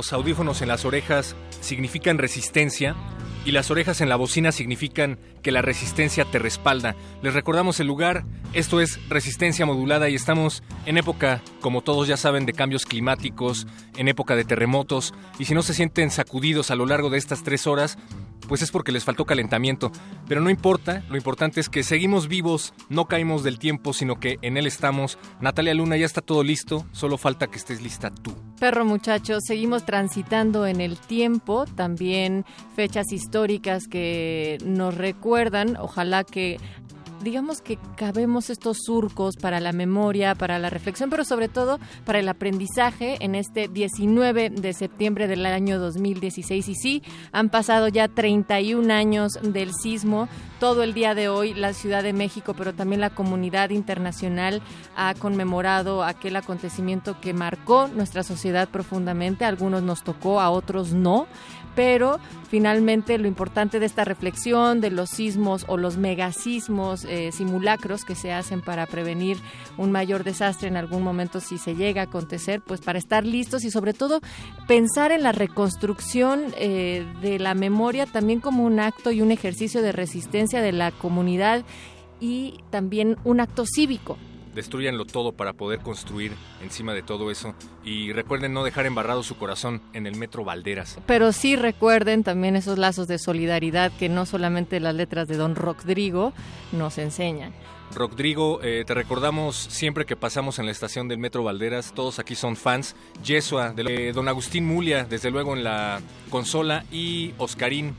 Los audífonos en las orejas significan resistencia y las orejas en la bocina significan que la resistencia te respalda. Les recordamos el lugar, esto es resistencia modulada y estamos en época, como todos ya saben, de cambios climáticos, en época de terremotos y si no se sienten sacudidos a lo largo de estas tres horas, pues es porque les faltó calentamiento. Pero no importa, lo importante es que seguimos vivos, no caímos del tiempo, sino que en él estamos. Natalia Luna, ya está todo listo, solo falta que estés lista tú. Perro muchachos, seguimos transitando en el tiempo, también fechas históricas que nos recuerdan, ojalá que digamos que cabemos estos surcos para la memoria, para la reflexión, pero sobre todo para el aprendizaje en este 19 de septiembre del año 2016. Y sí, han pasado ya 31 años del sismo. Todo el día de hoy la Ciudad de México, pero también la comunidad internacional ha conmemorado aquel acontecimiento que marcó nuestra sociedad profundamente. A algunos nos tocó, a otros no pero finalmente lo importante de esta reflexión de los sismos o los megasismos eh, simulacros que se hacen para prevenir un mayor desastre en algún momento si se llega a acontecer, pues para estar listos y sobre todo pensar en la reconstrucción eh, de la memoria también como un acto y un ejercicio de resistencia de la comunidad y también un acto cívico destruyanlo todo para poder construir encima de todo eso. Y recuerden no dejar embarrado su corazón en el metro Valderas. Pero sí recuerden también esos lazos de solidaridad que no solamente las letras de Don Rodrigo nos enseñan. Rodrigo, eh, te recordamos siempre que pasamos en la estación del Metro Valderas, todos aquí son fans. Yesua, de Don Agustín Mulia, desde luego en la consola, y Oscarín,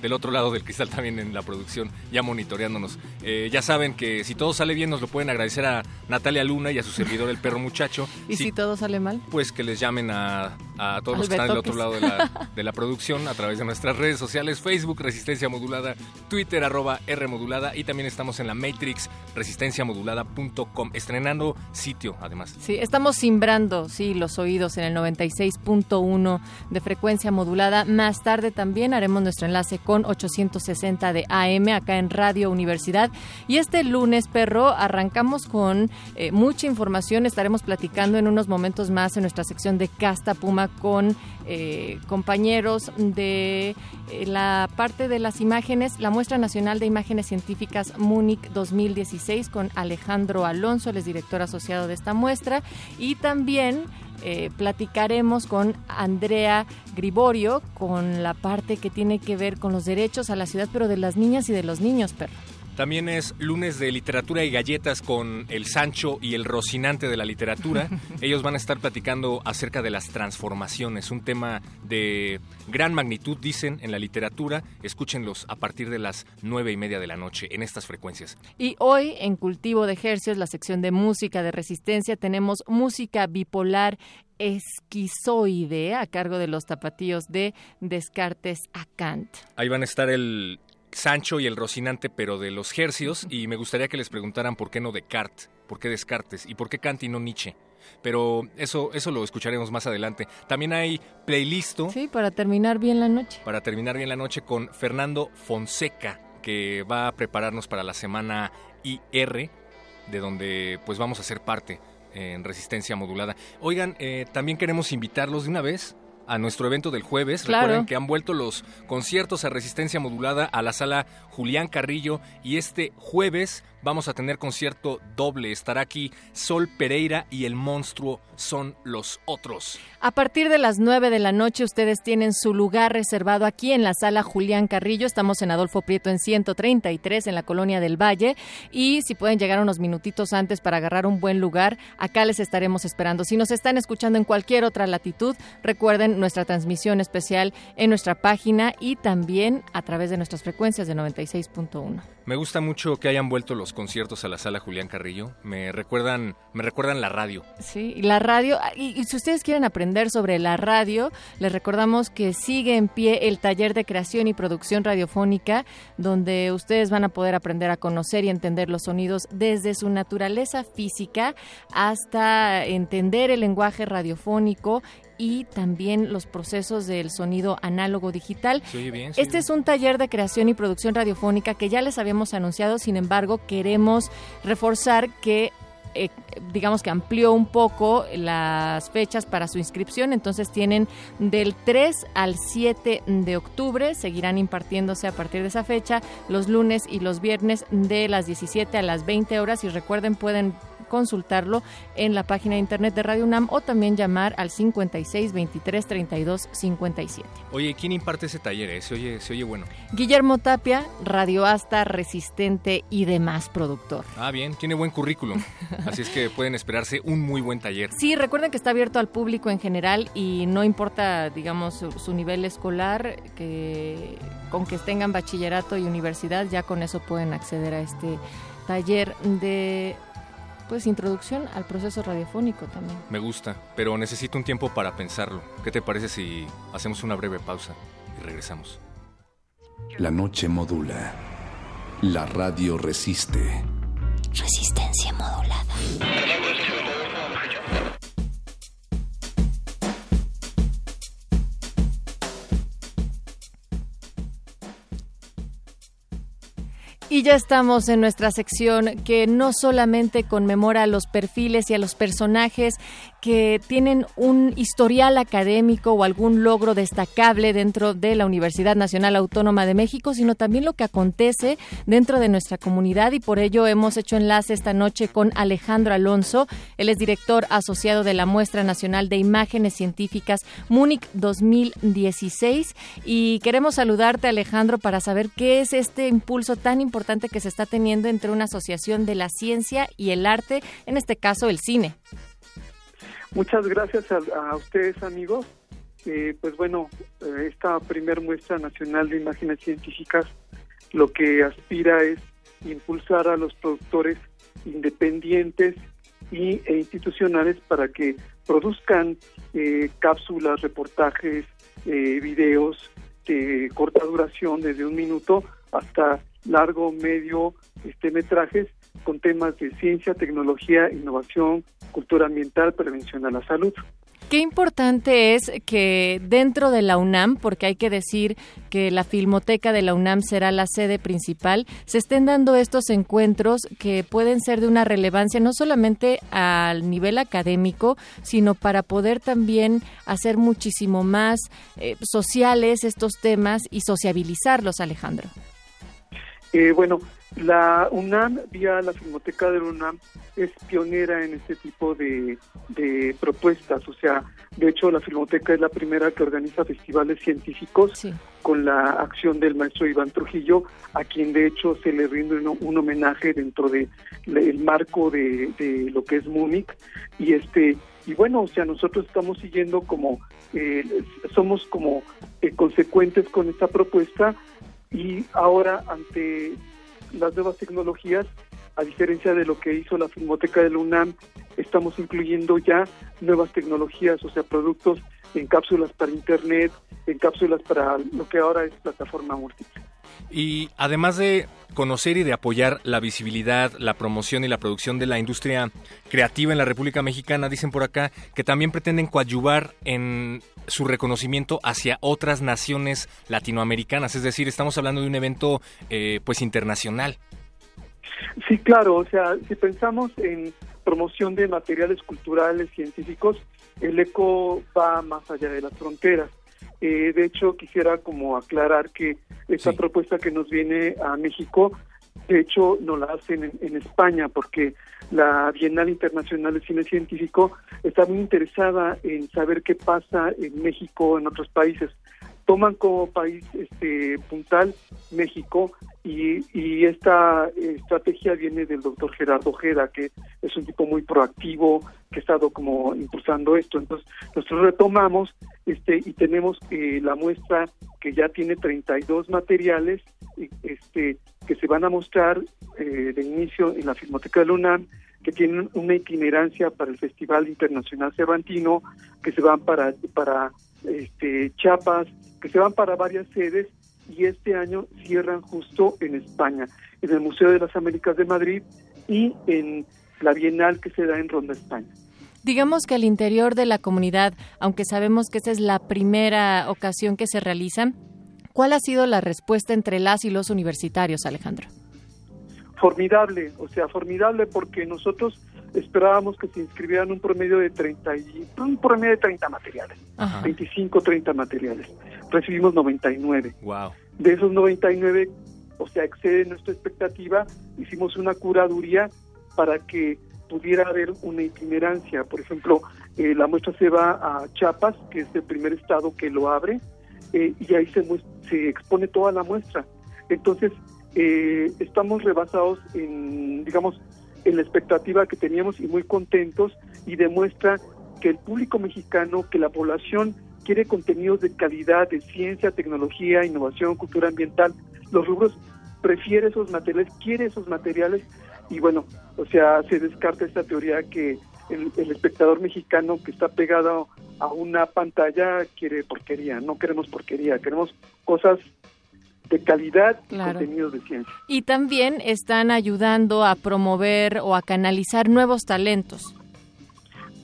del otro lado del cristal también en la producción, ya monitoreándonos. Eh, ya saben que si todo sale bien nos lo pueden agradecer a Natalia Luna y a su servidor el perro muchacho. ¿Y si, todo sale mal? Pues que les llamen a, a todos los que están del otro lado de la, de la, producción a través de nuestras redes sociales, Facebook Resistencia Modulada, Twitter arroba R Modulada y también estamos en la Matrix resistenciamodulada.com, estrenando sitio además. Sí, estamos simbrando, sí, los oídos en el 96.1 de frecuencia modulada. Más tarde también haremos nuestro enlace con 860 de AM acá en Radio Universidad. Y este lunes, perro, arrancamos con eh, mucha información. Estaremos platicando en unos momentos más en nuestra sección de Casta Puma con eh, compañeros de eh, la parte de las imágenes, la Muestra Nacional de Imágenes Científicas Múnich 2016 con Alejandro Alonso, el director asociado de esta muestra, y también eh, platicaremos con Andrea Griborio con la parte que tiene que ver con los derechos a la ciudad, pero de las niñas y de los niños, perro. También es lunes de literatura y galletas con el Sancho y el Rocinante de la literatura. Ellos van a estar platicando acerca de las transformaciones, un tema de gran magnitud, dicen, en la literatura. Escúchenlos a partir de las nueve y media de la noche en estas frecuencias. Y hoy, en Cultivo de Ejercios, la sección de música de resistencia, tenemos música bipolar esquizoide a cargo de los tapatíos de Descartes a Kant. Ahí van a estar el Sancho y el Rocinante, pero de los hercios, y me gustaría que les preguntaran por qué no Descartes, por qué Descartes y por qué Kant y no Nietzsche. Pero eso, eso lo escucharemos más adelante. También hay playlist. Sí, para terminar bien la noche. Para terminar bien la noche con Fernando Fonseca, que va a prepararnos para la semana IR, de donde pues vamos a ser parte en resistencia modulada. Oigan, eh, también queremos invitarlos de una vez a nuestro evento del jueves. Claro. Recuerden que han vuelto los conciertos a resistencia modulada a la sala Julián Carrillo y este jueves vamos a tener concierto doble. Estará aquí Sol Pereira y el monstruo son los otros. A partir de las 9 de la noche ustedes tienen su lugar reservado aquí en la sala Julián Carrillo. Estamos en Adolfo Prieto en 133 en la colonia del Valle y si pueden llegar unos minutitos antes para agarrar un buen lugar, acá les estaremos esperando. Si nos están escuchando en cualquier otra latitud, recuerden nuestra transmisión especial en nuestra página y también a través de nuestras frecuencias de 96.1. Me gusta mucho que hayan vuelto los conciertos a la sala Julián Carrillo. Me recuerdan, me recuerdan la radio. Sí, la radio, ah, y, y si ustedes quieren aprender sobre la radio, les recordamos que sigue en pie el taller de creación y producción radiofónica, donde ustedes van a poder aprender a conocer y entender los sonidos desde su naturaleza física hasta entender el lenguaje radiofónico y también los procesos del sonido análogo digital. ¿Se oye bien? ¿Se oye Este es un taller de creación y producción radiofónica que ya les habíamos anunciado, sin embargo, queremos reforzar que eh, digamos que amplió un poco las fechas para su inscripción, entonces tienen del 3 al 7 de octubre, seguirán impartiéndose a partir de esa fecha, los lunes y los viernes de las 17 a las 20 horas y recuerden pueden consultarlo en la página de internet de Radio UNAM o también llamar al 56 23 32 57. Oye, ¿quién imparte ese taller? eh? Se oye, se oye bueno. Guillermo Tapia, radioasta, resistente y demás productor. Ah, bien, tiene buen currículum. Así es que pueden esperarse un muy buen taller. Sí, recuerden que está abierto al público en general y no importa, digamos, su, su nivel escolar, que con que tengan bachillerato y universidad, ya con eso pueden acceder a este taller de pues introducción al proceso radiofónico también. Me gusta, pero necesito un tiempo para pensarlo. ¿Qué te parece si hacemos una breve pausa y regresamos? La noche modula. La radio resiste. Resistencia modulada. Y ya estamos en nuestra sección que no solamente conmemora a los perfiles y a los personajes que tienen un historial académico o algún logro destacable dentro de la Universidad Nacional Autónoma de México, sino también lo que acontece dentro de nuestra comunidad y por ello hemos hecho enlace esta noche con Alejandro Alonso. Él es director asociado de la Muestra Nacional de Imágenes Científicas Múnich 2016 y queremos saludarte Alejandro para saber qué es este impulso tan importante que se está teniendo entre una asociación de la ciencia y el arte, en este caso el cine. Muchas gracias a, a ustedes, amigos. Eh, pues bueno, eh, esta primer muestra nacional de imágenes científicas lo que aspira es impulsar a los productores independientes y, e institucionales para que produzcan eh, cápsulas, reportajes, eh, videos de corta duración, desde un minuto hasta largo, medio, este metrajes con temas de ciencia, tecnología, innovación, cultura ambiental, prevención a la salud. Qué importante es que dentro de la UNAM, porque hay que decir que la Filmoteca de la UNAM será la sede principal, se estén dando estos encuentros que pueden ser de una relevancia no solamente al nivel académico, sino para poder también hacer muchísimo más eh, sociales estos temas y sociabilizarlos, Alejandro. Eh, bueno, la UNAM, vía la Filmoteca de la UNAM, es pionera en este tipo de, de, propuestas. O sea, de hecho, la Filmoteca es la primera que organiza festivales científicos Sí. con la acción del maestro Iván Trujillo, a quien de hecho se le rinde un, un homenaje dentro de le- el marco de, de lo que es Múnich. Y este y bueno, o sea, nosotros estamos siguiendo como eh, somos como eh, consecuentes con esta propuesta y ahora ante las nuevas tecnologías, a diferencia de lo que hizo la Filmoteca de la UNAM, estamos incluyendo ya nuevas tecnologías, o sea, productos en cápsulas para Internet, en cápsulas para lo que ahora es plataforma múltiple. Y además de conocer y de apoyar la visibilidad, la promoción y la producción de la industria creativa en la República Mexicana, dicen por acá que también pretenden coadyuvar en su reconocimiento hacia otras naciones latinoamericanas. Es decir, estamos hablando de un evento eh, pues internacional. Sí, claro, o sea, si pensamos en promoción de materiales culturales, científicos, el eco va más allá de las fronteras. Eh, de hecho, quisiera como aclarar que esta propuesta que nos viene a México, de hecho, no la hacen en, España, porque la Bienal Internacional de Cine Científico está muy interesada en saber qué pasa en México, en otros países toman como país este puntal México y, y esta estrategia viene del doctor Gerardo Ojeda, que es un tipo muy proactivo, que ha estado como impulsando esto. Entonces, nosotros retomamos este y tenemos eh, la muestra que ya tiene 32 materiales este que se van a mostrar eh, de inicio en la Filmoteca de la UNAM, que tienen una itinerancia para el Festival Internacional Cervantino, que se van para, para este, Chiapas, que se van para varias sedes y este año cierran justo en España, en el Museo de las Américas de Madrid y en la Bienal que se da en Ronda, España. Digamos que al interior de la comunidad, aunque sabemos que esa es la primera ocasión que se realiza, ¿cuál ha sido la respuesta entre las y los universitarios, Alejandro? Formidable, o sea, formidable porque nosotros esperábamos que se inscribieran un promedio de 30 y, un promedio de 30 materiales, 25, 30 materiales. Recibimos 99. Wow. De esos 99, o sea, excede nuestra expectativa, hicimos una curaduría para que pudiera haber una itinerancia. Por ejemplo, eh, la muestra se va a Chiapas, que es el primer estado que lo abre, eh, y ahí se, se expone toda la muestra. Entonces, eh, estamos rebasados en, digamos, en la expectativa que teníamos y muy contentos y demuestra que el público mexicano, que la población quiere contenidos de calidad, de ciencia, tecnología, innovación, cultura ambiental. Los rubros prefiere esos materiales, quiere esos materiales y bueno, o sea, se descarta esta teoría que el, espectador mexicano que está pegado a una pantalla quiere porquería, no queremos porquería, queremos cosas de calidad y contenidos de ciencia. Y también están ayudando a promover o a canalizar nuevos talentos.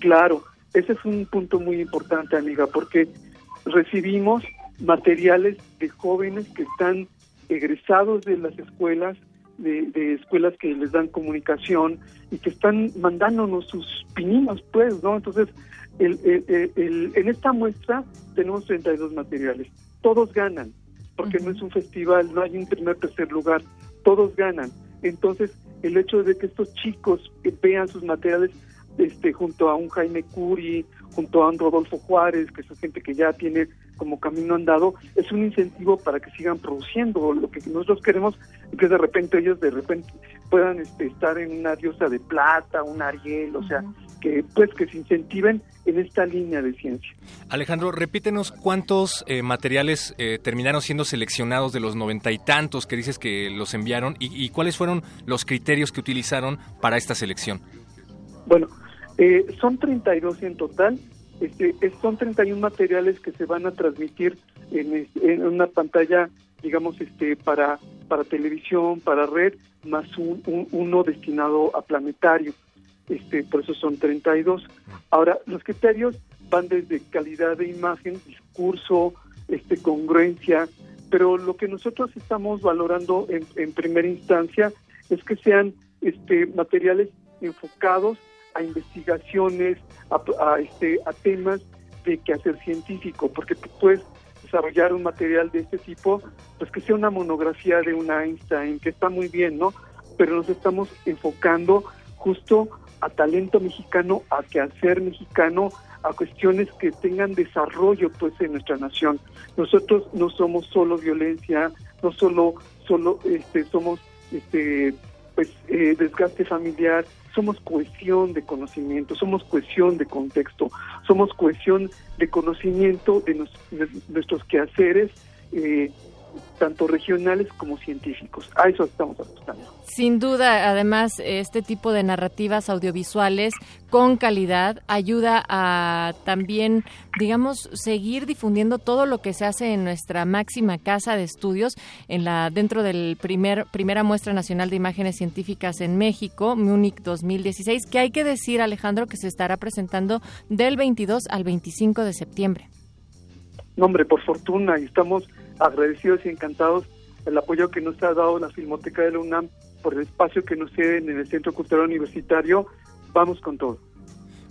Claro, ese es un punto muy importante, amiga, porque recibimos materiales de jóvenes que están egresados de las escuelas, de, escuelas que les dan comunicación y que están mandándonos sus pininos, pues, ¿no? Entonces, el, en esta muestra tenemos 32 materiales. Todos ganan porque no es un festival, no hay un primer tercer lugar, todos ganan. Entonces, el hecho de que estos chicos vean sus materiales este, junto a un Jaime Curi, junto a un Rodolfo Juárez, que es gente que ya tiene como camino andado, es un incentivo para que sigan produciendo lo que nosotros queremos, que de repente ellos de repente puedan este, estar en una diosa de plata, un Ariel, o sea, que pues que se incentiven en esta línea de ciencia. Alejandro, repítenos cuántos eh, materiales eh, terminaron siendo seleccionados de los noventa y tantos que dices que los enviaron y, cuáles fueron los criterios que utilizaron para esta selección. Bueno, eh, son 32 en total. Este, son 31 materiales que se van a transmitir en, en una pantalla, digamos, este, para, para televisión, para red, más un, uno destinado a planetario este, por eso son 32. Ahora, los criterios van desde calidad de imagen, discurso, este, congruencia, pero lo que nosotros estamos valorando en, primera instancia es que sean este, materiales enfocados a investigaciones, a, este, a temas de quehacer científico, porque tú puedes desarrollar un material de este tipo, pues que sea una monografía de un Einstein, que está muy bien, ¿no? Pero nos estamos enfocando justo a talento mexicano, a quehacer mexicano, a cuestiones que tengan desarrollo pues en nuestra nación. Nosotros no somos solo violencia, no solo solo este somos este pues eh, desgaste familiar, somos cohesión de conocimiento, somos cohesión de contexto, somos cohesión de conocimiento de, nuestros quehaceres eh, tanto regionales como científicos. A eso estamos apostando. Sin duda, además, este tipo de narrativas audiovisuales con calidad ayuda a también, digamos, seguir difundiendo todo lo que se hace en nuestra máxima casa de estudios, en la dentro del primer primera muestra nacional de imágenes científicas en México, Múnich 2016, que hay que decir, Alejandro, que se estará presentando del 22 al 25 de septiembre. No, hombre, por fortuna, y estamos agradecidos y encantados del apoyo que nos ha dado la Filmoteca de la UNAM por el espacio que nos ceden en el Centro Cultural Universitario. Vamos con todo.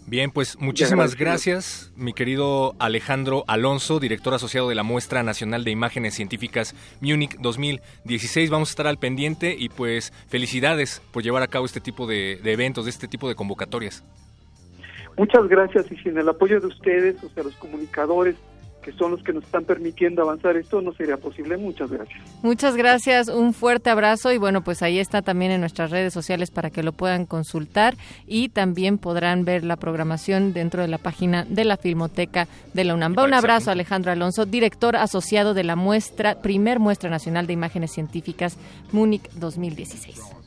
Bien, pues muchísimas gracias, mi querido Alejandro Alonso, director asociado de la Muestra Nacional de Imágenes Científicas Múnich 2016. Vamos a estar al pendiente y pues felicidades por llevar a cabo este tipo de, de eventos, de este tipo de convocatorias. Muchas gracias y sin el apoyo de ustedes, o sea, los comunicadores, que son los que nos están permitiendo avanzar esto, no sería posible. Muchas gracias. Muchas gracias, un fuerte abrazo y bueno, pues ahí está también en nuestras redes sociales para que lo puedan consultar y también podrán ver la programación dentro de la página de la Filmoteca de la UNAM. Un abrazo, Alejandro Alonso, director asociado de la muestra, primer muestra nacional de imágenes científicas Múnich 2016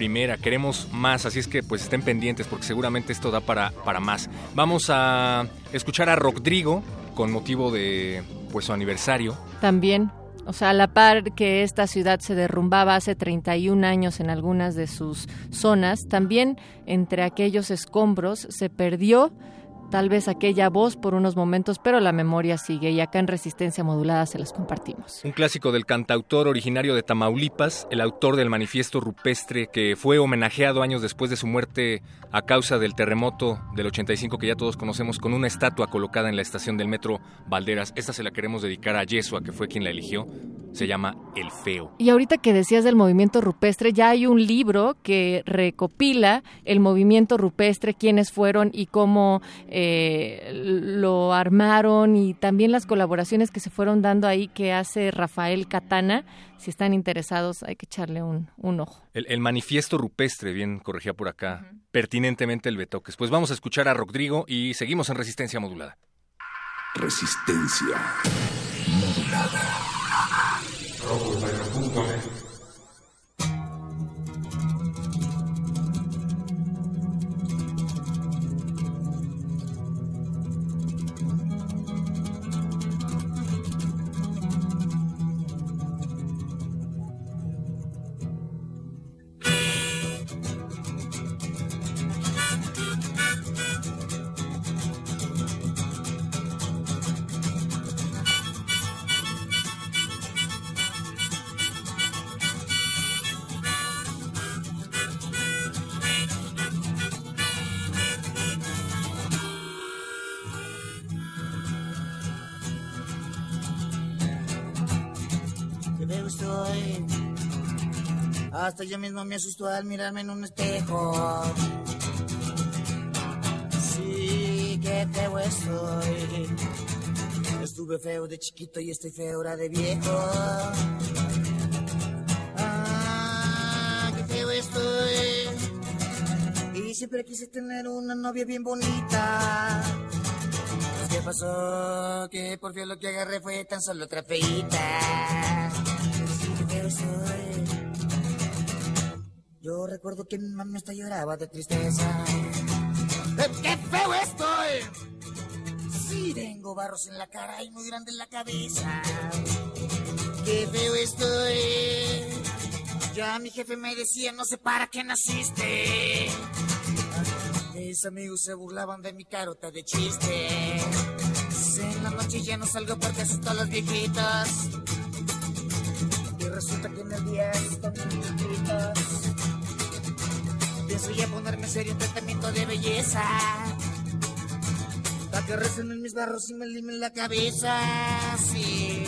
primera, queremos más, así es que pues estén pendientes porque seguramente esto da para, para más. Vamos a escuchar a Rodrigo, con motivo de pues su aniversario. También, o sea, a la par que esta ciudad se derrumbaba hace 31 años en algunas de sus zonas, también entre aquellos escombros se perdió tal vez aquella voz por unos momentos, pero la memoria sigue y acá en Resistencia Modulada se las compartimos. Un clásico del cantautor originario de Tamaulipas, el autor del manifiesto rupestre que fue homenajeado años después de su muerte a causa del terremoto del 85 que ya todos conocemos con una estatua colocada en la estación del metro Valderas. Esta se la queremos dedicar a Yesua, que fue quien la eligió. Se llama El Feo. Y ahorita que decías del movimiento rupestre, ya hay un libro que recopila el movimiento rupestre, quiénes fueron y cómo... Eh, lo armaron y también las colaboraciones que se fueron dando ahí que hace Rafael Catana. Si están interesados, hay que echarle un, ojo. El, manifiesto rupestre, bien corregía por acá, pertinentemente el Betoques. Pues vamos a escuchar a Rodrigo y seguimos en Resistencia Modulada. Resistencia Modulada. Hasta yo mismo me asustó al mirarme en un espejo. Sí, qué feo estoy. Estuve feo de chiquito y estoy feo ahora de viejo. Ah, qué feo estoy. Y siempre quise tener una novia bien bonita. Pues, ¿Qué pasó? Que por fin lo que agarré fue tan solo otra feita. Sí, qué feo estoy. Yo recuerdo que mi mamá hasta lloraba de tristeza. ¡Qué feo estoy! Sí, tengo barros en la cara y muy grande en la cabeza. ¡Qué feo estoy! Ya mi jefe me decía, no sé para qué naciste. Mis amigos se burlaban de mi carota de chiste. En la noche ya no salgo porque asusto a las viejitas. Y resulta que en el día están viejitas. Pienso ya ponerme serio en tratamiento de belleza. Para que recen en mis barros y me limen la cabeza. Sí.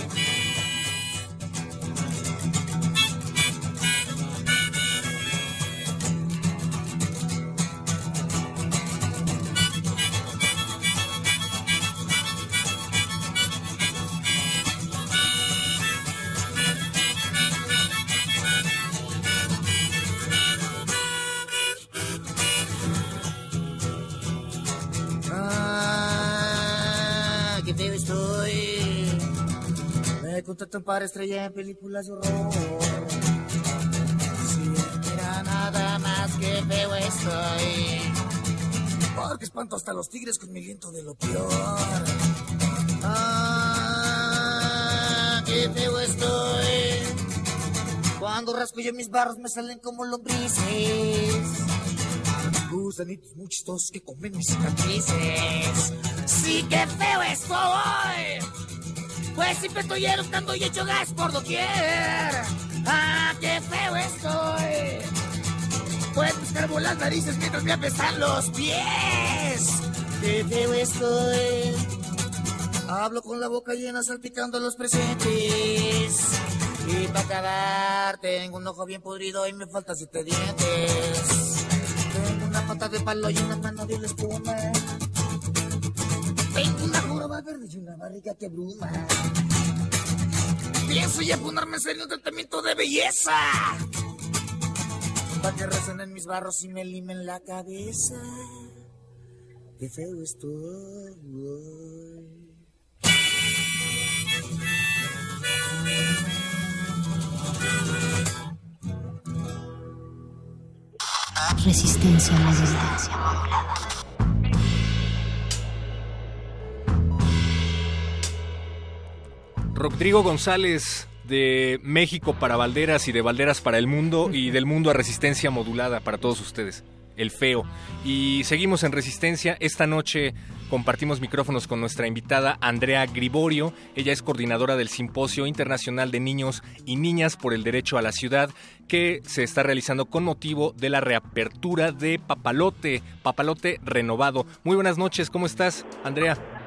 Contratan para estrella en películas horror. Si mira nada más que feo estoy. Porque espanto hasta los tigres con mi viento de lo peor. Ah, qué feo estoy. Cuando rasco yo mis barros me salen como lombrices. Gusanitos muy chistosos que comen mis cicatrices. Sí, qué feo estoy. Pues siempre estoy eructando y hecho gas por doquier. ¡Ah, qué feo estoy! Pues me escarbo las narices mientras me apestan los pies. qué feo estoy. Hablo con la boca llena salpicando los presentes. Y para acabar, tengo un ojo bien podrido y me faltan siete dientes. Tengo una pata de palo y una mano de espuma. Una joroba verde y una barriga que bruma. Pienso ya ponerme en serio un tratamiento de belleza. Para que resuenen mis barros y me limen la cabeza. Qué feo estoy. Resistencia modulada. Rodrigo González de México para Valderas y de Valderas para el mundo y del mundo a resistencia modulada para todos ustedes. El feo. Y seguimos en resistencia. Esta noche compartimos micrófonos con nuestra invitada Andrea Griborio. Ella es coordinadora del Simposio Internacional de Niños y Niñas por el Derecho a la Ciudad que se está realizando con motivo de la reapertura de Papalote, Papalote renovado. Muy buenas noches, ¿cómo estás, Andrea?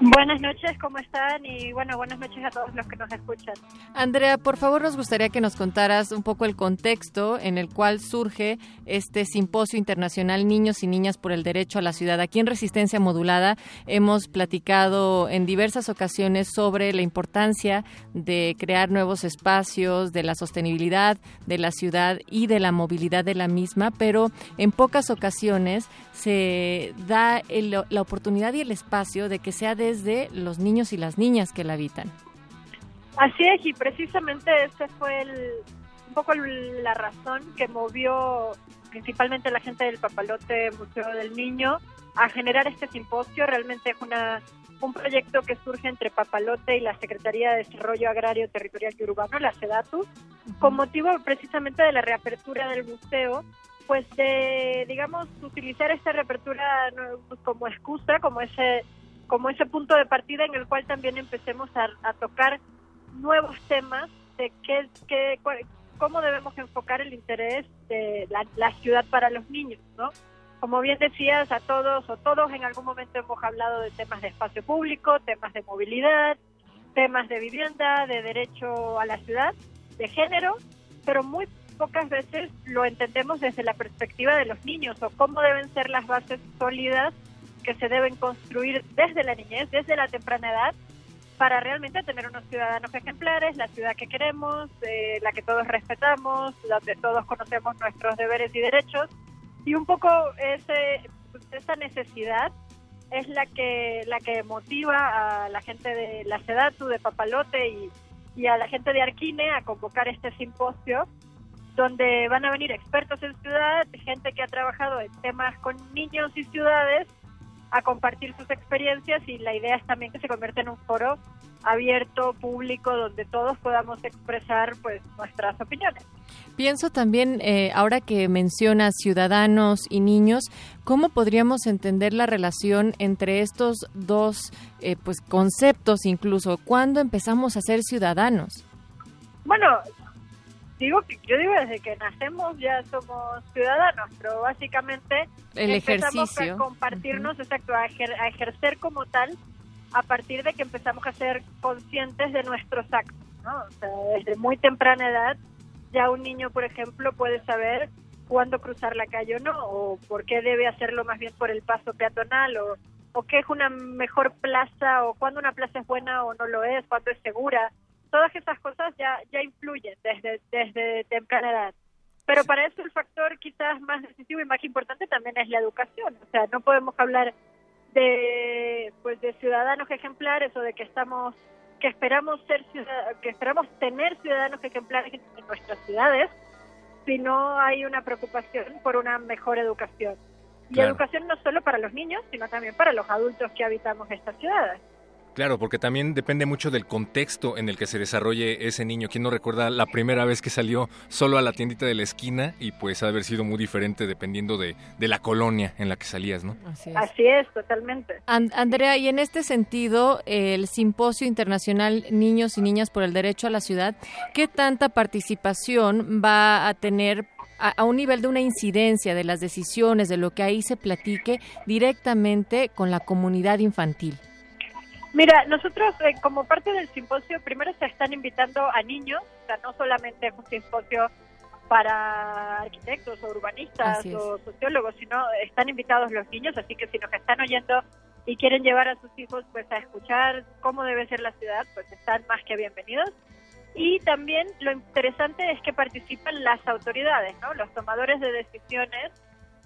Buenas noches, ¿cómo están? Y bueno, buenas noches a todos los que nos escuchan. Andrea, por favor nos gustaría que nos contaras un poco el contexto en el cual surge este Simposio Internacional Niños y Niñas por el Derecho a la Ciudad. Aquí en Resistencia Modulada hemos platicado en diversas ocasiones sobre la importancia de crear nuevos espacios, de la sostenibilidad de la ciudad y de la movilidad de la misma, pero en pocas ocasiones se da la oportunidad y el espacio de que sea desde los niños y las niñas que la habitan. Así es, y precisamente ese fue el, un poco el- la razón que movió principalmente la gente del Papalote Museo del Niño a generar este simposio. Realmente es una un proyecto que surge entre Papalote y la Secretaría de Desarrollo Agrario, Territorial y Urbano, la SEDATU, con motivo precisamente de la reapertura del museo, pues de, digamos, utilizar esta reapertura como excusa, como ese como ese punto de partida en el cual también empecemos a, a tocar nuevos temas de qué, qué, cómo debemos enfocar el interés de la, la ciudad para los niños, ¿no? Como bien decías, a todos o todos en algún momento hemos hablado de temas de espacio público, temas de movilidad, temas de vivienda, de derecho a la ciudad, de género, pero muy pocas veces lo entendemos desde la perspectiva de los niños o cómo deben ser las bases sólidas que se deben construir desde la niñez, desde la temprana edad, para realmente tener unos ciudadanos ejemplares, la ciudad que queremos, eh, la que todos respetamos, donde todos conocemos nuestros deberes y derechos. Y un poco ese, esa necesidad es la que, la que motiva a la gente de la SEDATU, de Papalote y, y a la gente de Arquine a convocar este simposio donde van a venir expertos en ciudad, gente que ha trabajado en temas con niños y ciudades, a compartir sus experiencias y la idea es también que se convierta en un foro abierto, público, donde todos podamos expresar pues nuestras opiniones. Pienso también, eh, ahora que mencionas ciudadanos y niños, ¿cómo podríamos entender la relación entre estos dos eh, pues conceptos incluso? ¿Cuándo empezamos a ser ciudadanos? Bueno, digo que yo digo desde que nacemos ya somos ciudadanos, pero básicamente El empezamos ejercicio. a compartirnos, exacto, a, ejer- a ejercer como tal a partir de que empezamos a ser conscientes de nuestros actos, ¿no? O sea, desde muy temprana edad ya un niño, por ejemplo, puede saber cuándo cruzar la calle o no, o por qué debe hacerlo más bien por el paso peatonal, o, o qué es una mejor plaza, o cuándo una plaza es buena o no lo es, cuándo es segura. Todas esas cosas ya, ya influyen desde, desde temprana edad. Pero para eso el factor quizás más decisivo y más importante también es la educación. O sea, no podemos hablar de pues de ciudadanos ejemplares o de que estamos que esperamos ser que esperamos tener ciudadanos ejemplares en, en nuestras ciudades si no hay una preocupación por una mejor educación y Claro. educación no solo para los niños sino también para los adultos que habitamos estas ciudades Claro, porque también depende mucho del contexto en el que se desarrolle ese niño. ¿Quién no recuerda la primera vez que salió solo a la tiendita de la esquina? Y pues ha de haber sido muy diferente dependiendo de, de la colonia en la que salías, ¿no? Así es. así es totalmente An- Andrea, y en este sentido, el Simposio Internacional Niños y Niñas por el Derecho a la Ciudad, ¿qué tanta participación va a tener a, un nivel de una incidencia de las decisiones, de lo que ahí se platique directamente con la comunidad infantil? Mira, nosotros eh, como parte del simposio, primero se están invitando a niños, o sea, no solamente es un simposio para arquitectos o urbanistas o sociólogos, sino están invitados los niños, así que si nos están oyendo y quieren llevar a sus hijos pues a escuchar cómo debe ser la ciudad, pues están más que bienvenidos. Y también lo interesante es que participan las autoridades, ¿no? los tomadores de decisiones,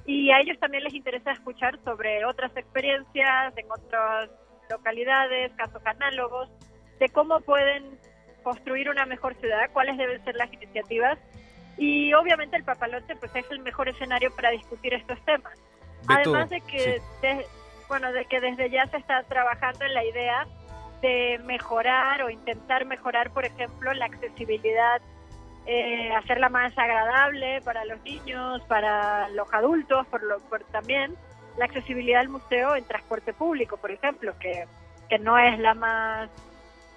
y a ellos también les interesa escuchar sobre otras experiencias en otras localidades, casos análogos, de cómo pueden construir una mejor ciudad, cuáles deben ser las iniciativas. Y obviamente el papalote pues es el mejor escenario para discutir estos temas. Además de que bueno, de que desde ya se está trabajando en la idea de mejorar o intentar mejorar, por ejemplo, la accesibilidad, eh, hacerla más agradable para los niños, para los adultos, por lo por también la accesibilidad al museo en transporte público, por ejemplo, que, que no es la más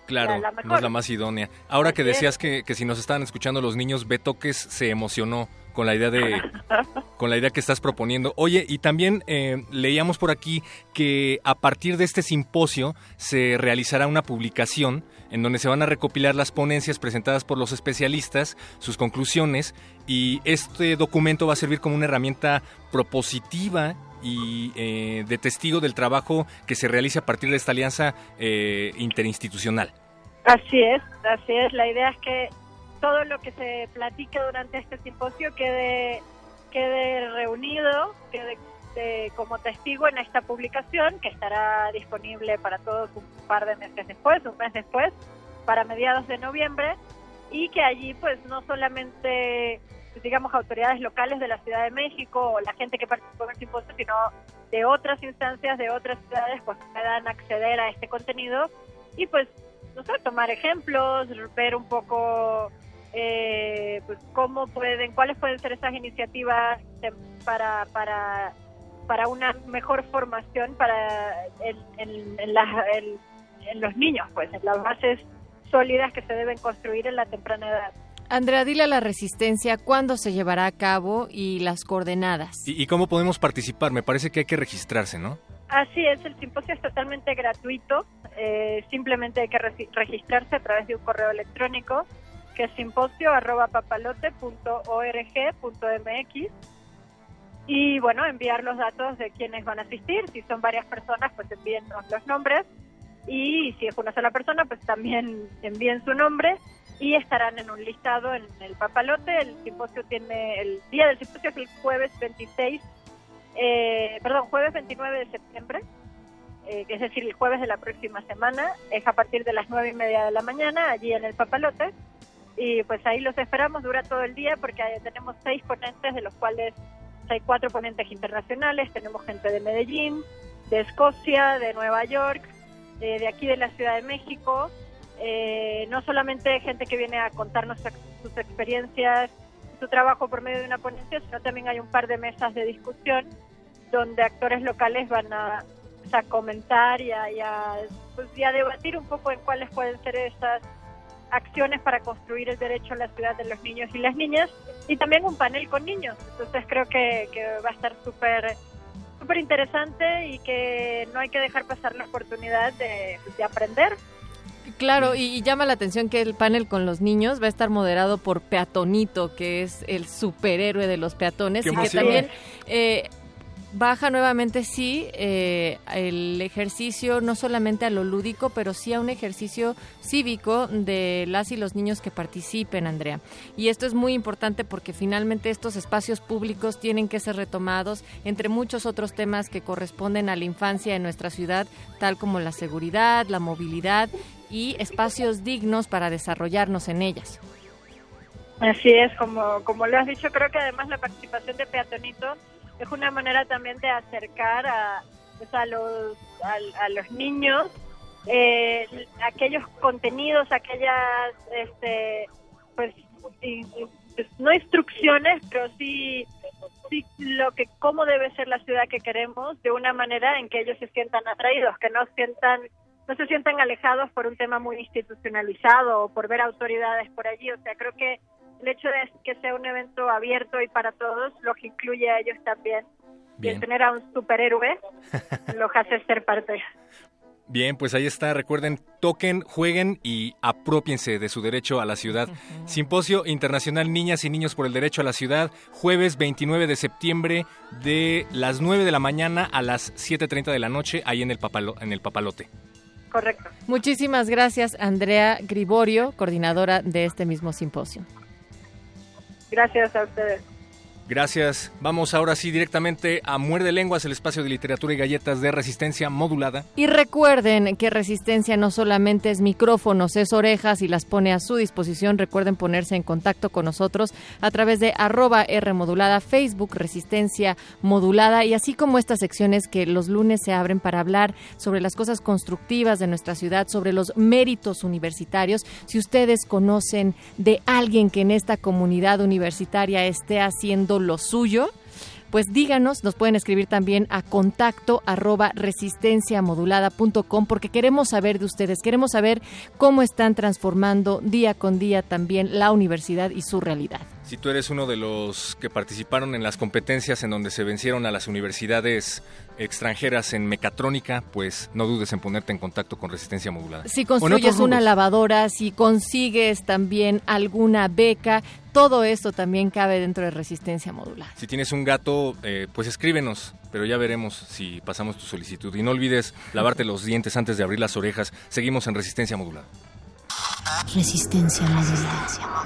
Claro, no es la más idónea. Ahora que decías que, que, si nos estaban escuchando los niños, Betoques se emocionó con la idea de con la idea que estás proponiendo. Oye, y también eh, leíamos por aquí que a partir de este simposio se realizará una publicación en donde se van a recopilar las ponencias presentadas por los especialistas, sus conclusiones, y este documento va a servir como una herramienta propositiva y eh, de testigo del trabajo que se realice a partir de esta alianza eh, interinstitucional. Así es, así es. La idea es que todo lo que se platique durante este simposio quede, quede reunido, quede como testigo en esta publicación que estará disponible para todos un par de meses después, un mes después, para mediados de noviembre, y que allí pues no solamente digamos autoridades locales de la Ciudad de México o la gente que participó en el simposio, sino de otras instancias de otras ciudades pues puedan acceder a este contenido y pues no sé, tomar ejemplos, ver un poco eh, pues cómo pueden, cuáles pueden ser esas iniciativas para, para, para una mejor formación para en, en, los niños, pues en las bases sólidas que se deben construir en la temprana edad. Andrea, dile a la resistencia cuándo se llevará a cabo y las coordenadas. ¿Y, cómo podemos participar? Me parece que hay que registrarse, ¿no? Así es, el simposio es totalmente gratuito. Eh, simplemente hay que registrarse a través de un correo electrónico que es simposio.papalote.org.mx y bueno, enviar los datos de quienes van a asistir. Si son varias personas, pues envíennos los nombres y si es una sola persona, pues también envíen su nombre y estarán en un listado en el papalote. El simposio tiene, el día del simposio es el jueves 26, eh, perdón, jueves 29 de septiembre, eh, es decir, el jueves de la próxima semana, es a partir de las nueve y media de la mañana, allí en el papalote. Y pues ahí los esperamos, dura todo el día porque tenemos seis ponentes, de los cuales hay cuatro ponentes internacionales, tenemos gente de Medellín, de Escocia, de Nueva York, de, aquí de la Ciudad de México, eh, no solamente gente que viene a contarnos sus experiencias, su trabajo por medio de una ponencia, sino también hay un par de mesas de discusión donde actores locales van a, comentar y a, pues, y a debatir un poco en cuáles pueden ser esas acciones para construir el derecho a la ciudad de los niños y las niñas y también un panel con niños. Entonces creo que, va a estar súper súper interesante y que no hay que dejar pasar la oportunidad de, aprender. Claro, y, llama la atención que el panel con los niños va a estar moderado por Peatonito, que es el superhéroe de los peatones, y que también eh, baja nuevamente, sí, eh, el ejercicio no solamente a lo lúdico, pero sí a un ejercicio cívico de las y los niños que participen, Andrea. Y esto es muy importante porque finalmente estos espacios públicos tienen que ser retomados entre muchos otros temas que corresponden a la infancia en nuestra ciudad, tal como la seguridad, la movilidad y espacios dignos para desarrollarnos en ellas. Así es, como, como lo has dicho, creo que además la participación de Peatonito es una manera también de acercar a, pues, a, los, a, los niños eh, aquellos contenidos, aquellas, este, pues, pues, no instrucciones, pero sí, sí lo que, cómo debe ser la ciudad que queremos, de una manera en que ellos se sientan atraídos, que no sientan no se sientan alejados por un tema muy institucionalizado o por ver autoridades por allí. O sea, creo que el hecho de que sea un evento abierto y para todos los incluye a ellos también. Y el tener a un superhéroe los hace ser parte. Bien, pues ahí está. Recuerden, toquen, jueguen y apropiense de su derecho a la ciudad. Simposio Internacional Niñas y Niños por el Derecho a la Ciudad, jueves 29 de septiembre de las 9 de la mañana a las 7.30 de la noche, ahí en el, en el Papalote. Correcto. Muchísimas gracias, Andrea Griborio, coordinadora de este mismo simposio. Gracias a ustedes. Gracias. Vamos ahora sí directamente a Muerde Lenguas, el espacio de literatura y galletas de resistencia modulada. Y recuerden que resistencia no solamente es micrófonos, es orejas y las pone a su disposición. Recuerden ponerse en contacto con nosotros a través de arroba R Facebook Resistencia Modulada y así como estas secciones que los lunes se abren para hablar sobre las cosas constructivas de nuestra ciudad, sobre los méritos universitarios. Si ustedes conocen de alguien que en esta comunidad universitaria esté haciendo lo suyo, pues díganos, nos pueden escribir también a contacto arroba resistenciamodulada.com porque queremos saber de ustedes, queremos saber cómo están transformando día con día también la universidad y su realidad. Si tú eres uno de los que participaron en las competencias en donde se vencieron a las universidades extranjeras en mecatrónica, pues no dudes en ponerte en contacto con Resistencia Modulada. Si construyes una lavadora, si consigues también alguna beca, todo esto también cabe dentro de Resistencia Modulada. Si tienes un gato, eh, pues escríbenos, pero ya veremos si pasamos tu solicitud. Y no olvides lavarte los dientes antes de abrir las orejas. Seguimos en Resistencia Modulada. Resistencia Modulada.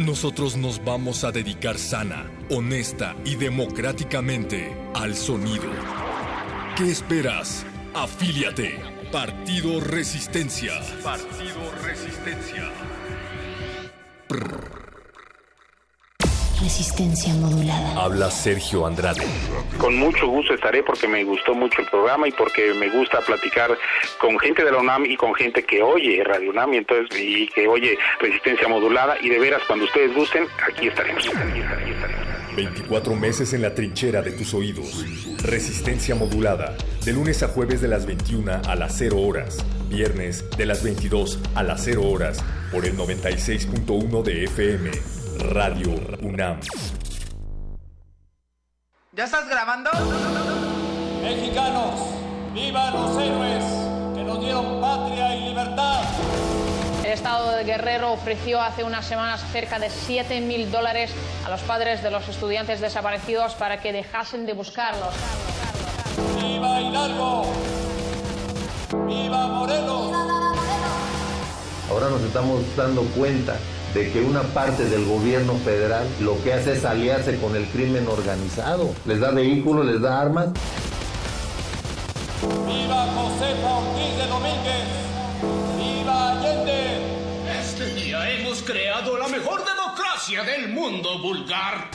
Nosotros nos vamos a dedicar sana, honesta y democráticamente al sonido. ¿Qué esperas? Afíliate. Partido Resistencia. Partido Resistencia. Resistencia modulada. Habla Sergio Andrade. Con mucho gusto estaré porque me gustó mucho el programa y porque me gusta platicar con gente de la UNAM y con gente que oye Radio UNAM y, entonces, y que oye Resistencia modulada y de veras cuando ustedes gusten, aquí estaremos. Aquí estaremos. 24 meses en la trinchera de tus oídos. Resistencia modulada. De lunes a jueves de las 21 a las 0 horas. Viernes de las 22 a las 0 horas. Por el 96.1 de FM. Radio UNAM. ¿Ya estás grabando? Mexicanos, vivan los héroes que nos dieron patria y libertad. El Estado de Guerrero ofreció hace unas semanas cerca de 7 mil dólares a los padres de los estudiantes desaparecidos para que dejasen de buscarlos. ¡Viva Hidalgo! ¡Viva Morelos! Ahora nos estamos dando cuenta de que una parte del gobierno federal lo que hace es aliarse con el crimen organizado. Les da vehículos, les da armas. ¡Viva Josefa Ortiz de Domínguez! ¡Viva Allende! Este día hemos creado la mejor democracia del mundo vulgar.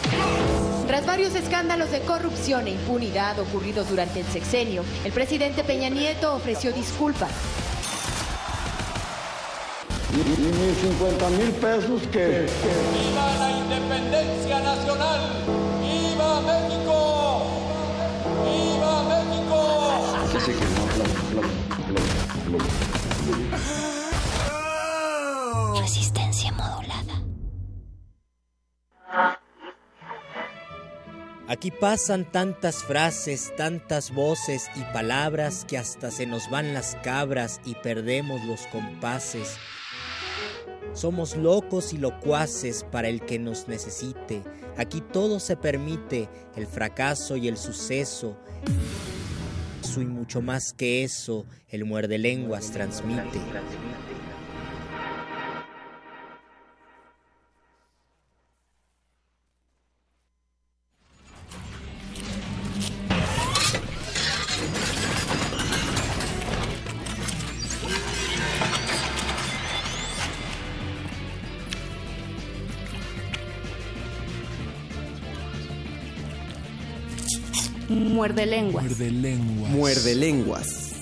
Tras varios escándalos de corrupción e impunidad ocurridos durante el sexenio, el presidente Peña Nieto ofreció disculpas y, mis 50 mil pesos que, ¡Viva la independencia nacional! ¡Viva México! ¡Viva México! Resistencia modulada. Aquí pasan tantas frases, tantas voces y palabras que hasta se nos van las cabras y perdemos los compases. Somos locos y locuaces para el que nos necesite. Aquí todo se permite, el fracaso y el suceso. eso y mucho más que eso, el muerde lenguas transmite. Muerde lenguas. Muerde lenguas. Muerde lenguas.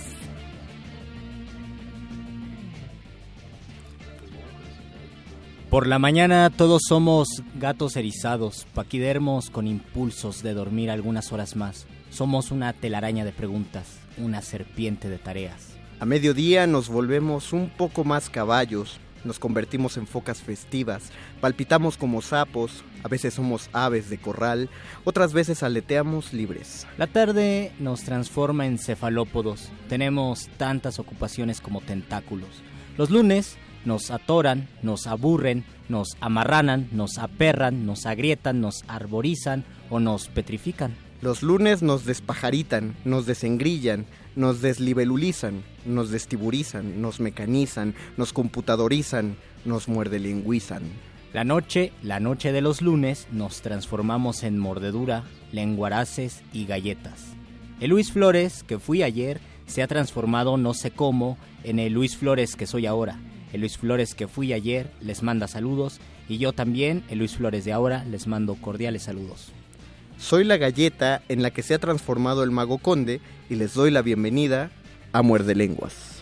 Por la mañana todos somos gatos erizados, paquidermos con impulsos de dormir algunas horas más. Somos una telaraña de preguntas, una serpiente de tareas. A mediodía nos volvemos un poco más caballos, nos convertimos en focas festivas, palpitamos como sapos, a veces somos aves de corral, otras veces aleteamos libres. La tarde nos transforma en cefalópodos, tenemos tantas ocupaciones como tentáculos. Los lunes nos atoran, nos aburren, nos amarranan, nos aperran, nos agrietan, nos arborizan o nos petrifican. Los lunes nos despajaritan, nos desengrillan, nos deslibelulizan, nos destiburizan, nos mecanizan, nos computadorizan, nos muerdelingüizan. La noche, la noche de los lunes, nos transformamos en mordedura, lenguaraces y galletas. El Luis Flores que fui ayer se ha transformado no sé cómo en el Luis Flores que soy ahora. El Luis Flores que fui ayer les manda saludos y yo también, el Luis Flores de ahora, les mando cordiales saludos. Soy la galleta en la que se ha transformado el mago conde y les doy la bienvenida a Muerde Lenguas.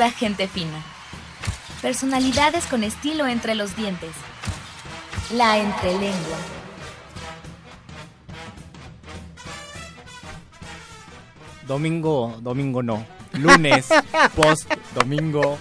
Pura gente fina. Personalidades con estilo entre los dientes. La entrelengua. Domingo, domingo no. Lunes, post domingo,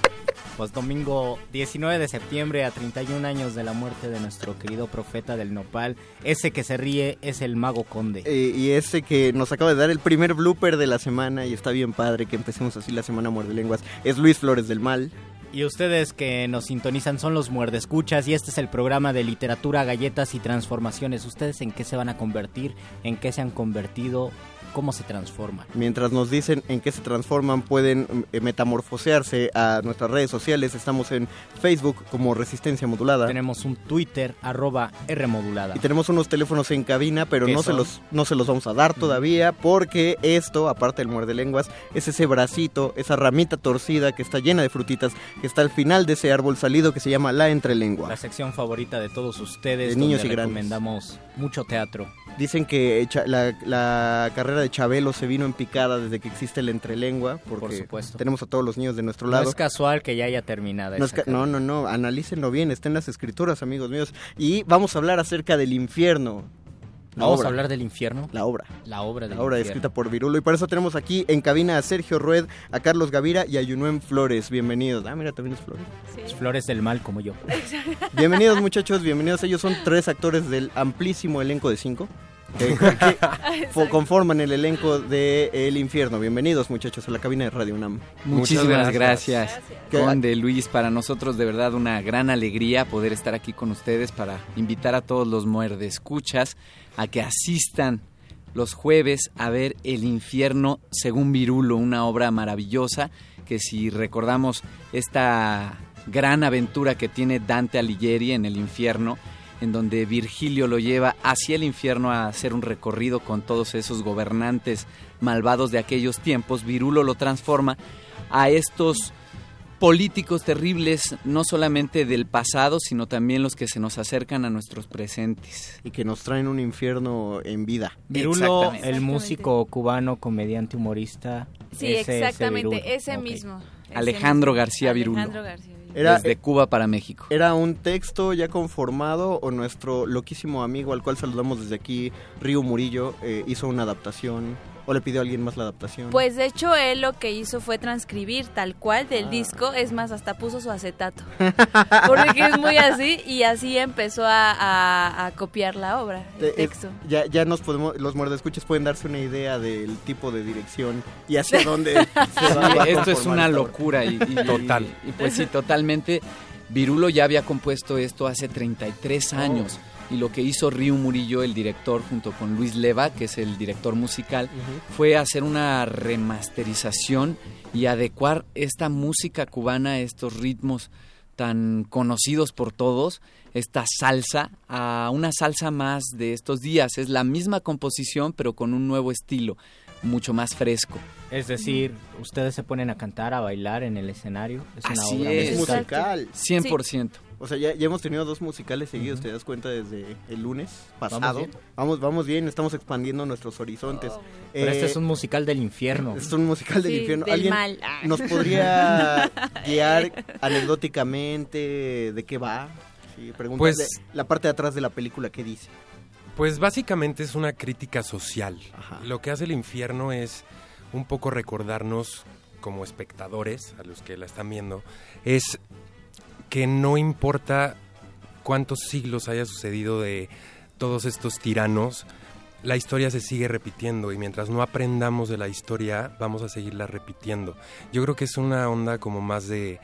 post domingo 19 de septiembre a 31 años de la muerte de nuestro querido profeta del nopal. Ese que se ríe es el mago conde. Eh, y ese que nos acaba de dar el primer blooper de la semana y está bien padre que empecemos así la semana muerde lenguas es Luis Flores del Mal. Y ustedes que nos sintonizan son los muerdescuchas y este es el programa de literatura, galletas y transformaciones. ¿Ustedes en qué se van a convertir? ¿En qué se han convertido? ¿Cómo se transforman? Mientras nos dicen en qué se transforman, pueden eh, metamorfosearse a nuestras redes sociales. Estamos en Facebook como Resistencia Modulada. Tenemos un Twitter, arroba Rmodulada. Y tenemos unos teléfonos en cabina, pero ¿Qué no se, los, no se los vamos a dar todavía porque esto, aparte del muerde lenguas, es ese bracito, esa ramita torcida que está llena de frutitas, que está al final de ese árbol salido que se llama la entrelengua. La sección favorita de todos ustedes. De niños donde y grandes. recomendamos mucho teatro. Dicen que la, la carrera de Chabelo se vino en picada desde que existe la entrelengua, porque Por supuesto. tenemos a todos los niños de nuestro No lado. es casual que ya haya terminado. No, esa no, no, no, analícenlo bien, está en las escrituras, amigos míos. Y vamos a hablar acerca del infierno. La Vamos obra. a hablar del infierno. La obra. La obra del La obra infierno. escrita por Virulo. Y por eso tenemos aquí en cabina a Sergio Rued, a Carlos Gavira y a Yunuen Flores. Bienvenidos. Ah, mira, también es Flores. Flores del mal como yo. Bienvenidos, muchachos, bienvenidos. Ellos son tres actores del amplísimo elenco de cinco. Que, que fo- conforman el elenco de El Infierno. Bienvenidos, muchachos, a la cabina de Radio UNAM. Muchísimas gracias, Que- Conde Luis. Para nosotros de verdad una gran alegría poder estar aquí con ustedes para invitar a todos los muerdescuchas a que asistan los jueves a ver El infierno según Virulo, una obra maravillosa que si recordamos esta gran aventura que tiene Dante Alighieri en el infierno, en donde Virgilio lo lleva hacia el infierno a hacer un recorrido con todos esos gobernantes malvados de aquellos tiempos, Virulo lo transforma a estos políticos terribles, no solamente del pasado, sino también los que se nos acercan a nuestros presentes. Y que nos traen un infierno en vida. Virulo, el músico cubano, comediante, humorista. Sí, ese- exactamente, ese mismo. Alejandro. García Virulo. Alejandro García Virulo. Era- Desde Cuba para México. ¿Era un texto ya conformado o nuestro loquísimo amigo al cual saludamos desde aquí, Río Murillo, eh, hizo una adaptación o le pidió a alguien más la adaptación? Pues de hecho él lo que hizo fue transcribir tal cual del Ah. disco, es más, hasta puso su acetato. Porque es muy así y así empezó a, a- a copiar la obra, el eh, texto. ya, ya nos podemos, los muerdescuches pueden darse una idea del tipo de dirección y hacia dónde se va a Esto es una locura y, y- Total. Y, pues sí, totalmente. Virulo ya había compuesto esto hace 33 años. Y lo que hizo Río Murillo, el director, junto con Luis Leva, que es el director musical, fue hacer una remasterización y adecuar esta música cubana, a estos ritmos tan conocidos por todos, esta salsa, a una salsa más de estos días. Es la misma composición, pero con un nuevo estilo, mucho más fresco. Es decir, ustedes se ponen a cantar, a bailar en el escenario. Es una Así obra es. musical. musical. 100%. O sea, ya, ya hemos tenido dos musicales seguidos, ¿te das cuenta? Desde el lunes pasado. bien? Vamos, vamos bien, estamos expandiendo nuestros horizontes. Pero este Eh, es un musical del infierno. Es un musical del Sí, infierno. del ¿Alguien mal. Ah. nos podría guiar anecdóticamente de qué va? Sí, Pues- de la parte de atrás de la película, ¿qué dice? Pues básicamente es una crítica social. Ajá. Lo que hace el infierno es un poco recordarnos como espectadores, a los que la están viendo, es que no importa cuántos siglos haya sucedido de todos estos tiranos, la historia se sigue repitiendo y mientras no aprendamos de la historia vamos a seguirla repitiendo. Yo creo que es una onda como más de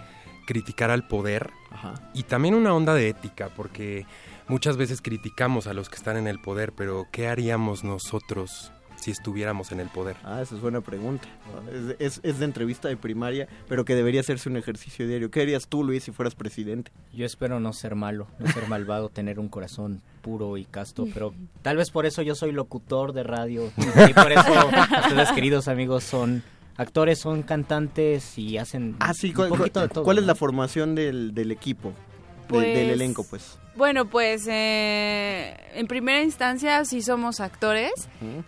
criticar al poder Ajá. y también una onda de ética, porque muchas veces criticamos a los que están en el poder, pero ¿qué haríamos nosotros si estuviéramos en el poder? Ah, esa es buena pregunta. Es, de- es- es de entrevista de primaria, pero que debería hacerse un ejercicio diario. ¿Qué harías tú, Luis, si fueras presidente? Yo espero no ser malo, no ser malvado, tener un corazón puro y casto, pero tal vez por eso yo soy locutor de radio y por eso ustedes queridos amigos son actores, son cantantes y hacen Ah, sí, un ¿cuál, poquito de todo. cuál es la formación del, del equipo? De- Pues- del elenco, pues. Bueno, pues eh, en primera instancia sí somos actores,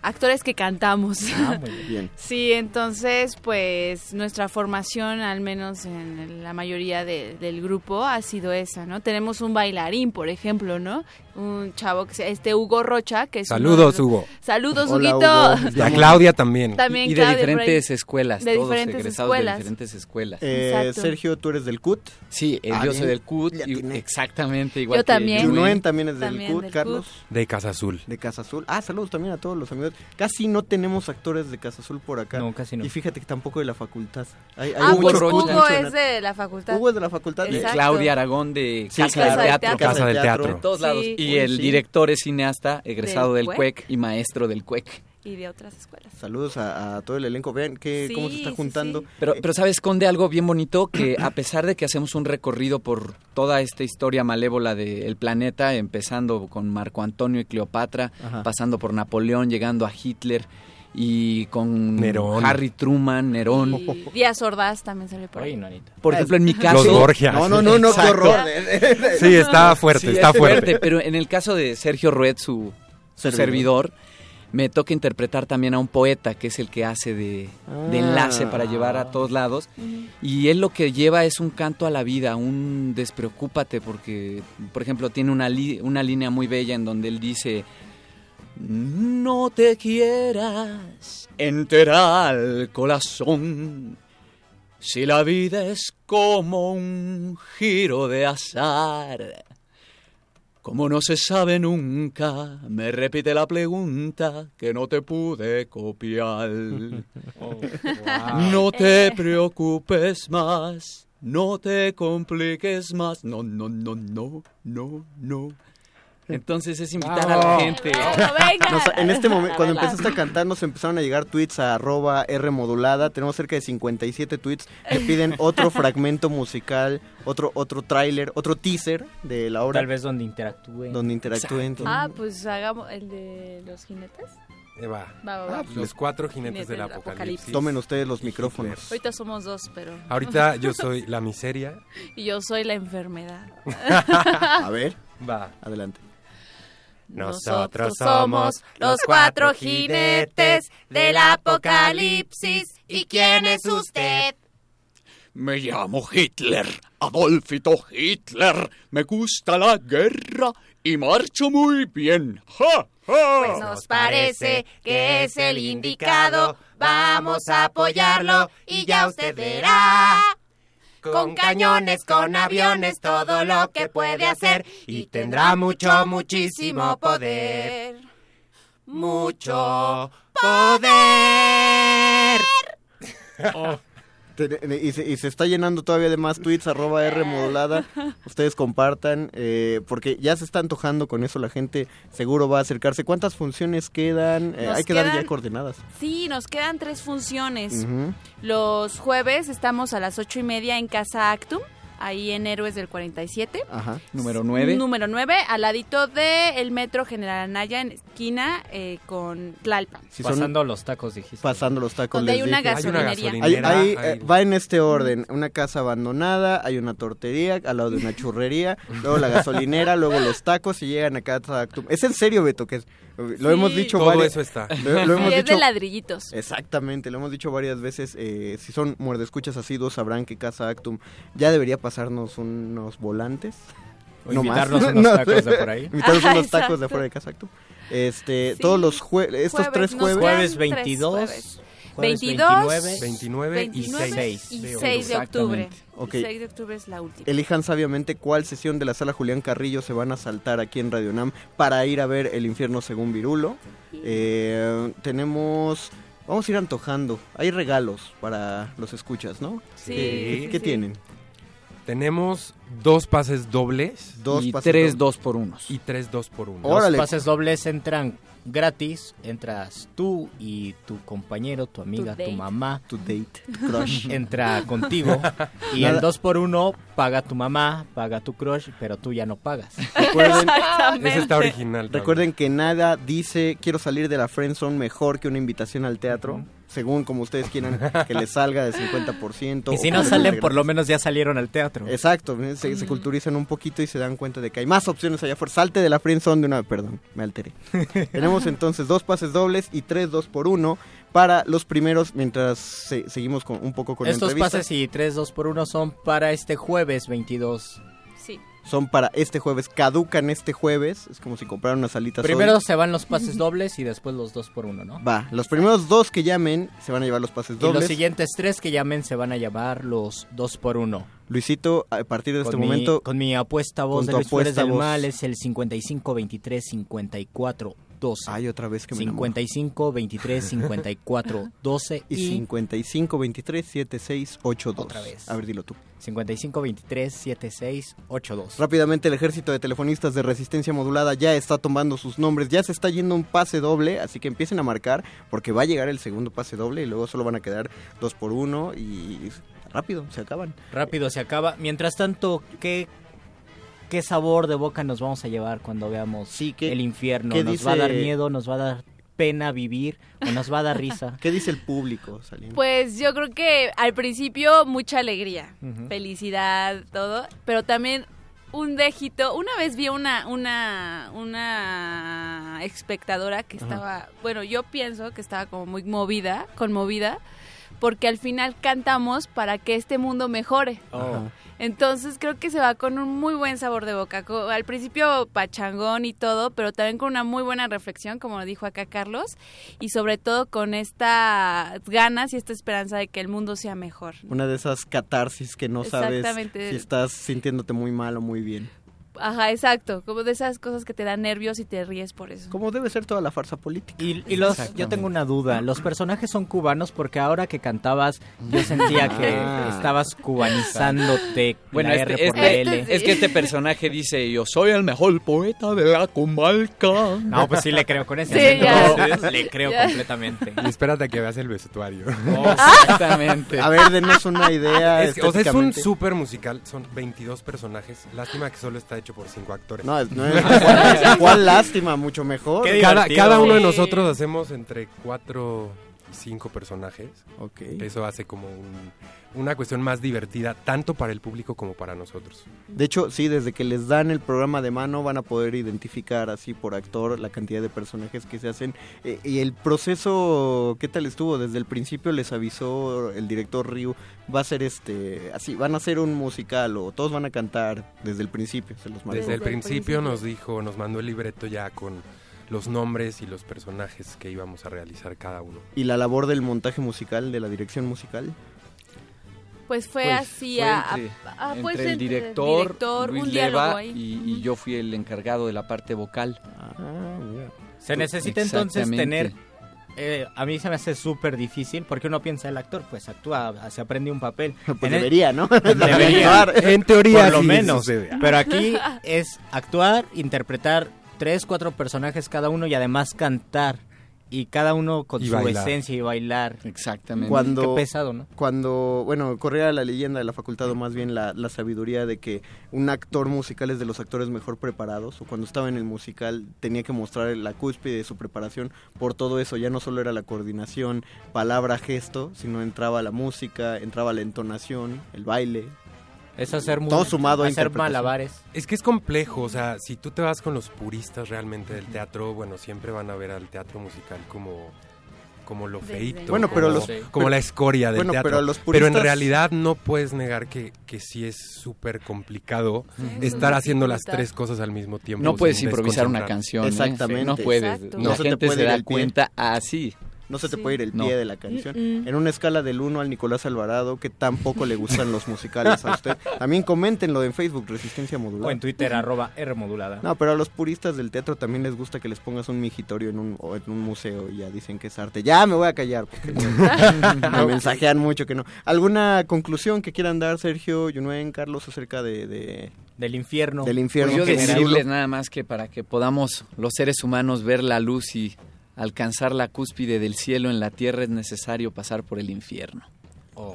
actores que cantamos. Ah, muy bien. Sí, entonces pues nuestra formación, al menos en la mayoría de- del grupo, ha sido esa, ¿no? Tenemos un bailarín, por ejemplo, ¿no? Un chavo que se este Hugo Rocha, que es... Saludos, de Hugo. Saludos, Hola, Huguito. Hugo. Y a Claudia también. También y de Claudia por ahí. diferentes escuelas, De todos diferentes egresados escuelas. de diferentes escuelas. Eh. Sergio, tú eres del CUT. Sí, eh, Ah, yo bien. soy del CUT, y- exactamente igual Yo que también. Yunuen también es del También CUT, del Carlos. De Casa Azul. De Casa Azul. Ah, saludos también a todos los amigos. Casi no tenemos actores de Casa Azul por acá. No, casi no. Y fíjate que tampoco de la facultad. Hay, hay Ah, mucho pues Hugo es de la facultad. Hugo es de la facultad. Y Exacto. Claudia Aragón de Sí, Casa claro. del Teatro. Casa del de Teatro. De todos lados. Sí. Y Uy, el sí. director es cineasta, egresado Del del CUEC. CUEC y maestro del CUEC. Y de otras escuelas. Saludos a, a todo el elenco. Vean que, cómo se está juntando. sí. Pero, Eh, pero sabes, esconde algo bien bonito que a pesar de que hacemos un recorrido por toda esta historia malévola del planeta, empezando con Marco Antonio y Cleopatra, Ajá. pasando por Napoleón, llegando a Hitler y con Nerón. Harry Truman, Nerón. Y Díaz Ordaz también salió por ahí. Por ejemplo, en mi caso... Los Borgia. No, no, no, no, qué horror. Sí, está fuerte, Sí, está es fuerte. Pero en el caso de Sergio Rued, su, su servidor, me toca interpretar también a un poeta, que es el que hace de, de enlace para llevar a todos lados. Y él lo que lleva es un canto a la vida, un despreocúpate, porque, por ejemplo, tiene una, li- una línea muy bella en donde él dice, no te quieras enterar al corazón, si la vida es como un giro de azar. Como no se sabe nunca, me repite la pregunta que no te pude copiar. No te preocupes más, no te compliques más. No, no, no, no, no, no. Entonces es invitar a la gente. Bueno, venga. Nos- en este momento, cuando empezaste a cantar, nos empezaron a llegar tweets a arroba R modulada. Tenemos cerca de 57 tweets que piden otro fragmento musical, otro otro tráiler, otro teaser de la obra Tal vez donde interactúen. donde interactúen. Ah, pues hagamos el de los jinetes. Eh, va. Va, va, va. Los cuatro jinetes Jinetes del del apocalipsis. apocalipsis. Tomen ustedes los micrófonos. Ahorita somos dos, pero... Ahorita yo soy la miseria. Y yo soy la enfermedad. A ver, Va. adelante. Nosotros somos los cuatro jinetes del apocalipsis. ¿Y quién es usted? Me llamo Hitler, Adolfito Hitler. Me gusta la guerra y marcho muy bien. ¡Ja, ja! Pues nos parece que es el indicado. Vamos a apoyarlo y ya usted verá. Con cañones, con aviones, todo lo que puede hacer. Y tendrá mucho, muchísimo poder. Mucho poder. Te- Y se, y se está llenando todavía de más tweets, arroba R modulada. Ustedes compartan, eh, porque ya se está antojando con eso, la gente seguro va a acercarse. ¿Cuántas funciones quedan? Eh, hay que dar ya coordenadas. Sí, nos quedan tres funciones. Los jueves estamos a las ocho y media en Casa Actum, ahí en Héroes del 47. Ajá. Número 9. Número 9, al ladito del Metro General Anaya, en esquina eh, con Tlalpan. Son- Pasando los tacos, dijiste. pasando los tacos. Donde hay una gasolinería. Hay- eh, va en este orden, una casa abandonada, hay una tortería al lado de una churrería, luego la gasolinera, luego los tacos y llegan a casa Actum. Es en serio, Beto, que es- lo Sí. hemos dicho Todo varias eso está. Lo, lo hemos Y es dicho de ladrillitos. Exactamente, lo hemos dicho varias veces. eh, si son muerdescuchas asiduos, sabrán que Casa Actum ya debería pasarnos unos volantes. O invitarnos unos tacos de por ahí. Invitarnos unos tacos de afuera de Casa. Este, Sí. todos los jueves, estos Jueves, tres jueves. Jueves tres 22, jueves. jueves 22, 29, 29 y 29 6 y de 6 de octubre. Exactamente. Ok. El 6 de octubre es la última. Elijan sabiamente cuál sesión de la sala Julián Carrillo se van a saltar aquí en Radio Nam para ir a ver El infierno según Virulo. Eh, tenemos... Vamos a ir antojando. Hay regalos para los escuchas, ¿no? Sí, ¿Qué, sí, qué sí. tienen? Tenemos dos pases dobles Dos y pases tres dobles. dos por unos. y tres dos por uno. Órale. Los pases dobles entran gratis, entras tú y tu compañero, tu amiga, tu, mamá, tu date, tu crush. entra contigo y Nada- el 2 por 1 paga tu mamá, paga tu crush, pero tú ya no pagas. Recuerden, Ese está original. Recuerden que nada dice quiero salir de la friend zone mejor que una invitación al teatro, según como ustedes quieran que les salga de 50%. Y si no salen, por lo menos ya salieron al teatro. Exacto, se, se culturizan un poquito y se dan cuenta de que hay más opciones allá afuera. Salte de la friend zone de una... Perdón, me alteré. Tenemos entonces dos pases dobles y tres dos por uno para los primeros mientras se- seguimos con, un poco con Estos pases y 3 2 por 1 son para este jueves 22. Son para este jueves, caducan este jueves. Es como si compraran unas alitas Primero hoy. se van los pases dobles y después los 2 por 1, ¿no? Va, los primeros dos que llamen se van a llevar los pases Y dobles. los siguientes tres que llamen se van a llamar los 2 por 1 Luisito, a partir de este mi- momento... con mi apuesta voz de Luis Flores apuesta del voz. Mal es el 55 23 54 12. Ay, otra vez que me enamoro. 55 23 54 12 Y 55 23 76 82. Otra vez. A ver, dilo tú. 55 23 76 82. Rápidamente el ejército de telefonistas de resistencia modulada ya está tomando sus nombres, ya se está yendo un pase doble, así que empiecen a marcar porque va a llegar el segundo pase doble y luego solo van a quedar dos por uno y rápido, se acaban. Rápido se acaba. Mientras tanto, ¿qué, qué sabor de boca nos vamos a llevar cuando veamos ¿qué- el infierno? qué ¿Nos va a dar miedo? ¿Nos va a dar pena vivir? ¿O nos va a dar risa? ¿Qué dice el público, Salim? Pues yo creo que al principio mucha alegría, felicidad, todo, pero también un dejito. Una vez vi una una una espectadora que estaba, bueno, yo pienso que estaba como muy movida, conmovida, porque al final cantamos para que este mundo mejore. Oh. Entonces creo que se va con un muy buen sabor de boca. Al principio pachangón y todo, pero también con una muy buena reflexión, como lo dijo acá Carlos, y sobre todo con estas ganas y esta esperanza de que el mundo sea mejor. Una de esas catarsis que no sabes si estás sintiéndote muy mal o muy bien. Ajá, exacto, como de esas cosas que te dan nervios y te ríes por eso. Como debe ser toda la farsa política. Y, y los, yo tengo una duda. ¿Los personajes son cubanos? Porque ahora que cantabas, yo sentía que Ah. estabas cubanizándote Bueno, la este, R por este- la L. es que este personaje dice, yo soy el mejor poeta de la comarca. No, pues sí le creo con ese Sí, le creo Ya. completamente. Y espérate a que veas el vestuario. Exactamente. A ver, denos una idea. Es que, o sea, es un súper musical. Son 22 personajes. Lástima que solo está hecho por 5 actores. No, es- no es- ¿cuál, cuál lástima, mucho mejor. Cada, cada uno de nosotros hacemos entre 4 5 personajes. Ok. Eso hace como un- una cuestión más divertida, tanto para el público como para nosotros. De hecho, sí, desde que les dan el programa de mano van a poder identificar así por actor la cantidad de personajes que se hacen. Eh, y el proceso, ¿qué tal estuvo? Desde el principio les avisó el director Ryu, va a ser este, así, van a hacer un musical o todos van a cantar desde el principio, se los marcó. Desde el principio nos dijo, nos mandó el libreto ya con los nombres y los personajes que íbamos a realizar cada uno. Y la labor del montaje musical, de la dirección musical. Pues fue Pues así fue a, entre, a- a- pues entre el director, director, Luis un Leva y, y yo fui el encargado de la parte vocal. Se necesita entonces tener... eh, a mí se me hace súper difícil porque uno piensa el actor, pues actúa, se aprende un papel. Pues En el- debería, ¿no? Debería. Actuar. En teoría Por lo sí menos. sucede. Pero aquí es actuar, interpretar tres, cuatro personajes cada uno y además cantar. Y cada uno con Y su bailar. esencia y bailar. Exactamente. Cuando, Qué pesado, ¿no? Cuando, bueno, corría la leyenda de la facultad, o más bien la, la sabiduría de que un actor musical es de los actores mejor preparados, o cuando estaba en el musical tenía que mostrar la cúspide de su preparación por todo eso, ya no solo era la coordinación, palabra, gesto, sino entraba la música, entraba la entonación, el baile. Es hacer mu- todo sumado a hacer malabares. Es que es complejo, o sea, si tú te vas con los puristas realmente del teatro, bueno, siempre van a ver al teatro musical como como lo feito, Bueno, pero como, los- como pero- la escoria del bueno, teatro. pero los Pero en puristas- realidad no puedes negar que, que sí es súper complicado Sí, estar es haciendo las tres cosas al mismo tiempo. No puedes improvisar una canción. ¿eh? Exactamente. No puedes. Exacto. La No se te gente puede se da cuenta así. No se te Sí. puede ir el No. pie de la canción. Mm, mm. En una escala del 1 al Nicolás Alvarado, que tampoco le gustan los musicales a usted. También coméntenlo en Facebook, Resistencia Modular. O en Twitter, arroba R modulada. No, pero a los puristas del teatro también les gusta que les pongas un migitorio en un, o en un museo y ya dicen que es arte. Ya me voy a callar porque me, me mensajean mucho que no. ¿Alguna conclusión que quieran dar, Sergio, Yunuen, Carlos, acerca de, de del infierno. Del infierno. Pues yo decirles nada más que para que podamos los seres humanos ver la luz y alcanzar la cúspide del cielo en la tierra es necesario pasar por el infierno. Wow.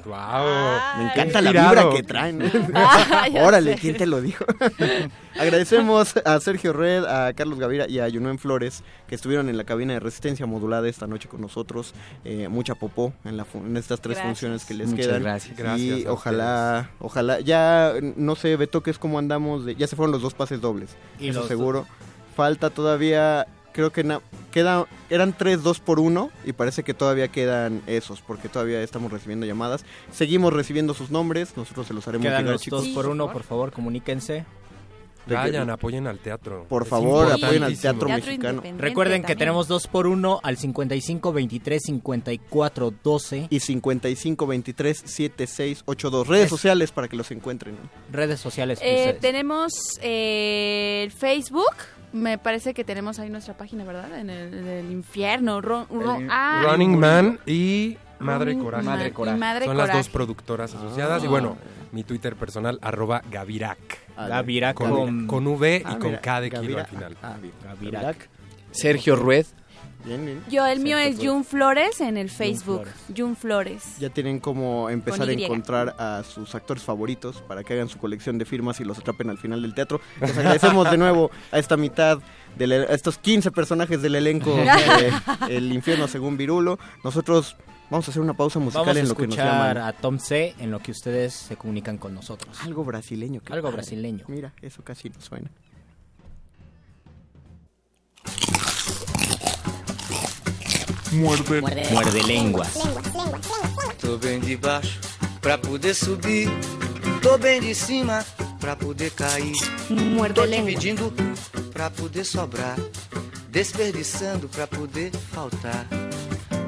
Me encanta la vibra que traen. Ah, Órale, sé. ¿quién te lo dijo? Agradecemos a Sergio Red, a Carlos Gavira y a Yunuen Flores que estuvieron en la cabina de resistencia modulada esta noche con nosotros. Eh, mucha popó en, la en estas tres Gracias. funciones que les Muchas quedan. gracias. Gracias Y ojalá, ojalá, ya no sé, Beto, que es como andamos, de, ya se fueron los dos pases dobles, Y eso seguro. Falta todavía, creo que queda, eran tres dos por uno y parece que todavía quedan esos porque todavía estamos recibiendo llamadas. Seguimos recibiendo sus nombres, nosotros se los haremos Quedan llegar, los chicos. dos por uno, por favor, comuníquense. Vayan, apoyen al teatro. Por Es favor, apoyen al teatro Teatro mexicano. Recuerden que también. tenemos dos por uno al 55 23 54 12. Y 55 23 76 82 redes Es- sociales para que los encuentren. Redes sociales. Eh, tenemos eh, el Facebook. Me parece que tenemos ahí nuestra página, ¿verdad? En el, en el infierno. Ron- ron- ah, Running Man y Madre Running Coraje. Man Madre Coraje. Madre Son las dos productoras asociadas. Y bueno, mi Twitter personal, arroba Gavirac. Gavirac Con, con, V y Ah, con K de kilo al final. ah. Gavirac. Sergio Rued, Bien, bien. Yo, el mío es Jun Flores en el Facebook. Jun Flores. Ya tienen como empezar a encontrar a sus actores favoritos para que hagan su colección de firmas y los atrapen al final del teatro. Les agradecemos de nuevo a esta mitad, del, a estos 15 personajes del elenco de El Infierno según Virulo. Nosotros vamos a hacer una pausa musical Vamos a en lo que nos escuchar llaman. a Tom C en lo que ustedes se comunican con nosotros. Algo brasileño. Algo padre. brasileño. Mira, eso casi no suena. Muerde. Muerde lenguas. Tô bem de baixo pra poder subir. Tô bem de cima pra poder cair. Muerde Tô dividindo pra poder sobrar. Desperdiçando pra poder faltar.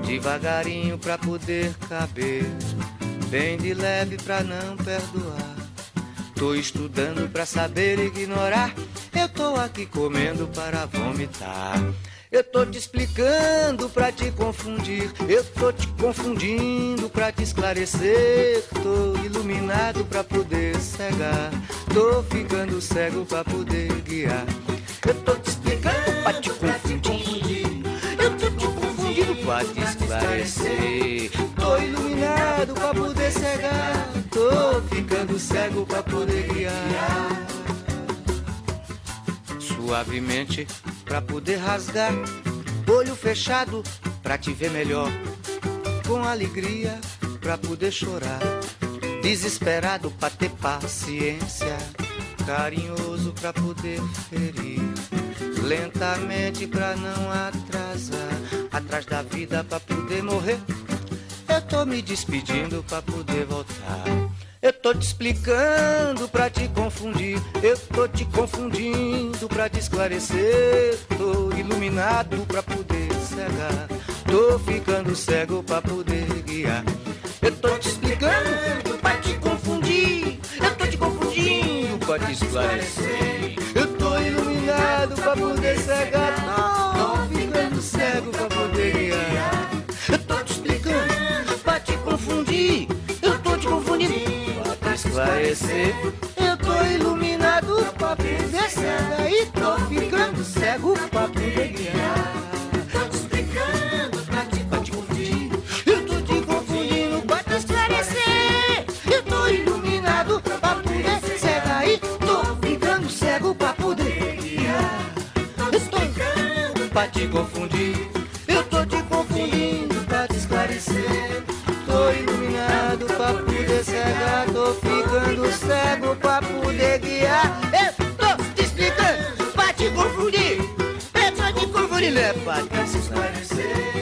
Devagarinho pra poder caber. Bem de leve pra não perdoar. Tô estudando pra saber ignorar. Eu tô aqui comendo para vomitar. Eu tô te explicando pra te confundir. Eu tô te confundindo pra te esclarecer. Tô iluminado pra poder cegar. Tô ficando cego pra poder guiar. Eu tô te explicando pra te confundir. Eu tô te confundindo pra te esclarecer. Tô iluminado pra poder cegar. Tô ficando cego pra poder guiar suavemente pra poder rasgar. Olho fechado pra te ver melhor. Com alegria pra poder chorar. Desesperado pra ter paciência. Carinhoso pra poder ferir. Lentamente pra não atrasar. Atrás da vida pra poder morrer. Eu tô me despedindo pra poder voltar. Eu tô te explicando pra te confundir. Eu tô te confundindo pra te esclarecer. Tô iluminado pra poder cegar. Tô ficando cego pra poder guiar. Eu tô te explicando pra te confundir. Eu tô te confundindo pra te esclarecer. Eu tô iluminado pra poder cegar. Tô ficando cego pra poder guiar. Eu tô te explicando pra te confundir. Eu tô te confundindo esclarecer. Eu tô iluminado, papo vencer, e tô ficando cego, papo de guiana. Cego pra poder guiar. Eu tô te explicando pra te confundir. Eu tô te confundindo é pra te esclarecer.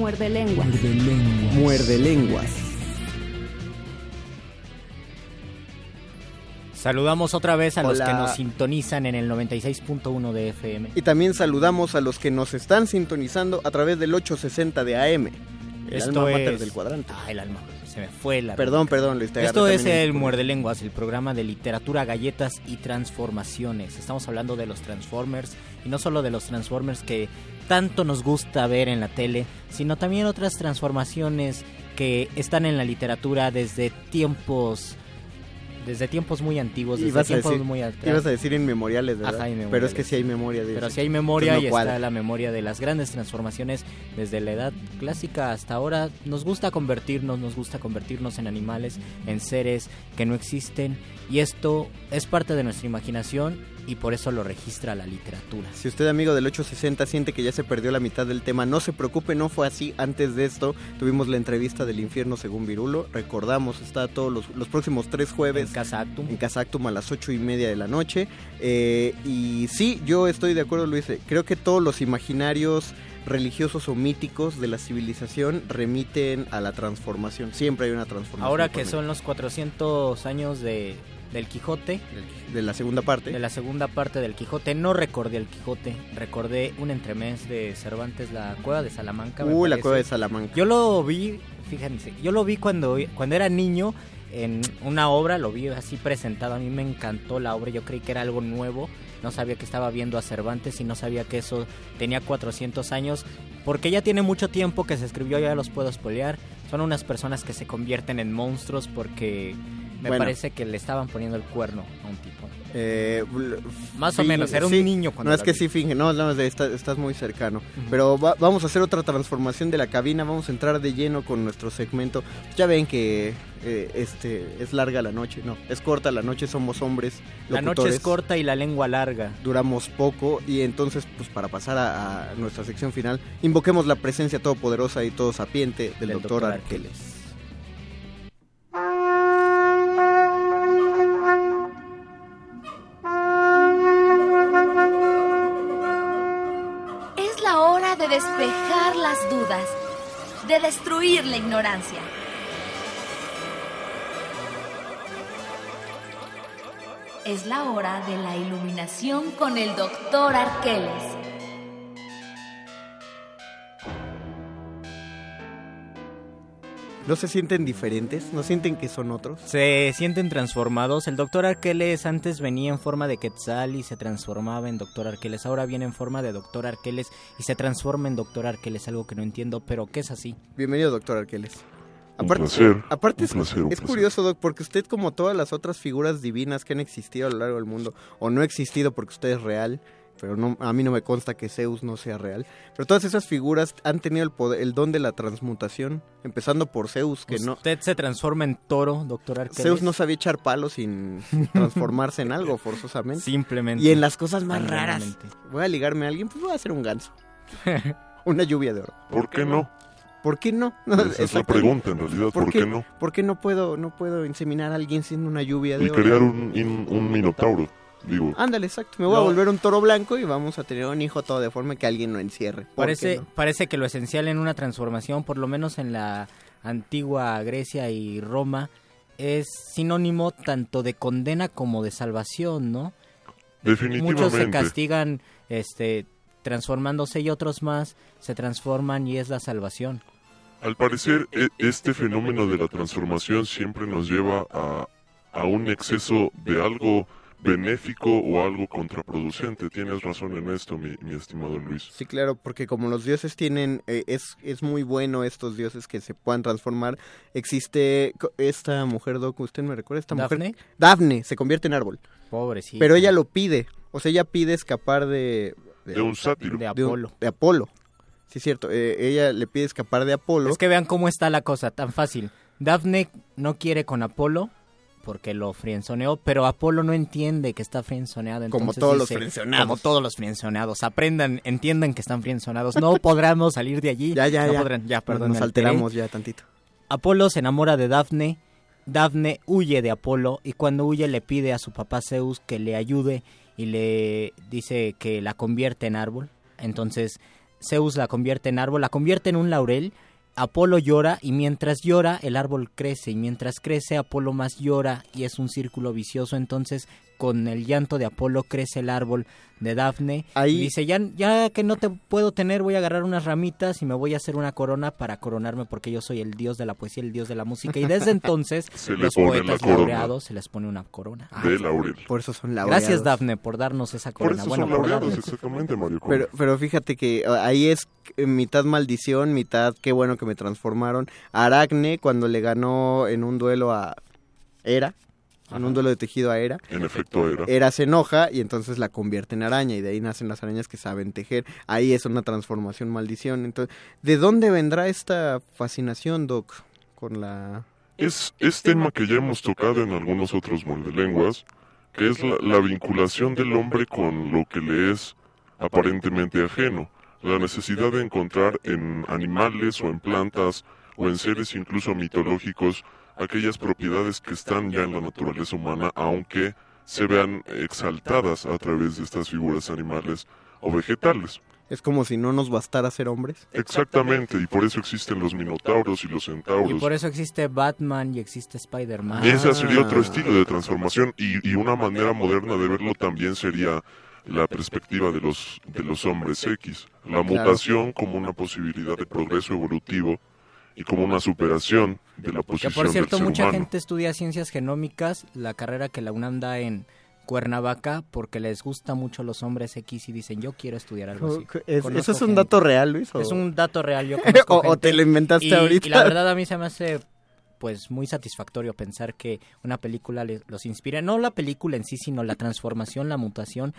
Muerde lenguas. Muerde lenguas. Saludamos otra vez a los que nos sintonizan en el 96.1 de FM. Y también saludamos a los que nos están sintonizando a través del 860 de AM. El Esto alma mater es- del cuadrante. Ah, el alma. Se me fue la... Perdón, perdón, Luis. Te Esto es el. Muerde Lenguas, el programa de literatura, galletas y transformaciones. Estamos hablando de los Transformers y no solo de los Transformers que tanto nos gusta ver en la tele, sino también otras transformaciones que están en la literatura desde tiempos desde tiempos muy antiguos, desde tiempos decir, muy atrás. ibas a decir inmemoriales, ¿verdad? Ajá, Pero es inmemoriales. que sí hay memoria de Pero si hay memoria y cuadra. está la memoria de las grandes transformaciones desde la edad clásica hasta ahora. Nos gusta convertirnos, nos gusta convertirnos en animales, en seres que no existen y esto es parte de nuestra imaginación y por eso lo registra la literatura. Si usted, amigo del 860, siente que ya se perdió la mitad del tema, no se preocupe, no fue así. Antes de esto, tuvimos la entrevista del infierno según Virulo. Recordamos, está todos los, los próximos tres jueves. En Casa Actum. En Casa Actum a las ocho y media de la noche. Eh, y sí, yo estoy de acuerdo, Luis. Creo que todos los imaginarios religiosos o míticos de la civilización remiten a la transformación. Siempre hay una transformación. Ahora que son los 400 años de, del Quijote, de la segunda parte. de la segunda parte del Quijote, no recordé el Quijote, recordé un entremés de Cervantes, la cueva de Salamanca. Uy, la cueva de Salamanca. Yo lo vi, fíjense, yo lo vi cuando, cuando era niño en una obra, lo vi así presentado, a mí me encantó la obra, yo creí que era algo nuevo, no sabía que estaba viendo a Cervantes y no sabía que eso tenía 400 años, porque ya tiene mucho tiempo que se escribió, ya los puedo spoilear, son unas personas que se convierten en monstruos porque me Bueno. parece que le estaban poniendo el cuerno a un tipo. Eh, Más o menos, era un sí. niño cuando No, es que vi. sí finge, no, no, de- está- estás muy cercano. Pero va- vamos a hacer otra transformación de la cabina, vamos a entrar de lleno con nuestro segmento. Ya ven que eh, este es larga la noche, no, es corta la noche, somos hombres. La noche es corta y la lengua larga. Duramos poco y entonces, pues para pasar a, a nuestra sección final, invoquemos la presencia todopoderosa y todo sapiente del, Del doctor doctor Arqueles. Es despejar las dudas, de destruir la ignorancia. Es la hora de la iluminación con el doctor Arqueles. ¿No se sienten diferentes? ¿No sienten que son otros? Se sienten transformados. El Doctor Arqueles antes venía en forma de Quetzal y se transformaba en Doctor Arqueles. Ahora viene en forma de Doctor Arqueles y se transforma en Doctor Arqueles. Algo que no entiendo, pero que es así. Bienvenido, doctor Arqueles. Un placer, aparte un es, placer, un es placer. curioso, Doc, porque usted, como todas las otras figuras divinas que han existido a lo largo del mundo, o no ha existido porque usted es real, pero no, a mí no me consta que Zeus no sea real, pero todas esas figuras han tenido el, poder, el don de la transmutación, empezando por Zeus, que no... Usted se transforma en toro, Doctor Arqueles. Zeus no sabía echar palos sin transformarse en algo forzosamente. Simplemente. Y en las cosas más raras. Voy a ligarme a alguien, pues voy a hacer un ganso. Una lluvia de oro. ¿Por qué no? ¿Por qué no? Esa es la pregunta en realidad, ¿por qué no? ¿Por qué no puedo, no puedo inseminar a alguien siendo una lluvia de Y oro? crear un, un, un minotauro, digo. Ándale, exacto. Me voy a No. volver un toro blanco y vamos a tener un hijo todo deforme que alguien lo encierre. ¿Por Parece, no? parece que lo esencial en una transformación, por lo menos en la antigua Grecia y Roma, es sinónimo tanto de condena como de salvación, ¿no? Muchos se Definitivamente. castigan este, transformándose y otros más se transforman y es la salvación. Al parecer, e- este fenómeno de la transformación siempre nos lleva a, a un exceso de algo benéfico o algo contraproducente. Tienes razón en esto, mi, mi estimado Luis. Sí, claro, porque como los dioses tienen, eh, es, es muy bueno estos dioses que se puedan transformar. Existe esta mujer, Doc, ¿usted me recuerda? Esta ¿Dafne? mujer. Dafne, se convierte en árbol. Pobrecita. Pero ella lo pide. O sea, ella pide escapar de... De un sátiro. De Apolo. de Apolo. Sí, es cierto. eh, ella le pide escapar de Apolo. Es que vean cómo está la cosa, tan fácil. Daphne no quiere con Apolo porque lo frienzoneó, pero Apolo no entiende que está frienzoneado. Como todos los frienzoneados. Como todos los frienzoneados. Aprendan, entiendan que están frienzoneados. No podremos salir de allí. Ya, ya, no ya. podrán- ya, perdón. Nos alteramos ya tantito. Apolo se enamora de Dafne. Dafne huye de Apolo y cuando huye le pide a su papá Zeus que le ayude y le dice que la convierte en árbol. Entonces Zeus la convierte en árbol, la convierte en un laurel. Apolo llora y mientras llora el árbol crece y mientras crece Apolo más llora y es un círculo vicioso. Entonces con el llanto de Apolo crece el árbol de Dafne. Ahí- Y dice, ya, ya que no te puedo tener, voy a agarrar unas ramitas y me voy a hacer una corona para coronarme porque yo soy el dios de la poesía, el dios de la música. Y desde entonces Se los pone la poetas corona. laureados se les pone una corona. de laurel. Por eso son laureados. Gracias Dafne por darnos esa Por corona. eso bueno, son por laureados, darnos. exactamente, Mario. Pero, pero fíjate que ahí es eh, mitad maldición, mitad qué bueno que me transformaron. Aracne, cuando le ganó en un duelo a Hera, en un duelo de tejido a Hera, En efecto era. Hera se enoja y entonces la convierte en araña y de ahí nacen las arañas que saben tejer. Ahí es una transformación maldición. Entonces, ¿de dónde vendrá esta fascinación, Doc, con la... Es, es tema que ya hemos tocado en algunos otros lenguas, que es la, la vinculación del hombre con lo que le es aparentemente ajeno. La necesidad de encontrar en animales o en plantas o en seres incluso mitológicos aquellas propiedades que están ya en la naturaleza humana, aunque se vean exaltadas a través de estas figuras animales o vegetales. Es como si no nos bastara ser hombres. Exactamente, y por eso existen los minotauros y los centauros. Y por eso existe Batman y existe Spider-Man. Ese sería otro estilo de transformación y, y una manera moderna de verlo también sería la perspectiva de los, de los hombres X. La mutación como una posibilidad de progreso evolutivo y como una superación de la Que posición por cierto, del ser mucha humano. gente estudia ciencias genómicas, la carrera que la UNAM da en Cuernavaca, porque les gusta mucho los hombres X y dicen, yo quiero estudiar algo así. ¿Es- ¿Eso es un gente. dato real, Luis? o- Es un dato real, yo conozco o, o gente. te lo inventaste Y- ahorita. Y la verdad a mí se me hace pues muy satisfactorio pensar que una película los inspira, no la película en sí, sino la transformación, la mutación,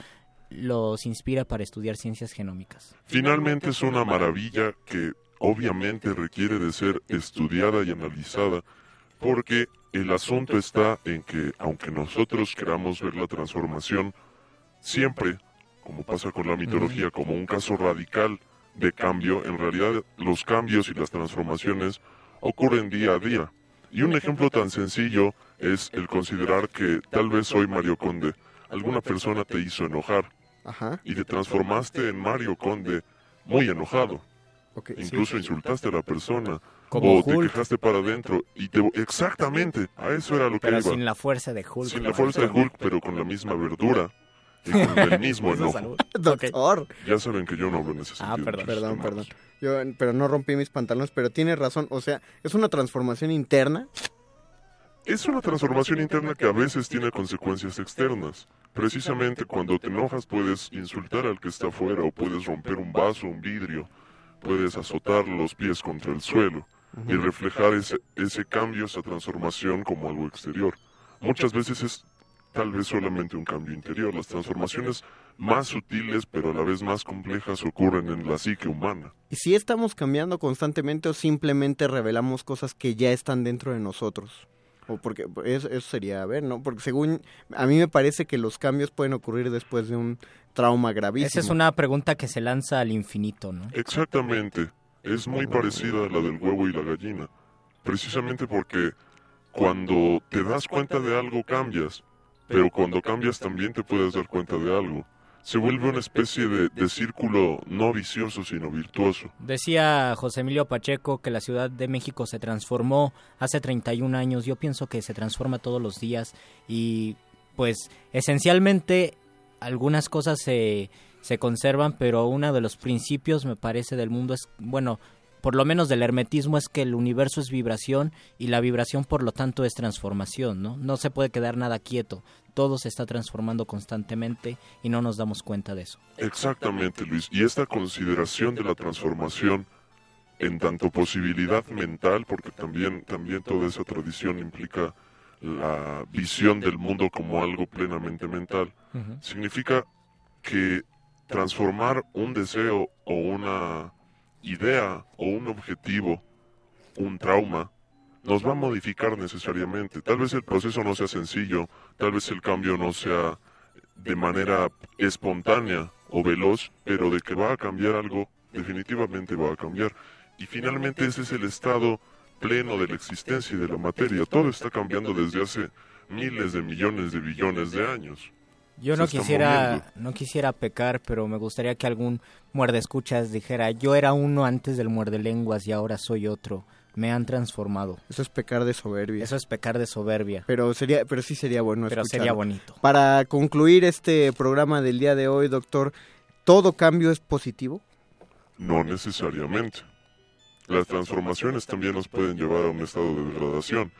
los inspira para estudiar ciencias genómicas. Finalmente es una maravilla que obviamente requiere de ser estudiada y analizada porque el asunto está en que aunque nosotros queramos ver la transformación, siempre, como pasa con la mitología, como un caso radical de cambio, en realidad los cambios y las transformaciones ocurren día a día. Y un ejemplo tan sencillo es el considerar que tal vez hoy Mario Conde, alguna persona te hizo enojar y te transformaste en Mario Conde muy enojado. Incluso sí. insultaste a la persona Como o te quejaste para adentro y te exactamente a eso era lo que Pero iba. sin la fuerza de Hulk. Sin la fuerza de Hulk, pero con la misma verdura y con el mismo Eso, enojo. Doctor. Ya saben que yo no hablo en ese Ah, sentido. perdón. muchachos, Perdón, perdón. Yo, pero no rompí mis pantalones, pero tienes razón. O sea, es una transformación interna. Es una transformación interna que a veces tiene consecuencias externas. Precisamente cuando te enojas puedes insultar al que está afuera o puedes romper un vaso, un vidrio, puedes azotar los pies contra el suelo y reflejar ese, ese cambio, esa transformación como algo exterior. Muchas veces es tal vez solamente un cambio interior. Las transformaciones más sutiles pero a la vez más complejas ocurren en la psique humana. ¿Y si estamos cambiando constantemente o simplemente revelamos cosas que ya están dentro de nosotros? O porque eso, eso sería, a ver, ¿no? Porque según a mí me parece que los cambios pueden ocurrir después de un trauma gravísimo. Esa es una pregunta que se lanza al infinito, ¿no? Exactamente. Es muy parecida a la del huevo y la gallina. Precisamente porque cuando te das cuenta de algo cambias, pero cuando cambias también te puedes dar cuenta de algo. Se vuelve una especie de, de círculo no vicioso sino virtuoso. Decía José Emilio Pacheco que la Ciudad de México se transformó hace 31 años. Yo pienso que se transforma todos los días y pues esencialmente algunas cosas se, se conservan, pero uno de los principios me parece del mundo es, bueno, por lo menos del hermetismo es que el universo es vibración y la vibración por lo tanto es transformación, ¿no? No se puede quedar nada quieto, todo se está transformando constantemente y no nos damos cuenta de eso. Exactamente, Luis. Y esta consideración de la transformación en tanto posibilidad mental, porque también, también toda esa tradición implica la visión del mundo como algo plenamente mental, significa que transformar un deseo o una idea o un objetivo, un trauma, nos va a modificar necesariamente. Tal vez el proceso no sea sencillo, tal vez el cambio no sea de manera espontánea o veloz, pero de que va a cambiar algo, definitivamente va a cambiar. Y finalmente ese es el estado pleno de la existencia y de la materia. Todo está cambiando desde hace miles de millones de billones de años. Yo no quisiera, no quisiera pecar, pero me gustaría que algún muerde escuchas dijera, yo era uno antes del muerde lenguas y ahora soy otro. me han transformado. Eso es pecar de soberbia. Eso es pecar de soberbia. Pero sería, pero sí sería bueno Pero escucharlo. sería bonito. Para concluir este programa del día de hoy, doctor, ¿todo cambio es positivo? No necesariamente. Las transformaciones también nos pueden llevar a un estado de degradación.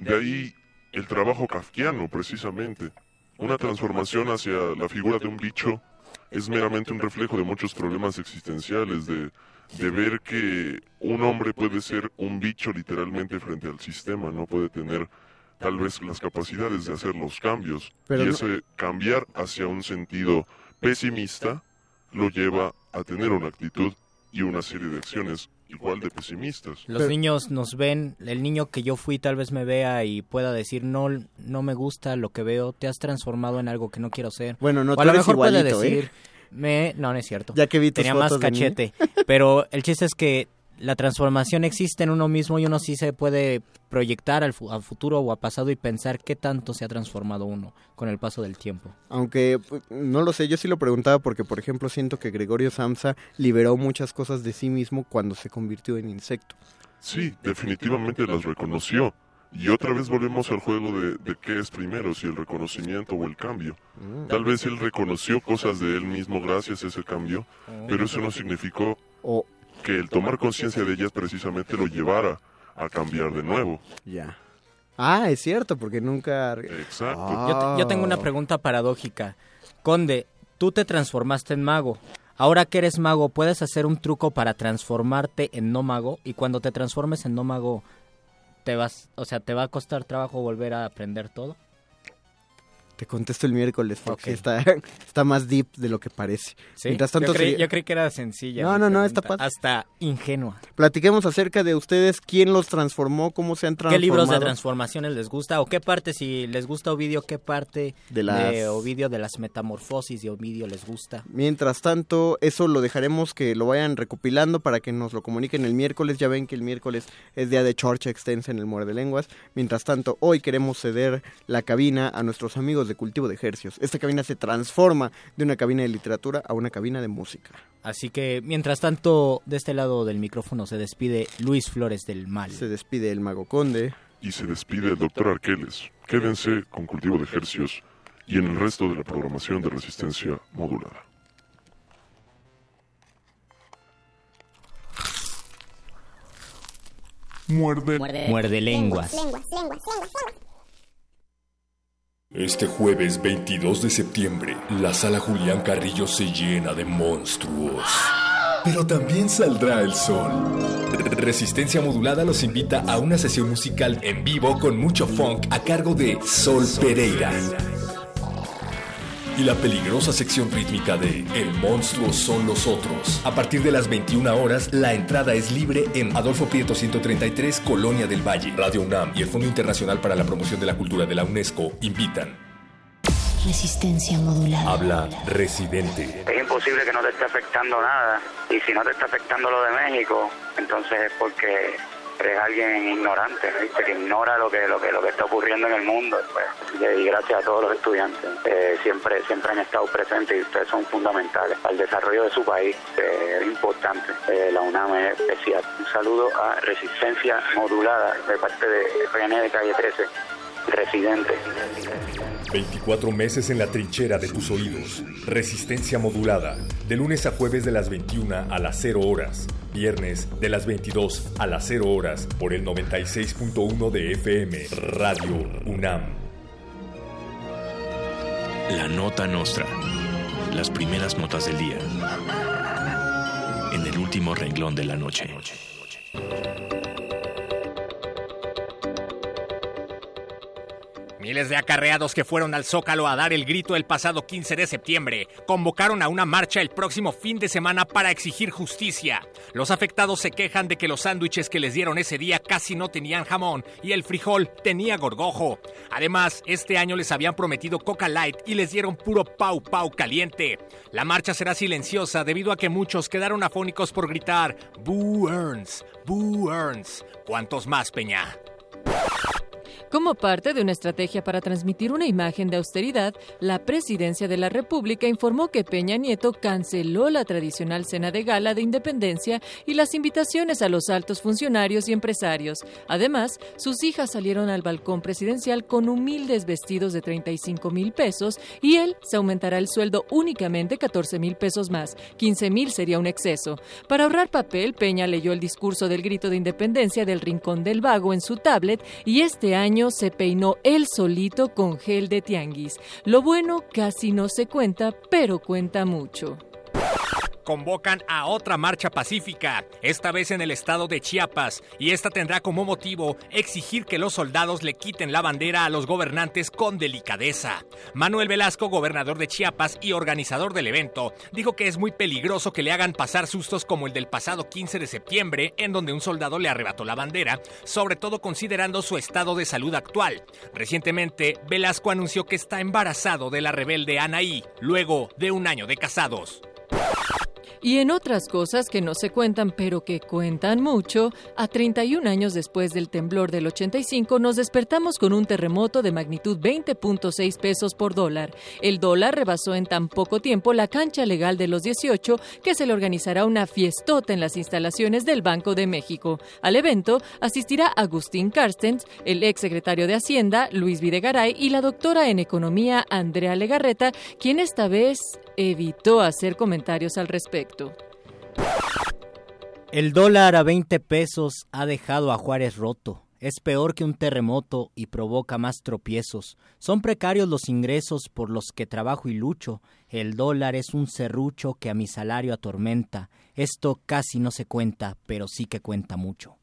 De ahí el trabajo kafkiano, precisamente. Una transformación hacia la figura de un bicho es meramente un reflejo de muchos problemas existenciales, de, de ver que un hombre puede ser un bicho literalmente frente al sistema, no puede tener tal vez las capacidades de hacer los cambios. Pero y no- ese cambiar hacia un sentido pesimista lo lleva a tener una actitud y una serie de acciones igual de pesimistas. Los niños nos ven, el niño que yo fui tal vez me vea y pueda decir, no, no me gusta lo que veo, te has transformado en algo que no quiero ser. Bueno, no, o tú a lo mejor puede ¿eh? decir, me... no, no es cierto. Ya que vi tus Tenía más fotos cachete. Pero el chiste es que la transformación existe en uno mismo y uno sí se puede proyectar al, fu- al futuro o al pasado y pensar qué tanto se ha transformado uno con el paso del tiempo. Aunque pues, no lo sé, yo sí lo preguntaba porque, por ejemplo, siento que Gregorio Samsa liberó muchas cosas de sí mismo cuando se convirtió en insecto. Sí, definitivamente las reconoció. Y otra vez volvemos al juego de, de qué es primero, si el reconocimiento o el cambio. Mm. Tal vez él reconoció cosas de él mismo gracias a ese cambio, pero eso no significó O que el tomar conciencia de ellas precisamente lo llevara a cambiar de nuevo. ya. Ah, es cierto, porque nunca... Exacto. Yo, te- yo tengo una pregunta paradójica. Conde, tú te transformaste en mago. Ahora que eres mago, ¿puedes hacer un truco para transformarte en no mago? Y cuando te transformes en no mago, te vas, o sea, ¿te va a costar trabajo volver a aprender todo? Te contesto el miércoles, porque Ok. está, está más deep de lo que parece. ¿Sí? Mientras tanto, yo, creí, sería- yo creí que era sencilla. No, no, no, está. Hasta ingenua. platiquemos acerca de ustedes, quién los transformó, cómo se han ¿Qué transformado. libros de transformaciones les gusta? ¿O qué parte, si les gusta Ovidio, qué parte De las- Ovidio de las metamorfosis de Ovidio les gusta? Mientras tanto, eso lo dejaremos que lo vayan recopilando para que nos lo comuniquen el miércoles. Ya ven que el miércoles es día de chorcha extensa en el Muerde Lenguas. Mientras tanto, hoy queremos ceder la cabina a nuestros amigos de Cultivo de Ejercios. Esta cabina se transforma de una cabina de literatura a una cabina de música. Así que, mientras tanto, de este lado del micrófono se despide Luis Flores del Mal. Se despide el Mago Conde. Y se despide el doctor Arqueles. Quédense con cultivo de ejercicios y en el resto de la programación de resistencia modulada. Muerde. Muerde lenguas. Este jueves 22 de septiembre, la sala Julián Carrillo se llena de monstruos. Pero también saldrá el sol. Resistencia Modulada los invita a una sesión musical en vivo con mucho funk a cargo de Sol Pereira. Y la peligrosa sección rítmica de El monstruo son los otros. A partir de las 21 horas, la entrada es libre en Adolfo Prieto 133, Colonia del Valle. Radio UNAM y el Fondo Internacional para la Promoción de la Cultura de la UNESCO invitan. Resistencia modulada. Habla Residente. Es imposible que no te esté afectando nada. Y si no te está afectando lo de México, entonces es porque eres alguien ignorante, ¿viste? que ignora lo que, lo que lo que está ocurriendo en el mundo. Pues. Y gracias a todos los estudiantes. eh, siempre, siempre han estado presentes y ustedes son fundamentales al desarrollo de su país. eh, es importante. Eh, la UNAM es especial. Un saludo a Resistencia Modulada de parte de FN de Calle 13, Residente. 24 meses en la trinchera de tus oídos. Resistencia modulada. De lunes a jueves de las 21 a las 0 horas. Viernes de las 22 a las 0 horas. Por el 96.1 de FM. Radio UNAM. La nota nostra. Las primeras notas del día. En el último renglón de la noche. Miles de acarreados que fueron al Zócalo a dar el grito el pasado 15 de septiembre convocaron a una marcha el próximo fin de semana para exigir justicia. Los afectados se quejan de que los sándwiches que les dieron ese día casi no tenían jamón y el frijol tenía gorgojo. Además, este año les habían prometido Coca Light y les dieron puro pau pau caliente. La marcha será silenciosa debido a que muchos quedaron afónicos por gritar Boo Earns, Boo Earns. ¿Cuántos más, Peña? Como parte de una estrategia para transmitir una imagen de austeridad, la presidencia de la República informó que Peña Nieto canceló la tradicional cena de gala de independencia y las invitaciones a los altos funcionarios y empresarios. Además, sus hijas salieron al balcón presidencial con humildes vestidos de 35 mil pesos y él se aumentará el sueldo únicamente 14 mil pesos más. 15 mil sería un exceso. Para ahorrar papel, Peña leyó el discurso del grito de independencia del Rincón del Vago en su tablet y este año se peinó él solito con gel de tianguis. Lo bueno casi no se cuenta, pero cuenta mucho convocan a otra marcha pacífica, esta vez en el estado de Chiapas, y esta tendrá como motivo exigir que los soldados le quiten la bandera a los gobernantes con delicadeza. Manuel Velasco, gobernador de Chiapas y organizador del evento, dijo que es muy peligroso que le hagan pasar sustos como el del pasado 15 de septiembre, en donde un soldado le arrebató la bandera, sobre todo considerando su estado de salud actual. Recientemente, Velasco anunció que está embarazado de la rebelde Anaí, luego de un año de casados. Y en otras cosas que no se cuentan pero que cuentan mucho, a 31 años después del temblor del 85 nos despertamos con un terremoto de magnitud 20.6 pesos por dólar. El dólar rebasó en tan poco tiempo la cancha legal de los 18 que se le organizará una fiestota en las instalaciones del Banco de México. Al evento asistirá Agustín Carstens, el ex secretario de Hacienda, Luis Videgaray, y la doctora en Economía, Andrea Legarreta, quien esta vez evitó hacer comentarios al respecto. El dólar a 20 pesos ha dejado a Juárez roto. Es peor que un terremoto y provoca más tropiezos. Son precarios los ingresos por los que trabajo y lucho. El dólar es un serrucho que a mi salario atormenta. Esto casi no se cuenta, pero sí que cuenta mucho.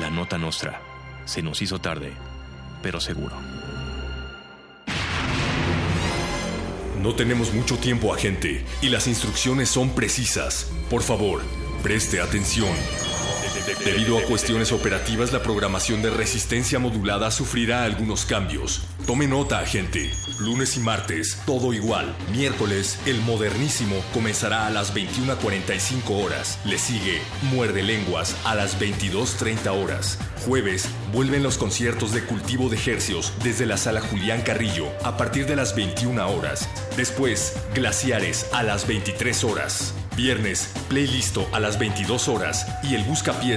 La nota nostra. Se nos hizo tarde, pero seguro. No tenemos mucho tiempo, agente, y las instrucciones son precisas. Por favor, preste atención. Debido a cuestiones operativas, la programación de resistencia modulada sufrirá algunos cambios. Tome nota, agente. Lunes y martes, todo igual. Miércoles, el modernísimo comenzará a las 21.45 horas. Le sigue Muerde Lenguas a las 22.30 horas. Jueves, vuelven los conciertos de cultivo de hercios desde la sala Julián Carrillo a partir de las 21 horas. Después, Glaciares a las 23 horas. Viernes, playlisto a las 22 horas y el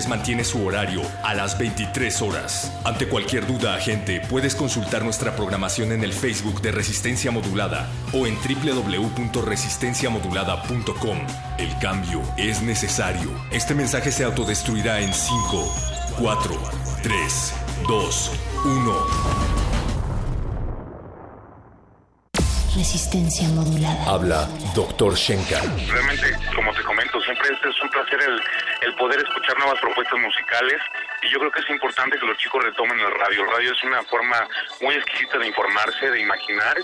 Mantiene su horario a las 23 horas. Ante cualquier duda, agente, puedes consultar nuestra programación en el Facebook de Resistencia Modulada o en www.resistenciamodulada.com. El cambio es necesario. Este mensaje se autodestruirá en 5, 4, 3, 2, 1. Resistencia modulada. Habla Doctor Shenka. Realmente, como te comento, siempre es, es un placer el, el, poder escuchar nuevas propuestas musicales y yo creo que es importante que los chicos retomen el radio. El radio es una forma muy exquisita de informarse, de imaginar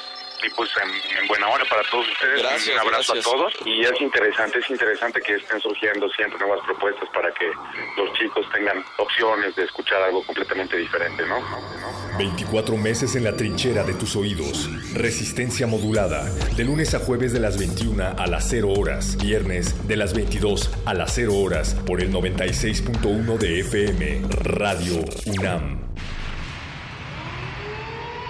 y pues en, buena hora para todos ustedes. Gracias, un abrazo gracias. a todos y es interesante, es interesante que estén surgiendo siempre nuevas propuestas para que los chicos tengan opciones de escuchar algo completamente diferente, ¿no? 24 meses en la trinchera de tus oídos. Resistencia modulada. De lunes a jueves de las 21 a las 0 horas. Viernes de las 22 a las 0 horas. Por el 96.1 de FM. Radio UNAM.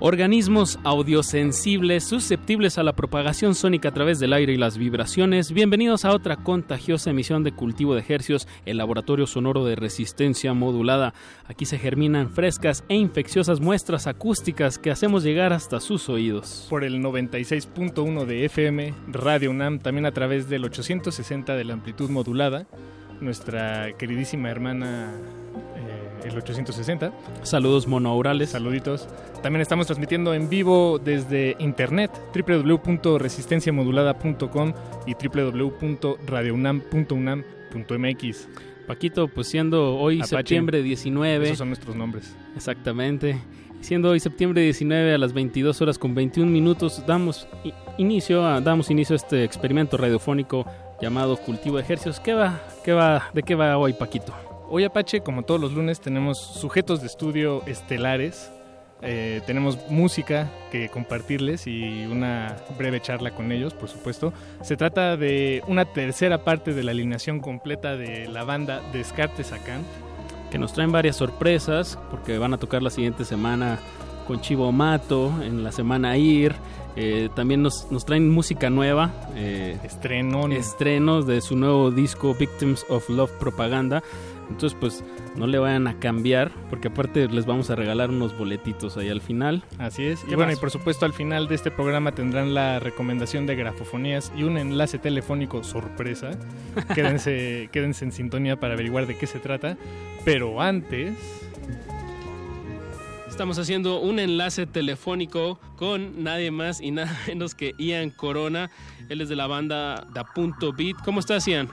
Organismos audiosensibles susceptibles a la propagación sónica a través del aire y las vibraciones. Bienvenidos a otra contagiosa emisión de Cultivo de Hercios, el laboratorio sonoro de resistencia modulada. Aquí se germinan frescas e infecciosas muestras acústicas que hacemos llegar hasta sus oídos. Por el 96.1 de FM, Radio UNAM, también a través del 860 de la amplitud modulada. Nuestra queridísima hermana el 860. Saludos monoaurales. Saluditos. También estamos transmitiendo en vivo desde internet www.resistenciamodulada.com y www.radiounam.unam.mx. Paquito, pues siendo hoy Apache. septiembre 19. Esos son nuestros nombres. Exactamente. Siendo hoy septiembre 19 a las 22 horas con 21 minutos, damos inicio a, damos inicio a este experimento radiofónico llamado Cultivo de Ejercicios. ¿Qué va, qué va, ¿De qué va hoy, Paquito? Hoy Apache, como todos los lunes, tenemos sujetos de estudio estelares. Eh, tenemos música que compartirles y una breve charla con ellos, por supuesto. Se trata de una tercera parte de la alineación completa de la banda Descartes a Kant. que nos traen varias sorpresas, porque van a tocar la siguiente semana con Chivo Mato, en la semana IR. Eh, también nos, nos traen música nueva. Eh, Estrenos de su nuevo disco Victims of Love Propaganda. Entonces, pues no le vayan a cambiar, porque aparte les vamos a regalar unos boletitos ahí al final. Así es. ¿Qué Y bueno, más? y por supuesto al final de este programa tendrán la recomendación de grafofonías y un enlace telefónico sorpresa. quédense, quédense en sintonía para averiguar de qué se trata. Pero antes... Estamos haciendo un enlace telefónico con nadie más y nada menos que Ian Corona. Él es de la banda Da Punto Beat. ¿Cómo estás, Ian?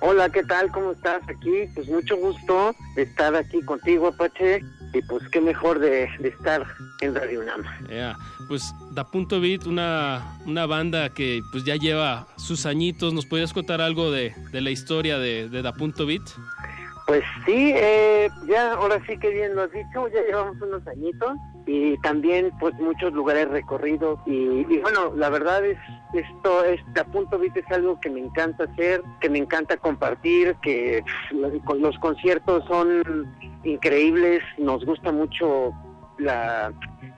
Hola, ¿qué tal? ¿Cómo estás aquí? Pues mucho gusto de estar aquí contigo, Apache. Y pues qué mejor de, de estar en Radio UNAM. Ya, Pues Da Punto Beat, una, una banda que pues ya lleva sus añitos. ¿Nos podrías contar algo de, de la historia de, de Da Punto Beat? Pues sí, eh, ya ahora sí que bien lo has dicho, ya llevamos unos añitos y también pues muchos lugares recorridos. Y, y bueno, la verdad es esto, este a punto viste es algo que me encanta hacer, que me encanta compartir, que los conciertos son increíbles, nos gusta mucho la,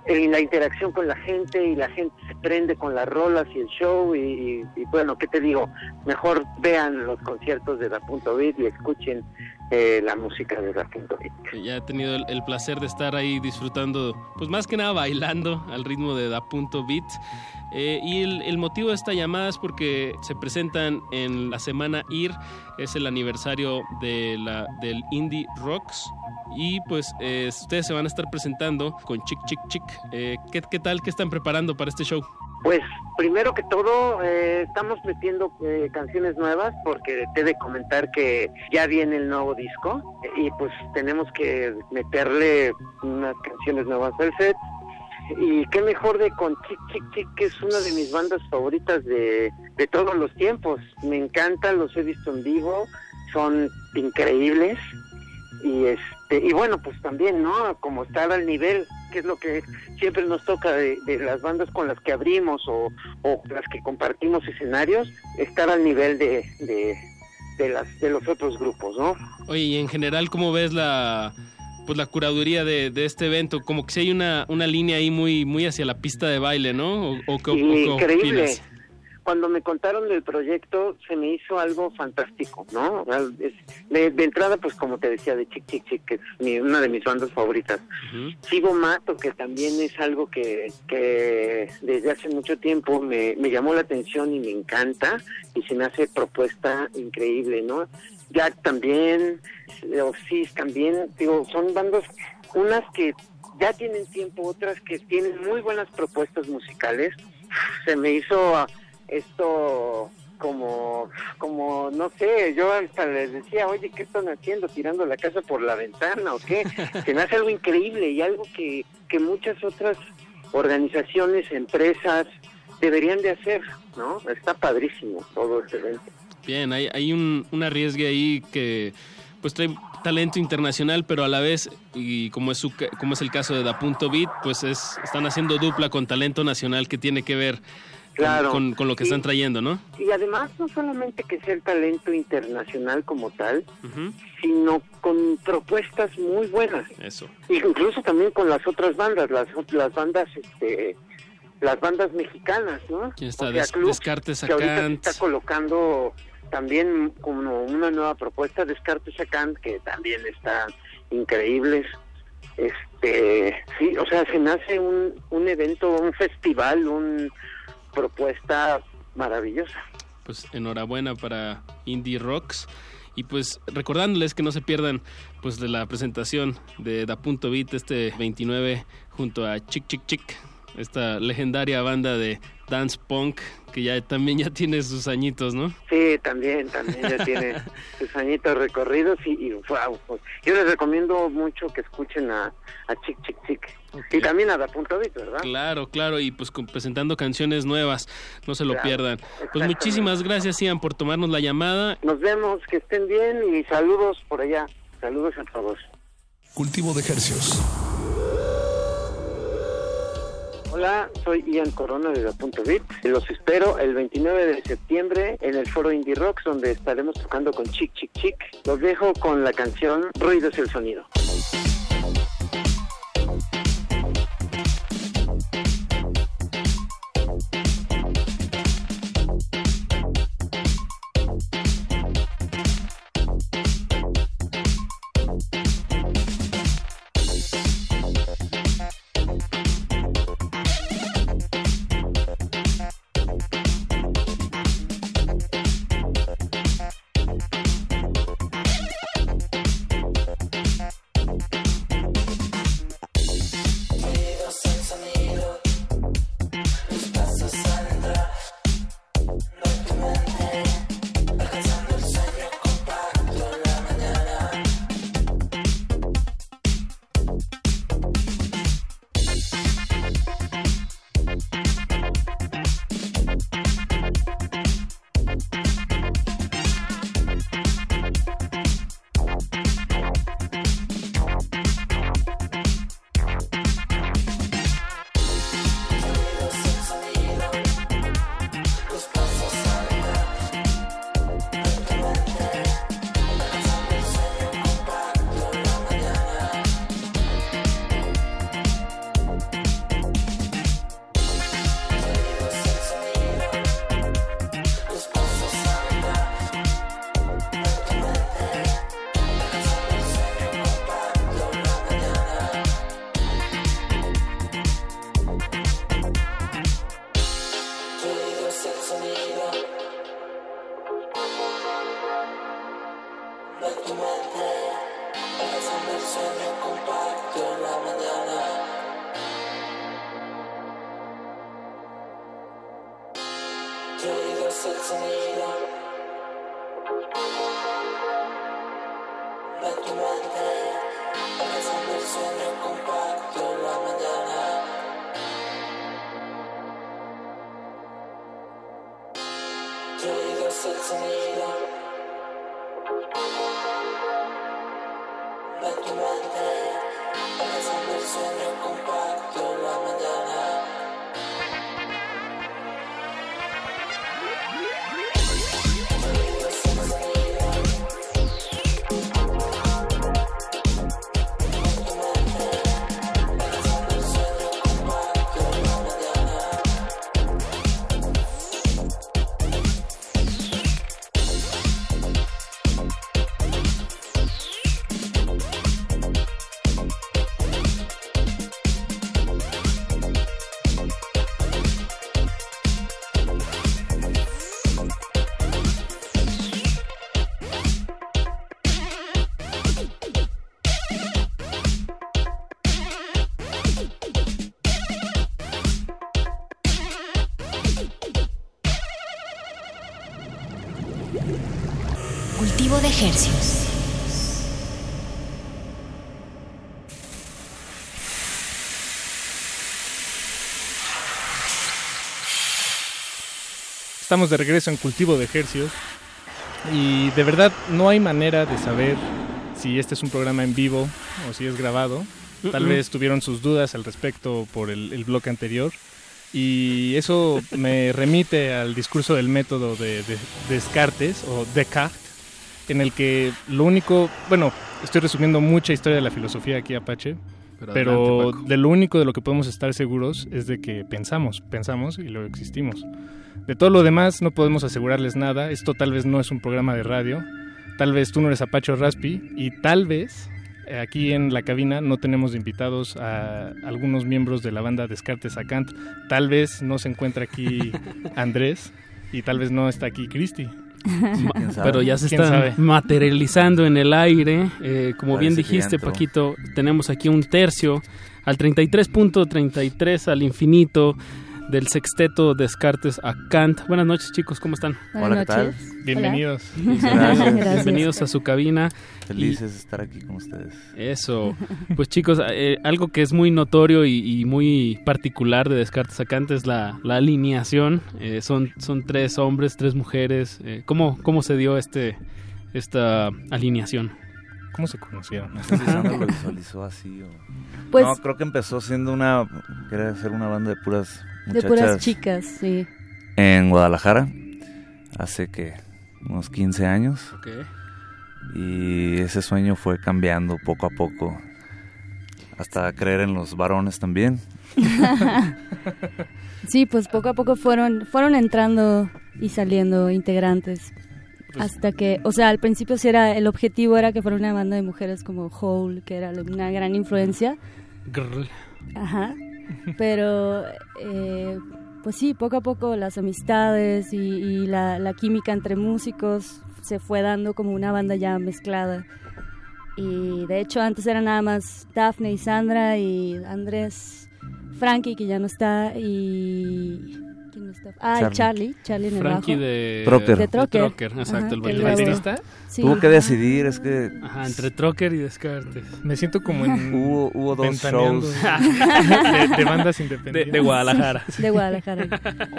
el- la interacción con la gente y la gente se prende con las rolas y el show y, bueno, ¿qué te digo? Mejor vean los conciertos de Da Punto Beat y escuchen eh, la música de Da Punto Beat. que ya he tenido el, el placer de estar ahí disfrutando, pues más que nada bailando al ritmo de Da Punto Beat. Eh, y el, motivo de esta llamada es porque se presentan en la semana IR, es el aniversario de la, del Indie Rocks. Y pues eh, ustedes se van a estar presentando con Chick Chick Chick. Eh, ¿qué, ¿Qué tal? ¿Qué están preparando para este show? Pues primero que todo eh, estamos metiendo eh, canciones nuevas porque te he de comentar que ya viene el nuevo disco y pues tenemos que meterle unas canciones nuevas al set y qué mejor de con Chick Chick Chick que es una de mis bandas favoritas de, de todos los tiempos. Me encanta los he visto en vivo son increíbles. Y este y bueno pues también no como estar al nivel que es lo que siempre nos toca de, de las bandas con las que abrimos o, o las que compartimos escenarios estar al nivel de, de, de las de los otros grupos no Oye, y en general, ¿cómo ves la pues la curaduría de, de este evento? Como que si hay una, una línea ahí muy, muy hacia la pista de baile, ¿no? ¿O, o increíble opinas? cuando me contaron del proyecto se me hizo algo fantástico, ¿no? De, de entrada, pues como te decía, de Chick Chick Chick, que es mi- una de mis bandas favoritas. Chivo Mato, que también es algo que, que desde hace mucho tiempo me, me llamó la atención y me encanta y se me hace propuesta increíble, ¿no? Jack también, Osis también, digo, son bandas, unas que ya tienen tiempo, otras que tienen muy buenas propuestas musicales. Se me hizo ah, esto como, como, no sé, yo hasta les decía, oye, ¿qué están haciendo? ¿Tirando la casa por la ventana o qué? Se me hace algo increíble y algo que, que muchas otras organizaciones, empresas deberían de hacer, ¿no? Está padrísimo todo este evento. Bien, hay, hay un, un arriesgue ahí que pues trae talento internacional, pero a la vez, y como es, su, como es el caso de Da Punto Beat, pues es, están haciendo dupla con talento nacional que tiene que ver con, Claro. con- con lo que Y- están trayendo, ¿no? Y además no solamente que sea el talento internacional como tal, sino con propuestas muy buenas. Eso. incluso también con las otras bandas, las las bandas este las bandas mexicanas, ¿no? ¿Quién está? O sea, Des- Club, Descartes que ahorita se Sacant. está colocando también como una nueva propuesta Descartes Sacant que también están increíbles. Este, sí, o sea, se me hace un, un evento, un festival, una propuesta maravillosa. Pues enhorabuena para Indie Rocks. Y pues recordándoles que no se pierdan pues de la presentación de Da Punto Beat este 29 junto a Chick Chick Chick esta legendaria banda de dance punk que ya también ya tiene sus añitos, ¿no? Sí, también, también ya tiene sus añitos recorridos y, y wow, pues, yo les recomiendo mucho que escuchen a, a Chic Chic Chic y también a Da Punto Beat, ¿verdad? Claro, claro, y pues con- presentando canciones nuevas, no se lo Claro, pierdan. Pues muchísimas gracias, Ian, por tomarnos la llamada. Nos vemos, que estén bien y saludos por allá, saludos a todos. Cultivo de ejercios. Hola, soy Ian Corona de Beat. Los espero el 29 de septiembre en el foro Indie Rocks donde estaremos tocando con Chic Chic Chic. Los dejo con la canción Ruido es el sonido. Estamos de regreso en Cultivo de Ejercios y de verdad no hay manera de saber si este es un programa en vivo o si es grabado. Tal Mm-mm. vez tuvieron sus dudas al respecto por el, el bloque anterior y eso me remite al discurso del método de, de Descartes o Descartes en el que lo único, bueno, estoy resumiendo mucha historia de la filosofía aquí Apache, Pero de lo único de lo que podemos estar seguros es de que pensamos, pensamos y luego existimos. De todo lo demás no podemos asegurarles nada, esto tal vez no es un programa de radio, tal vez tú no eres Apache o Raspi y tal vez eh, aquí en la cabina no tenemos invitados a algunos miembros de la banda Descartes a Kant, tal vez no se encuentra aquí Andrés y tal vez no está aquí Cristi. Pero ya se ¿Quién está materializando en el aire. Eh, como bien Parece dijiste. Paquito, tenemos aquí un tercio al 33.33 al infinito del sexteto Descartes a Kant. Buenas noches, chicos, ¿cómo están? Buenas Hola, ¿qué tal? noches. Bienvenidos. Gracias. Bienvenidos a su cabina. Felices de estar aquí con ustedes. Eso. Pues chicos, eh, algo que es muy notorio y, y muy particular de Descartes a Kant es la, la alineación. Eh, son, son tres hombres, tres mujeres. Eh, ¿cómo, ¿Cómo se dio este esta alineación? ¿Cómo se conocieron? No sé si Sandra lo visualizó así o... Pues- no, creo que empezó siendo una... Quería hacer una banda de puras De puras chicas, sí. En Guadalajara. Hace que unos 15 años. Ok. Y ese sueño fue cambiando poco a poco. Hasta creer en los varones también. sí, pues poco a poco fueron, fueron entrando y saliendo integrantes. Hasta que, o sea, al principio sí era, el objetivo era que fuera una banda de mujeres como Hole, que era una gran influencia. Grrr. Ajá. Pero, eh, pues sí, poco a poco las amistades y, la, la química entre músicos se fue dando como una banda ya mezclada. Y de hecho antes era nada más Daphne y Sandra y Andrés Frankie, que ya no está, y... Ah, y Charlie, Charlie en el Frankie bajo. de Trocker. De Trocker. De Trocker, exacto, Ajá, el baterista. Sí. Tuvo que decidir, es que... Ajá, entre Trocker y Descartes. Me siento como en... Hubo, hubo dos shows. de, de bandas De, independientes. de Guadalajara. De Guadalajara.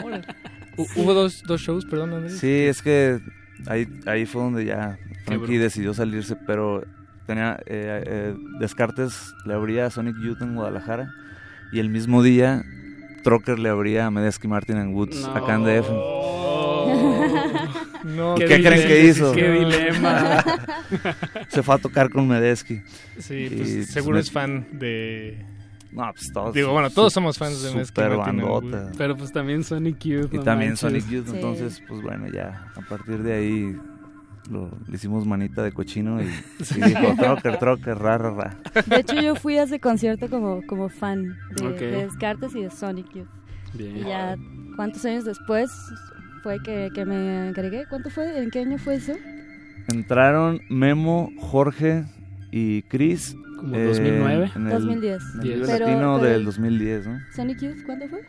Hu- Hubo dos, dos shows, perdón, Andrés. Sí, es que ahí, ahí fue donde ya Frankie decidió salirse, pero tenía eh, eh, Descartes le abría a Sonic Youth en Guadalajara y el mismo día Trocker le abría a Medeski Martin en Woods acá en DF. No, ¿Qué, qué creen que hizo? qué dilema. Se fue a tocar con Medeski. Sí, Y, pues, seguro me- es fan de... No, pues todos. Digo, bueno, todos somos fans de and. Wood. Pero pues también Sonic Youth. Y no también manches. Sonic Youth, Sí. entonces, pues bueno, ya a partir de ahí lo, le hicimos manita de cochino y, y dijo, trocker, trocker, ra, ra, ra. De hecho, yo fui a ese concierto como, como fan de, Descartes y de Sonic Youth. Bien. Y ya, ¿cuántos años después fue que, que me agregué? ¿Cuánto fue? ¿En qué año fue eso? Entraron Memo, Jorge y Chris. ¿Como 2009? En el, 2010. en el Pero- Latino pero- del 2010, ¿no? ¿Sonic Youth cuándo fue?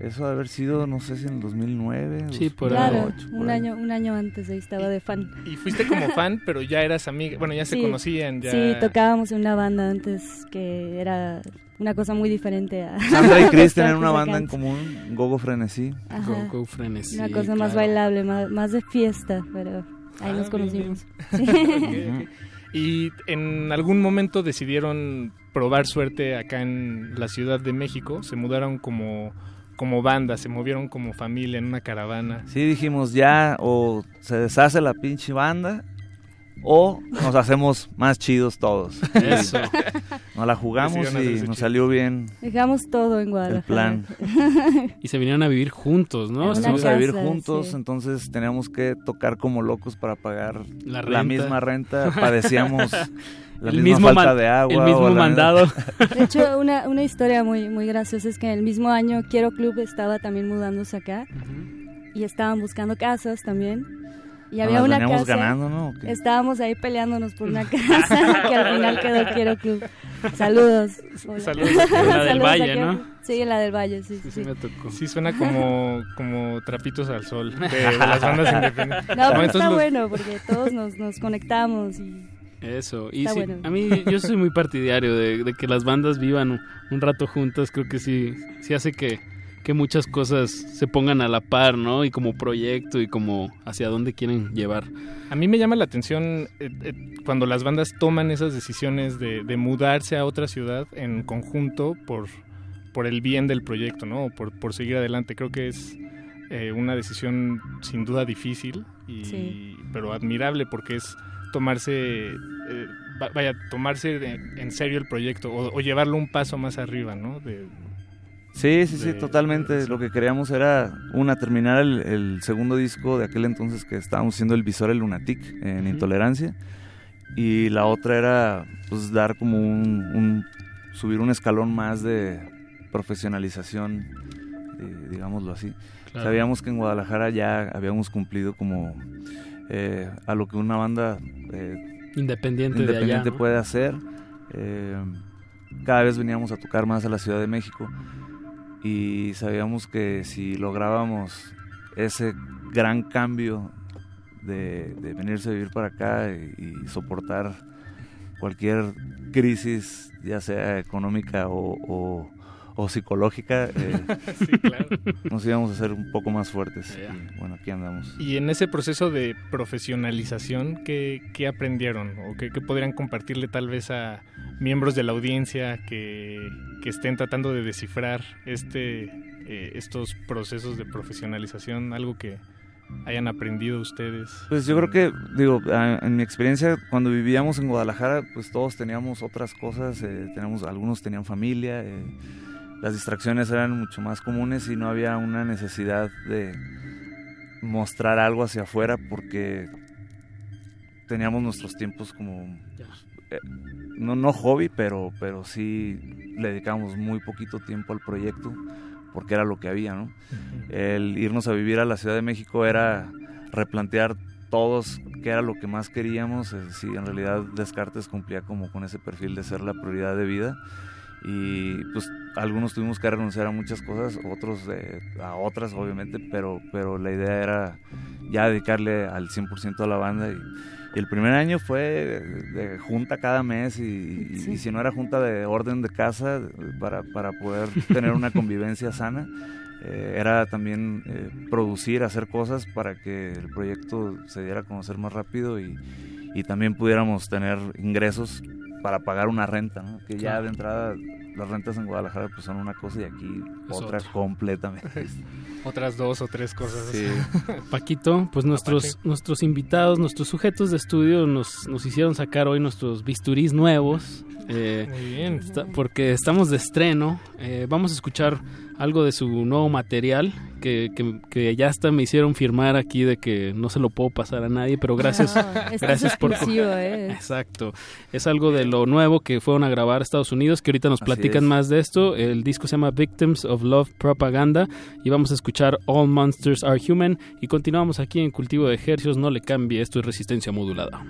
Eso debe haber sido, no sé si en el 2009. Sí, por Claro, 2008, por un ahí. año, un año antes ahí estaba de fan. Y fuiste como fan, pero ya eras amiga. Bueno, ya se conocían. Ya... Sí, tocábamos en una banda antes que era una cosa muy diferente a... Sandra y Chris tenían una banda en común, Gogo Frenesí. Ajá. Go, go Frenesí, Una cosa más bailable, más, más de fiesta, pero ahí Ah, nos conocimos. bien. Y en algún momento decidieron probar suerte acá en la Ciudad de México. Se mudaron como, como banda, se movieron como familia en una caravana. Sí, dijimos ya, o se deshace la pinche banda, o nos hacemos más chidos todos. Eso. Nos la jugamos y nos salió bien Dejamos todo en Guadalajara. el plan. Y se vinieron a vivir juntos, ¿no? Estamos a vivir juntos, sí. entonces teníamos que tocar como locos para pagar La misma renta. Padecíamos la El misma mismo falta de agua. el mismo mandado. De hecho, una, una historia muy, muy graciosa es que el mismo año Quiero Club estaba también mudándose acá y estaban buscando casas también. Y Nos había una casa. ganando, ¿no? Estábamos ahí peleándonos por una casa que al final quedó Quiero Club. Saludos. Hola. Saludos. La del Saludos a Valle, Quiero ¿no? Sí, la del Valle, sí, sí. Sí, me tocó. Sí, suena como, como trapitos al sol de, de las bandas independientes. No, pero está los- bueno porque todos nos, nos conectamos y Eso, y Está sí, bueno. a mí yo soy muy partidario de, de que las bandas vivan un, un rato juntas, creo que sí, sí hace que, que muchas cosas se pongan a la par, ¿no? Y como proyecto y como hacia dónde quieren llevar. A mí me llama la atención eh, eh, cuando las bandas toman esas decisiones de, de mudarse a otra ciudad en conjunto por, por el bien del proyecto, ¿no? Por, por seguir adelante. Creo que es eh, una decisión sin duda difícil, y, Sí. pero admirable porque es tomarse, eh, va- vaya, tomarse en serio el proyecto o, o llevarlo un paso más arriba, ¿no? De, Sí, sí, sí, de- totalmente. Lo que queríamos era, una, terminar el, el segundo disco de aquel entonces que estábamos haciendo el visor El Lunatic en. Intolerancia. Y la otra era, pues, dar como un, un- subir un escalón más de profesionalización di- digámoslo así. Claro. Sabíamos que en Guadalajara ya habíamos cumplido como eh, a lo que una banda eh, Independiente de allá, independiente ¿no? puede hacer. Eh, cada vez veníamos a tocar más a la Ciudad de México y sabíamos que si lográbamos ese gran cambio de, de venirse a vivir para acá y, y soportar cualquier crisis, ya sea económica o, o- o psicológica, eh, nos íbamos a hacer un poco más fuertes. Y, bueno, aquí andamos. Y en ese proceso de profesionalización, ¿qué, qué aprendieron? ¿O qué, qué podrían compartirle tal vez a miembros de la audiencia que, que estén tratando de descifrar este, eh, estos procesos de profesionalización? Algo que hayan aprendido ustedes. Pues yo creo que, digo, en mi experiencia, cuando vivíamos en Guadalajara, pues todos teníamos otras cosas, eh, teníamos, algunos tenían familia, eh, las distracciones eran mucho más comunes y no había una necesidad de mostrar algo hacia afuera porque teníamos nuestros tiempos como, eh, no, no hobby, pero, pero sí le dedicábamos muy poquito tiempo al proyecto porque era lo que había, ¿no? El irnos a vivir a la Ciudad de México era replantear todos qué era lo que más queríamos, si en realidad Descartes cumplía como con ese perfil de ser la prioridad de vida y pues algunos tuvimos que renunciar a muchas cosas, otros eh, a otras obviamente, pero, pero la idea era ya dedicarle al 100% a la banda y, y el primer año fue de junta cada mes y, y- y si no era junta de orden de casa para, para poder tener una convivencia sana, eh, era también eh, producir, hacer cosas para que el proyecto se diera a conocer más rápido y, y también pudiéramos tener ingresos para pagar una renta, ¿no? que ya de entrada las rentas en Guadalajara pues son una cosa y aquí Es otra completamente. Otras dos o tres cosas. Sí. Paquito, pues nuestros, nuestros invitados, nuestros sujetos de estudio nos, nos hicieron sacar hoy nuestros bisturís nuevos. eh, Muy bien. está- porque estamos de estreno. eh, vamos a escuchar algo de su nuevo material que, que- que ya hasta me hicieron firmar aquí de que no se lo puedo pasar a nadie, pero gracias, gracias por... eh. Exacto. Es algo de lo nuevo que fueron a grabar a Estados Unidos, que ahorita nos platican más de esto. El disco se llama Victims of Love Propaganda y vamos a escuchar All Monsters Are Human y continuamos aquí en Cultivo de Ejercios. No le cambie, esto es resistencia modulada.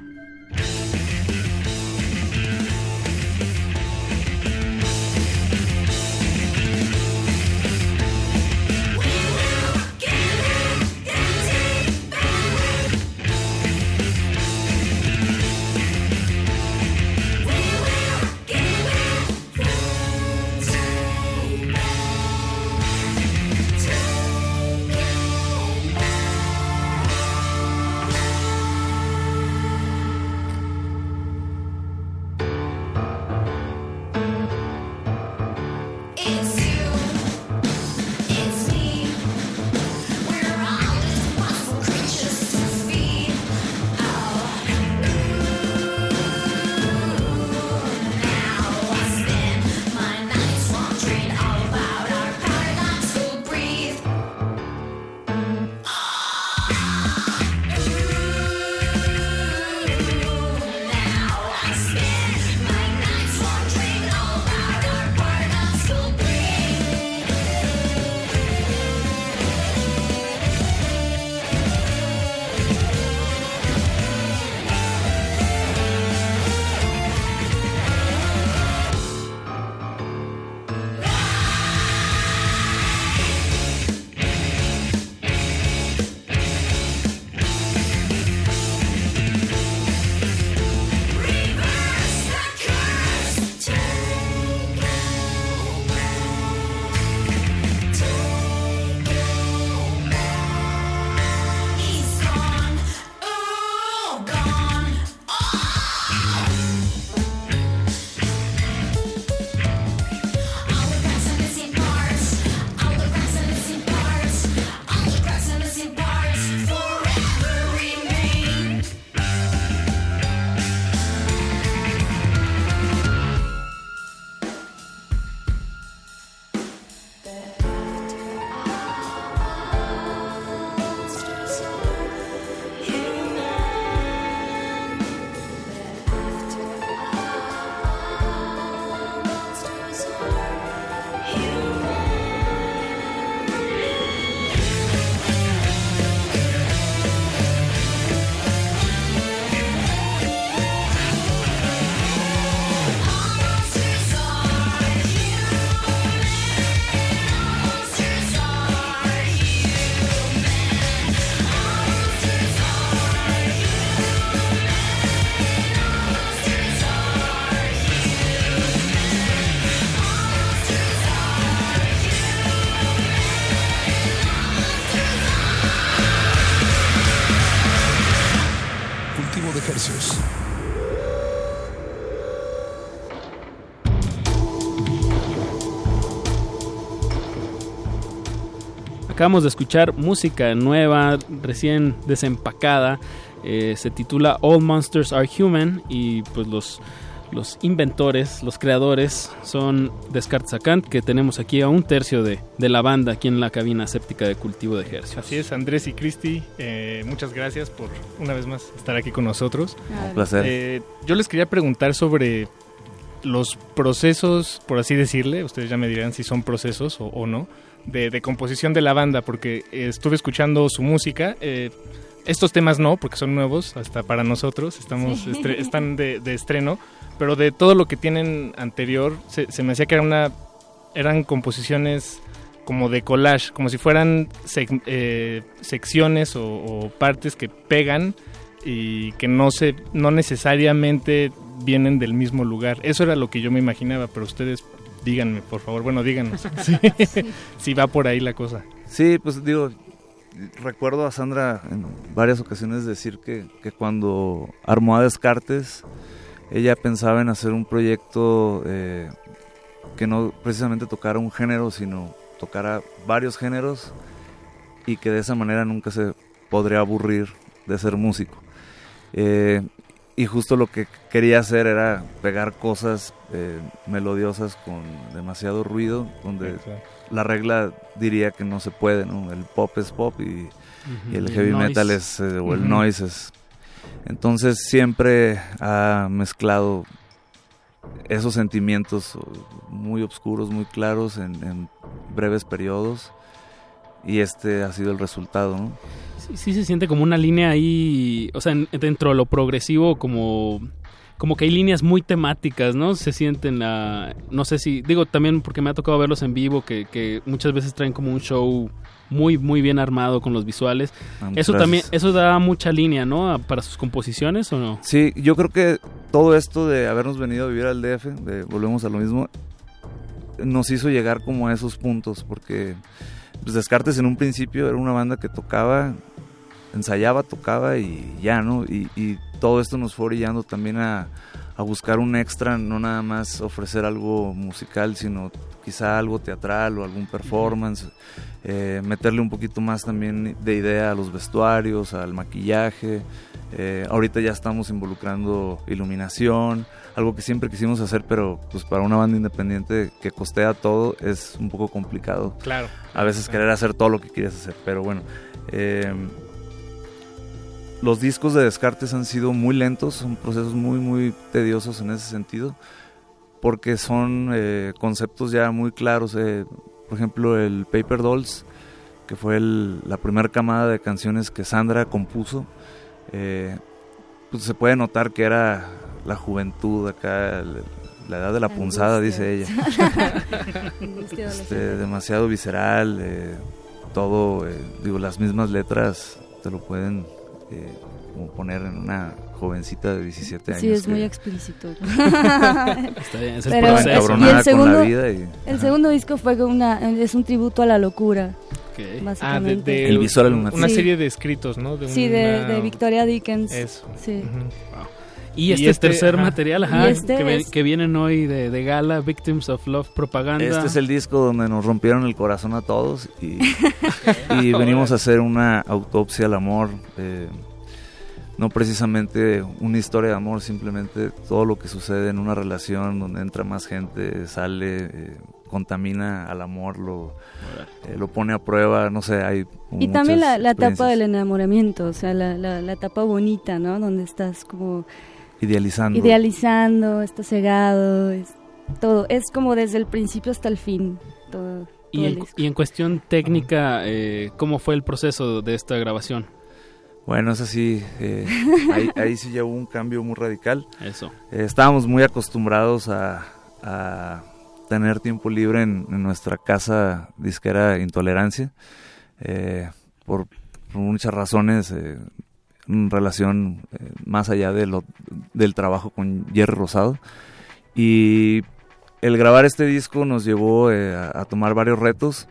Acabamos de escuchar música nueva, recién desempacada. Eh, se titula All Monsters Are Human y pues los, los inventores, los creadores son Descartes Sacant, que tenemos aquí a un tercio de, de la banda aquí en la cabina séptica de cultivo de ejercicios. Así es, Andrés y Cristi, eh, muchas gracias por una vez más estar aquí con nosotros. Un placer. Eh, yo les quería preguntar sobre los procesos, por así decirle, ustedes ya me dirán si son procesos o, o no, de, de composición de la banda, porque estuve escuchando su música. eh, estos temas no, porque son nuevos, hasta para nosotros, estamos Sí. estre- están de, de estreno, pero de todo lo que tienen anterior, se, se me hacía que era una, eran composiciones como de collage, como si fueran sec- eh, secciones o, o partes que pegan y que no se, no necesariamente vienen del mismo lugar. Eso era lo que yo me imaginaba, pero ustedes díganme, por favor, bueno, díganos si, si va por ahí la cosa. Sí, pues digo, recuerdo a Sandra en varias ocasiones decir que, que cuando armó a Descartes, ella pensaba en hacer un proyecto eh, que no precisamente tocara un género, sino tocara varios géneros y que de esa manera nunca se podría aburrir de ser músico. Eh, y justo lo que quería hacer era pegar cosas eh, melodiosas con demasiado ruido, donde Exacto. la regla diría que no se puede, ¿no? El pop es pop y, el Y el heavy metal es, eh, o el noise es... Entonces siempre ha mezclado esos sentimientos muy oscuros, muy claros en, en breves periodos y este ha sido el resultado, ¿no? Sí, sí se siente como una línea ahí, o sea, en- dentro de lo progresivo como como que hay líneas muy temáticas, ¿no? Se sienten la no sé si digo también porque me ha tocado verlos en vivo que, que muchas veces traen como un show muy muy bien armado con los visuales. Eso gracias. también eso da mucha línea, ¿no? Para sus composiciones o no? Sí, yo creo que todo esto de habernos venido a vivir al DF, de, volvemos a lo mismo, nos hizo llegar como a esos puntos, porque pues, Descartes en un principio era una banda que tocaba, ensayaba, tocaba y ya, ¿no? Y, todo esto nos fue orillando también a, a buscar un extra, no nada más ofrecer algo musical, sino quizá algo teatral o algún performance, eh, meterle un poquito más también de idea a los vestuarios, al maquillaje. Eh, ahorita ya estamos involucrando iluminación, algo que siempre quisimos hacer, pero pues para una banda independiente que costea todo es un poco complicado. Claro. A veces querer hacer todo lo que quieres hacer, pero bueno. eh, los discos de Descartes han sido muy lentos, son procesos muy, muy tediosos en ese sentido, porque son eh, conceptos ya muy claros. eh, por ejemplo, el Paper Dolls, que fue el- la primera camada de canciones que Sandra compuso, eh, pues se puede notar que era la juventud acá, la edad de la punzada, dice ella. Este, demasiado visceral, eh, todo, eh, digo, las mismas letras te lo pueden eh, como poner en una jovencita de 17 años. Sí, es que- muy explícito. Está bien, es el Pero- proceso. y el con segundo, la vida y- el ajá. segundo disco fue una, es un tributo a la locura. Ah, de, de El visual una Sí. serie de escritos, ¿no? De Sí, de, una- de Victoria Dickens. Eso. Sí. Y este, tercer ajá. material, ajá, Y este que, ve- es- que vienen hoy de, de gala, Victims of Love Propaganda. Este es el disco donde nos rompieron el corazón a todos y, y venimos a hacer una autopsia al amor. eh, no precisamente una historia de amor, simplemente todo lo que sucede en una relación donde entra más gente, sale, eh, contamina al amor, lo, eh, lo pone a prueba, no sé, hay Y también la, la etapa del enamoramiento, o sea, la, la, la etapa bonita, ¿no? Donde estás como Idealizando. idealizando, estás cegado, es todo. Es como desde el principio hasta el fin. Todo, todo Y el en, disco. y en cuestión técnica, eh, ¿cómo fue el proceso de esta grabación? Bueno, es así, eh, ahí, ahí sí ya hubo un cambio muy radical. Eso. Eh, estábamos muy acostumbrados a, a tener tiempo libre en, en nuestra casa disquera Intolerancia, eh, por, por muchas razones, eh, relación eh, más allá de lo, del trabajo con Jerry Rosado. Y el grabar este disco nos llevó eh, a, a tomar varios retos,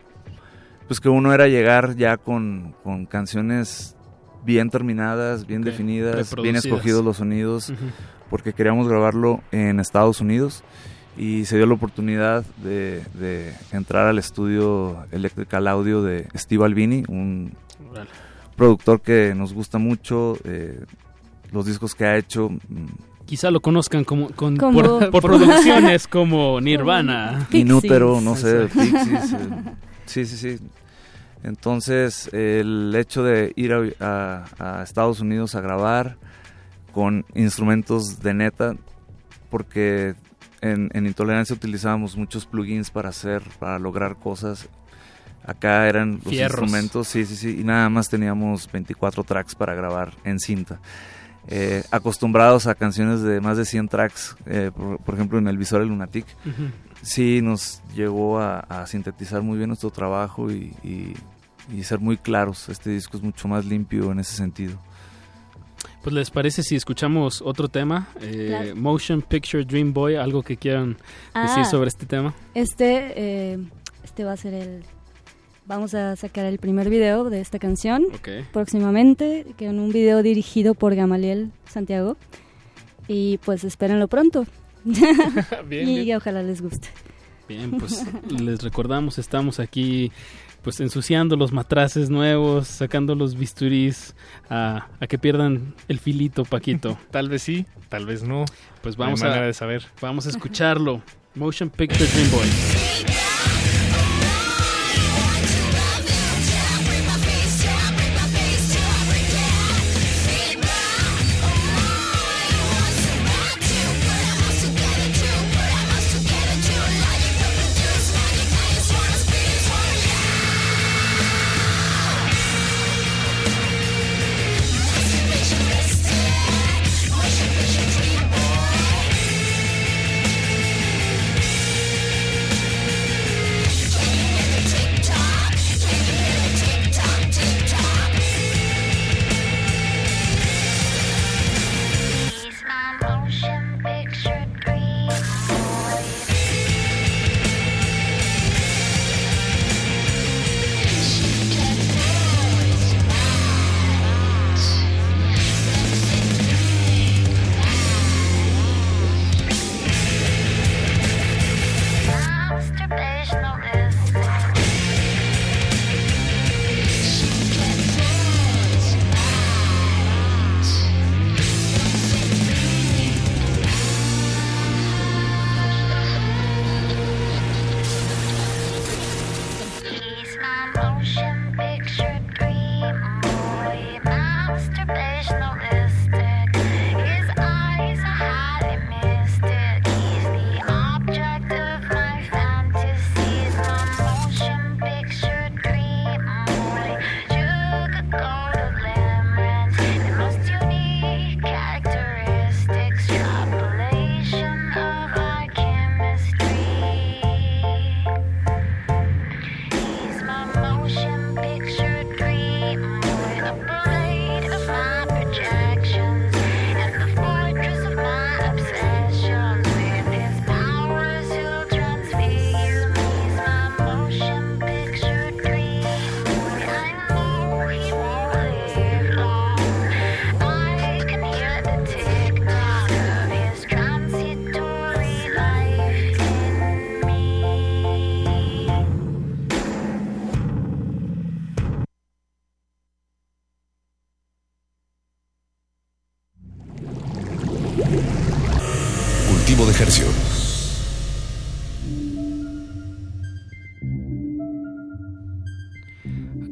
pues que uno era llegar ya con, con canciones bien terminadas, bien Ok, definidas, bien escogidos los sonidos, Ujú. porque queríamos grabarlo en Estados Unidos y se dio la oportunidad de, de entrar al estudio Electrical Audio de Steve Albini, un Órale. Productor que nos gusta mucho, eh, los discos que ha hecho. mm, Quizá lo conozcan como, con, Como- por, por producciones como Nirvana. Inútero, no sé. Pixies. eh, sí, sí, sí. Entonces, el hecho de ir a, a- a Estados Unidos a grabar con instrumentos de neta, porque en, en Intolerancia utilizábamos muchos plugins para hacer, para lograr cosas. Acá eran los Fierros. instrumentos, sí, sí, sí, y nada más teníamos 24 tracks para grabar en cinta. Eh, acostumbrados a canciones de más de 100 tracks, eh, por, por ejemplo en el Visor El Lunatic, sí nos llegó a, a sintetizar muy bien nuestro trabajo y, y- y ser muy claros. Este disco es mucho más limpio en ese sentido. Pues les parece si escuchamos otro tema, Eh, Claro. Motion Picture Dream Boy, algo que quieran Ah. decir sobre este tema. Este, eh, este va a ser el... Vamos a sacar el primer video de esta canción Ok. próximamente, que en un video dirigido por Gamaliel Santiago. Y pues espérenlo pronto. Bien, y bien. ojalá les guste. Bien, pues les recordamos, estamos aquí pues ensuciando los matraces nuevos, sacando los bisturís a, a que pierdan el filito, Paquito. Tal vez sí, tal vez no. Pues No hay vamos a, de saber. vamos a escucharlo. Motion Picture Dream Boy.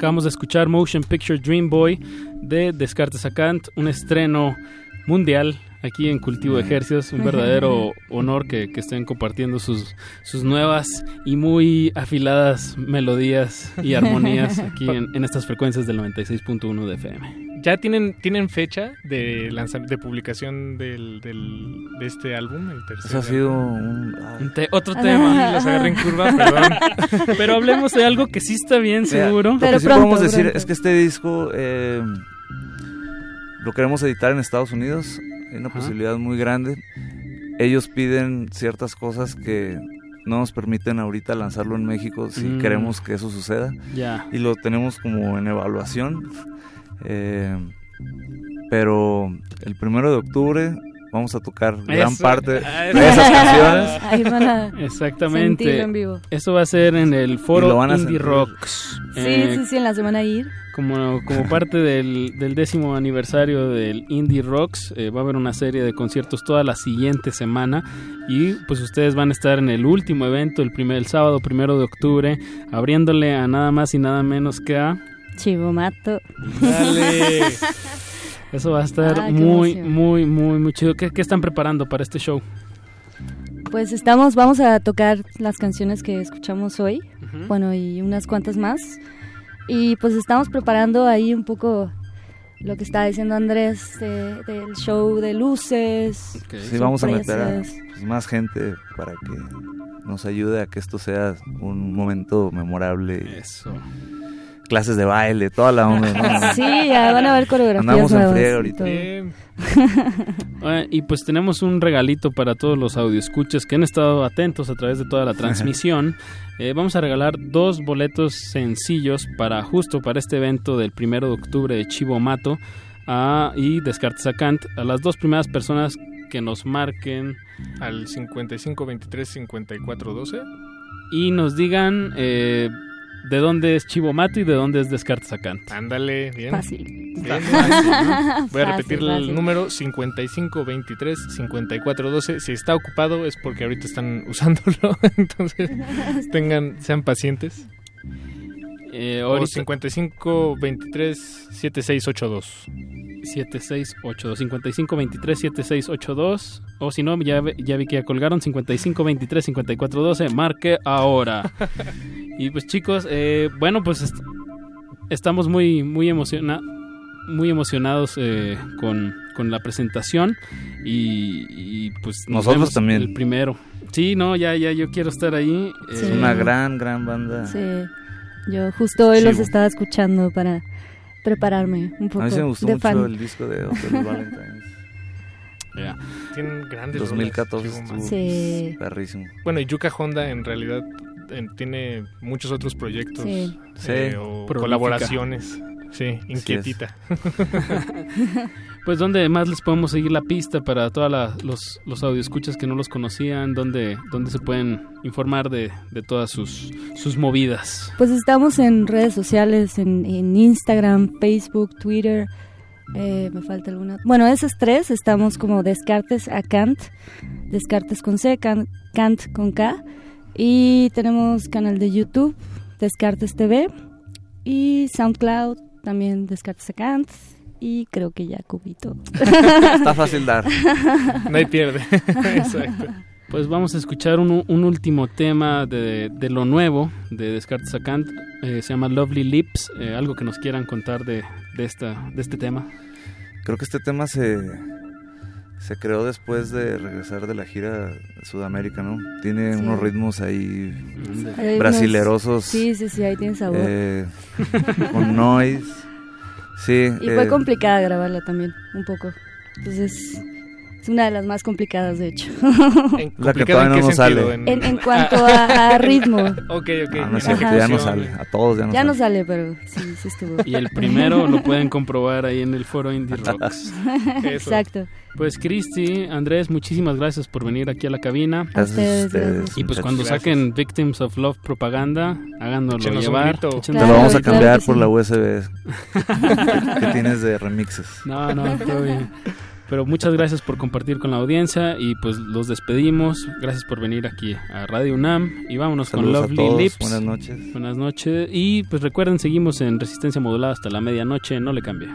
Acabamos de escuchar Motion Picture Dream Boy de Descartes a Kant, un estreno mundial aquí en Cultivo de Ejercios. Un verdadero honor que, que estén compartiendo sus, sus nuevas y muy afiladas melodías y armonías aquí en, en estas frecuencias del 96.1 de FM. ¿Ya tienen, tienen fecha de, de publicación del, del- de este álbum, el tercer Eso ha sido álbum? un... Un te- otro tema. Los agarré en curva, perdón. Pero hablemos de algo que sí está bien, Mira, seguro. Lo que sí podemos decir es que este disco eh, lo queremos editar en Estados Unidos. Hay una Ajá. posibilidad muy grande. Ellos piden ciertas cosas que no nos permiten ahorita lanzarlo en México si Mm. queremos que eso suceda. Ya. Y lo tenemos como en evaluación. Eh, pero el primero de octubre vamos a tocar gran Eso. parte de esas canciones. Ahí van a Exactamente. sentirlo en vivo. Eso va a ser en el foro van a Indie sentir. Rocks. Sí, Eh, sí, sí, en la semana a ir. Como, como parte del, del décimo aniversario del Indie Rocks, eh, va a haber una serie de conciertos toda la siguiente semana y pues ustedes van a estar en el último evento, el primer el sábado primero de octubre, abriéndole a nada más y nada menos que a Chivomato. Dale. Eso va a estar Ah, muy, muy, muy, muy chido. ¿Qué, qué están preparando para este show? Pues estamos, vamos a tocar las canciones que escuchamos hoy, bueno, y unas cuantas más. Y pues estamos preparando ahí un poco lo que está diciendo Andrés de- del show de luces. Sí, vamos a meter a pues, más gente para que nos ayude a que esto sea un momento memorable. Eso. Clases de baile, toda la onda. ¿no? Sí, ya van a haber coreografías Andamos en friega y ahorita. Eh, y pues tenemos un regalito para todos los audioscuchas que han estado atentos a través de toda la transmisión. Eh, vamos a regalar dos boletos sencillos para justo para este evento del primero de octubre de Chivo Mato a- y Descartes a Kant a las dos primeras personas que nos marquen Al 55 23 54 12. y nos digan eh, de dónde es Chivo Mato y de dónde es Descartes a Kant. Ándale, bien. Fácil. Bien, fácil, ¿no? Voy a Fácil, repetir fácil. el número 55 23 54 12. Si está ocupado es porque ahorita están usándolo, entonces tengan sean pacientes. Eh, O ahorita- 55 23 7682. 7682 55 23 7682 o si no ya, ve- ya vi que ya colgaron 55 23 54 12 marque ahora y pues chicos eh, bueno pues est- estamos muy muy emociona muy emocionados eh, con, con la presentación y, y, pues nos Nosotros vemos también. el primero sí no ya ya yo quiero estar ahí Es eh, una gran, gran banda. Sí, yo justo hoy los estaba escuchando para prepararme un poco. A mí sí me gustó de mucho fan. el disco de Hotel Valentine's. Ya. Tienen grandes 2014 rolas, estuvo Sí. perrísimo. Bueno, y Yuka Honda en realidad eh, tiene muchos otros proyectos Sí. eh, Sí. o Prolífica. colaboraciones. Sí, inquietita. Pues donde más les podemos seguir la pista para todos los, los audioescuchas que no los conocían, donde, donde se pueden informar de, de todas sus, sus movidas. Pues estamos en redes sociales, en, en Instagram, Facebook, Twitter. eh, me falta alguna. Bueno, esas tres estamos como Descartes a Kant, Descartes con C, Kant, Kant con K. Y tenemos canal de YouTube, Descartes TV. Y SoundCloud, también Descartes a Kant. Y creo que ya cubito. Está fácil dar. Nadie pierde. Exacto. Pues vamos a escuchar un, un último tema de, de lo nuevo de Descartes a Kant. eh, se llama Lovely Lips. eh, algo que nos quieran contar de, de, esta, de este tema. Creo que este tema se, se creó después de regresar de la gira de Sudamérica, ¿no? Tiene Sí. unos ritmos ahí Hay unos- brasilerosos. Sí, sí, sí, ahí tiene sabor. eh, con noise. Sí. Y fue eh, complicada grabarla también, un poco. Entonces, es una de las más complicadas, de hecho. La que todavía no nos sale. En, en cuanto a, a ritmo. Ok, ok. Ah, no es cierto, ya no sale. A todos ya no Ya sale. no sale, pero sí, sí estuvo. Y el primero lo pueden comprobar ahí en el foro Indie Rocks. Exacto. Pues Cristi, Andrés, muchísimas gracias por venir aquí a la cabina. A ustedes, gracias. Y pues cuando Gracias. saquen Victims of Love propaganda, háganos llevar. échenos Te lo vamos a cambiar por la USB que, que tienes de remixes. No, no, todo bien. Pero muchas gracias por compartir con la audiencia y pues los despedimos. Gracias por venir aquí a Radio UNAM y vámonos Saludos con Lovely Lips. buenas noches. Buenas noches y pues recuerden seguimos en Resistencia Modulada hasta la medianoche, no le cambie.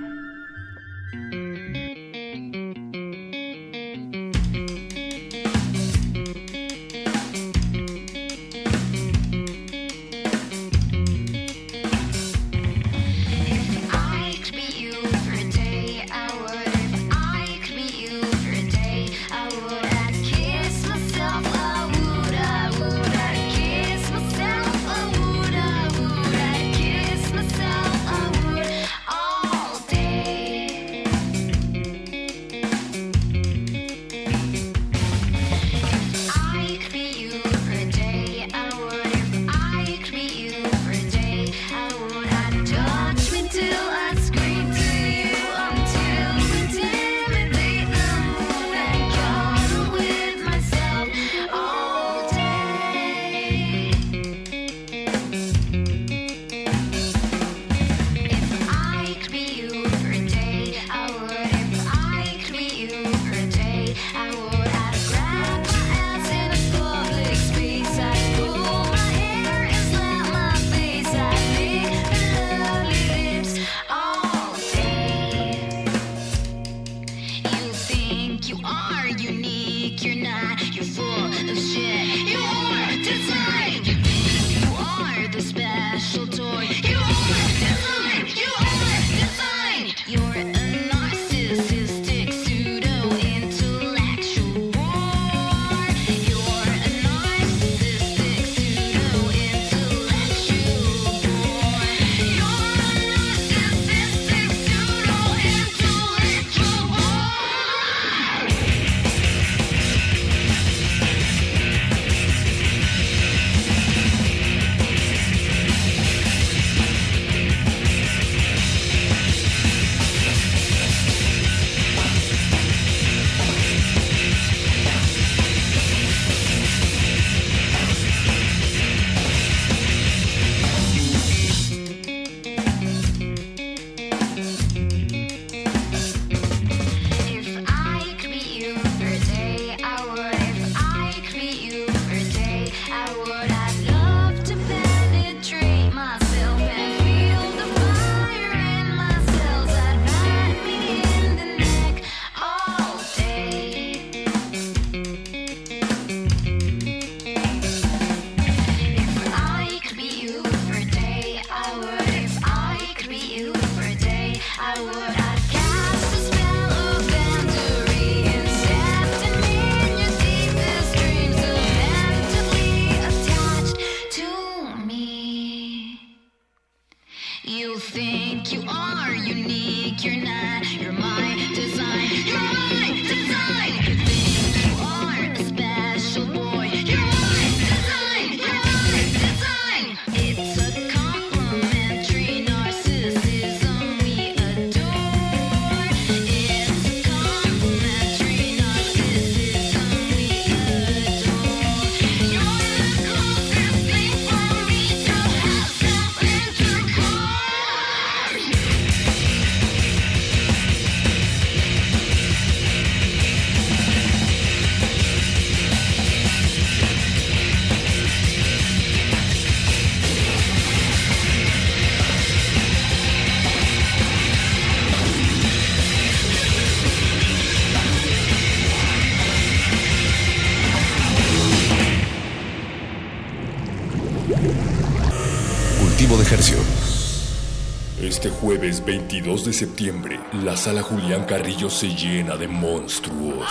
Este jueves 22 de septiembre, la sala Julián Carrillo se llena de monstruos.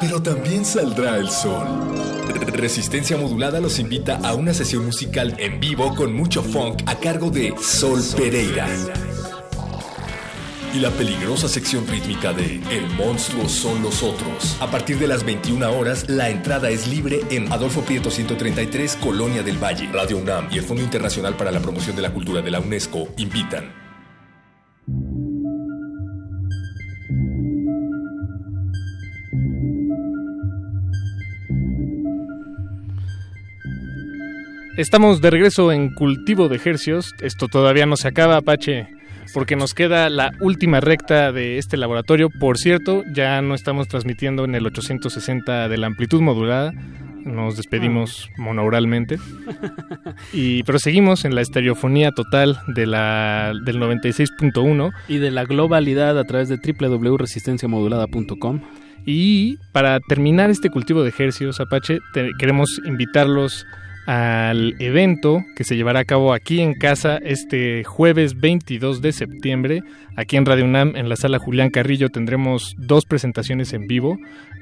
Pero también saldrá el sol. Resistencia Modulada los invita a una sesión musical en vivo con mucho funk a cargo de Sol Pereira. Y la peligrosa sección rítmica de El monstruo son los otros. A partir de las 21 horas, la entrada es libre en Adolfo Prieto 133, Colonia del Valle. Radio UNAM y el Fondo Internacional para la Promoción de la Cultura de la UNESCO invitan. Estamos de regreso en Cultivo de Hercios. Esto todavía no se acaba, Apache, porque nos queda la última recta de este laboratorio. Por cierto, ya no estamos transmitiendo en el 860 de la amplitud modulada. Nos despedimos monouralmente. Y proseguimos en la estereofonía total de la, del 96.1. Y de la globalidad a través de www.resistenciamodulada.com. Y para terminar este cultivo de hercios, Apache, te- queremos invitarlos al evento que se llevará a cabo aquí en casa este jueves 22 de septiembre. Aquí en Radio UNAM, en la sala Julián Carrillo, tendremos dos presentaciones en vivo.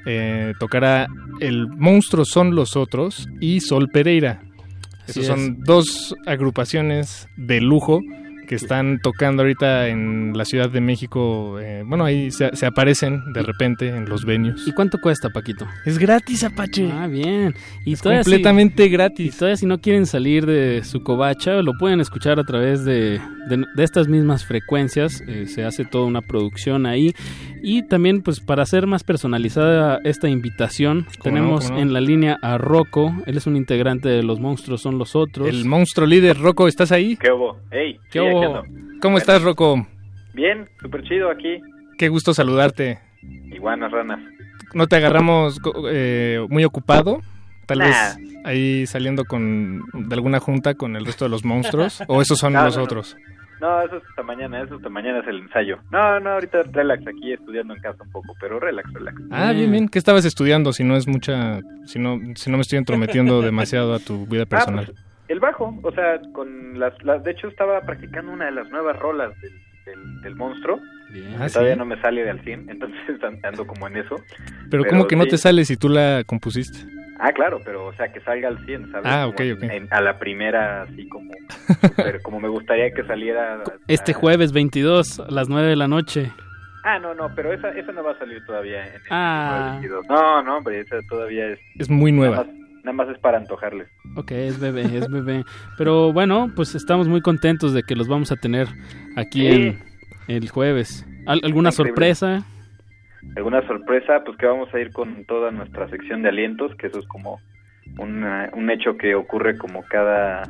Eh, tocará El Monstruo Son los Otros y Sol Pereira. Esas son dos agrupaciones de lujo que están tocando ahorita en la Ciudad de México. eh, bueno, ahí se, se aparecen de repente en los venues. ¿Y cuánto cuesta, Paquito? Es gratis, Apache. Ah, bien. Y Es si- completamente gratis. Y todavía si no quieren salir de su covacha, lo pueden escuchar a través de, de- de estas mismas frecuencias. eh, se hace toda una producción ahí. Y también, pues, para hacer más personalizada esta invitación, tenemos en la línea a Rocco. Él es un integrante de Los Monstruos Son los Otros. El monstruo líder, Rocco, ¿estás ahí? ¿Qué hubo? Hey, ¿Qué sí, hubo? ¿Cómo estás, Rocco? Bien, súper chido aquí. Qué gusto saludarte. Iguanas, ranas. ¿No te agarramos eh, muy ocupado? Tal Nah. vez ahí saliendo con de alguna junta con el resto de los monstruos. ¿O esos son No, los no, otros? No, eso es hasta mañana, eso hasta mañana es el ensayo. No, no, ahorita relax, aquí estudiando en casa un poco, pero relax, relax. Ah, bien, bien. ¿Qué estabas estudiando? Si no es mucha, si no, si no me estoy entrometiendo demasiado a tu vida personal. Ah, pues, el bajo, o sea, con las, las, de hecho estaba practicando una de las nuevas rolas del, del, del monstruo. Ah, que todavía ¿sí? no me sale al 100, entonces ando como en eso. Pero, ¿cómo que no te sale si tú la compusiste? Ah, claro, pero o sea, que salga al 100, ¿sabes? Ah, ok, ok. en- a la primera, así como, como me gustaría que saliera. Este jueves 22 a las 9 de la noche. Ah, no, no, pero esa, esa no va a salir todavía en el Ah. 22. No, no, hombre, esa todavía es... Es muy nueva. Nada más, nada más es para antojarles. Ok, es bebé, es bebé. Pero bueno, pues estamos muy contentos de que los vamos a tener aquí Sí. en el jueves. ¿Al- ¿Alguna sorpresa? ¿Alguna sorpresa? Pues que vamos a ir con toda nuestra sección de alientos, que eso es como una- un hecho que ocurre como cada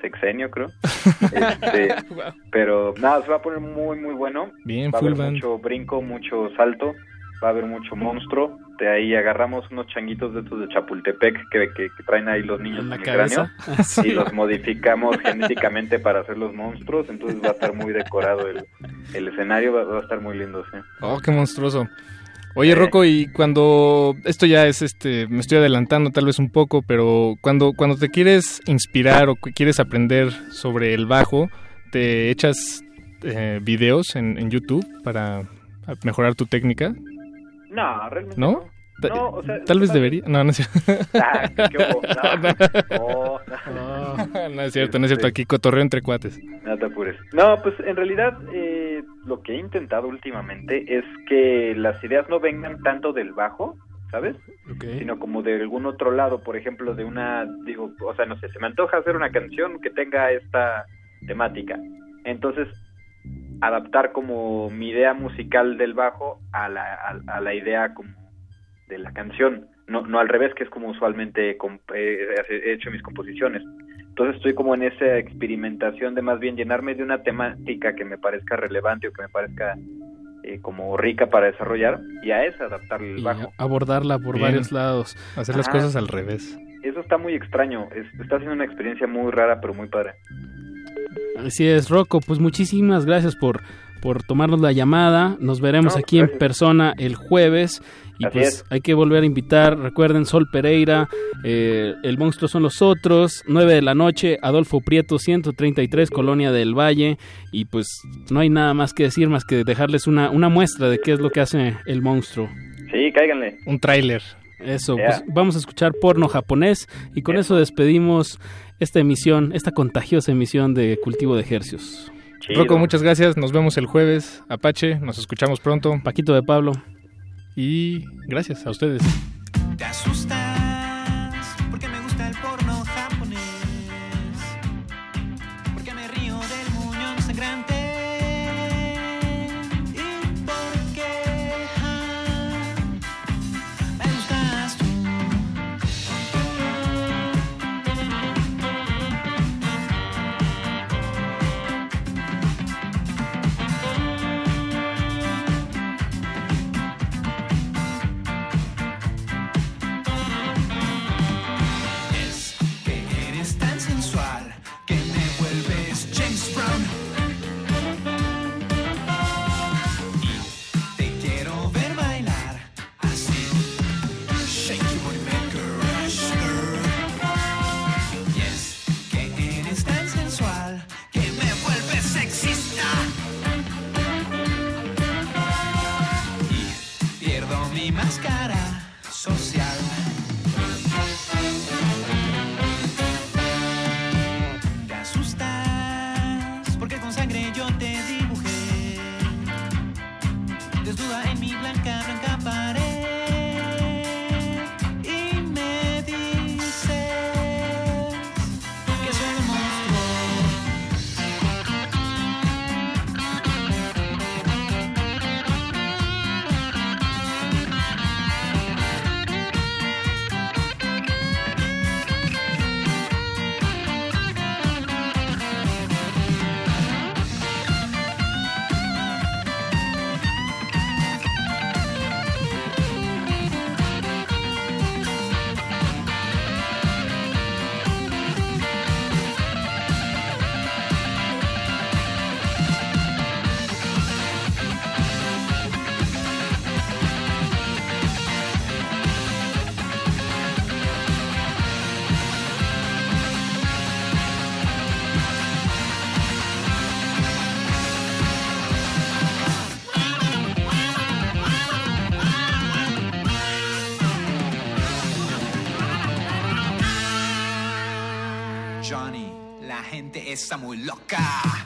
sexenio, creo. Este, pero nada, se va a poner muy, muy bueno. Bien, va a full haber band. mucho brinco, mucho salto, va a haber mucho monstruo. De ahí agarramos unos changuitos de estos de Chapultepec que, que, que traen ahí los niños En el cráneo Ah, sí. y los modificamos genéticamente para hacer los monstruos. Entonces va a estar muy decorado el, el escenario, va, va a estar muy lindo, sí. Oh, qué monstruoso. Oye, Rocco, y cuando esto ya es este, me estoy adelantando tal vez un poco, pero cuando cuando te quieres inspirar o quieres aprender sobre el bajo, te echas eh, videos en, en YouTube para mejorar tu técnica, No, realmente ¿no? no. Ta- No, o sea, tal vez debería. No, no es cierto. Ah, qué. No, no, No es cierto, no es cierto. Aquí cotorreo entre cuates. No te apures. No, pues en realidad eh, lo que he intentado últimamente es que las ideas no vengan tanto del bajo, ¿sabes? Sino como de algún otro lado, por ejemplo, de una, digo, o sea, no sé, se me antoja hacer una canción que tenga esta temática. Entonces, adaptar como mi idea musical del bajo a la, a, a la idea como de la canción, no, no al revés, que es como usualmente eh, he hecho mis composiciones. Entonces estoy como en esa experimentación de más bien llenarme de una temática que me parezca relevante o que me parezca eh, como rica para desarrollar y a esa adaptarle el Y bajo. abordarla por Bien. varios lados. Hacer las cosas al revés. Eso está muy extraño, es- está siendo una experiencia muy rara pero muy padre. Así es, Rocco, pues muchísimas gracias por, por tomarnos la llamada. Nos veremos No, aquí en persona el jueves. Y Así pues es. hay que volver a invitar, recuerden, Sol Pereira, eh, El Monstruo son los otros, 9 de la noche, Adolfo Prieto, 133, Colonia del Valle. Y pues no hay nada más que decir, más que dejarles una, una muestra de qué es lo que hace el monstruo. Sí, cáiganle. Un tráiler. Eso, Yeah. pues vamos a escuchar porno japonés y con eso despedimos esta emisión, esta contagiosa emisión de Cultivo de Ejercios. Rocco, muchas gracias. Nos vemos el jueves. Apache, nos escuchamos pronto. Paquito de Pablo. Y gracias a ustedes. Te asustas está muy loca.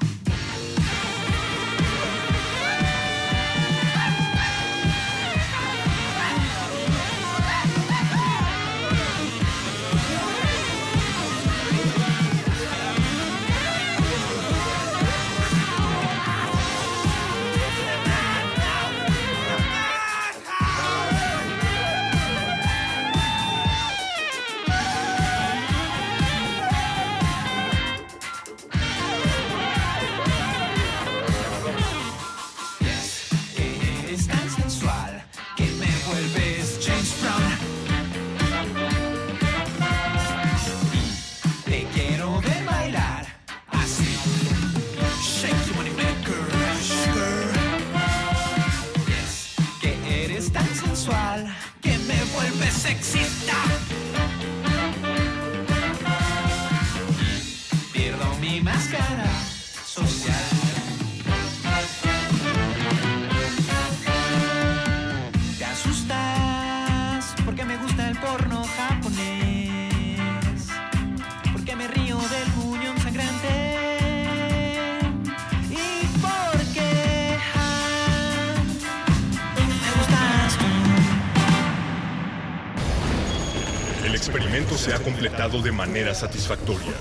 De manera satisfactoria.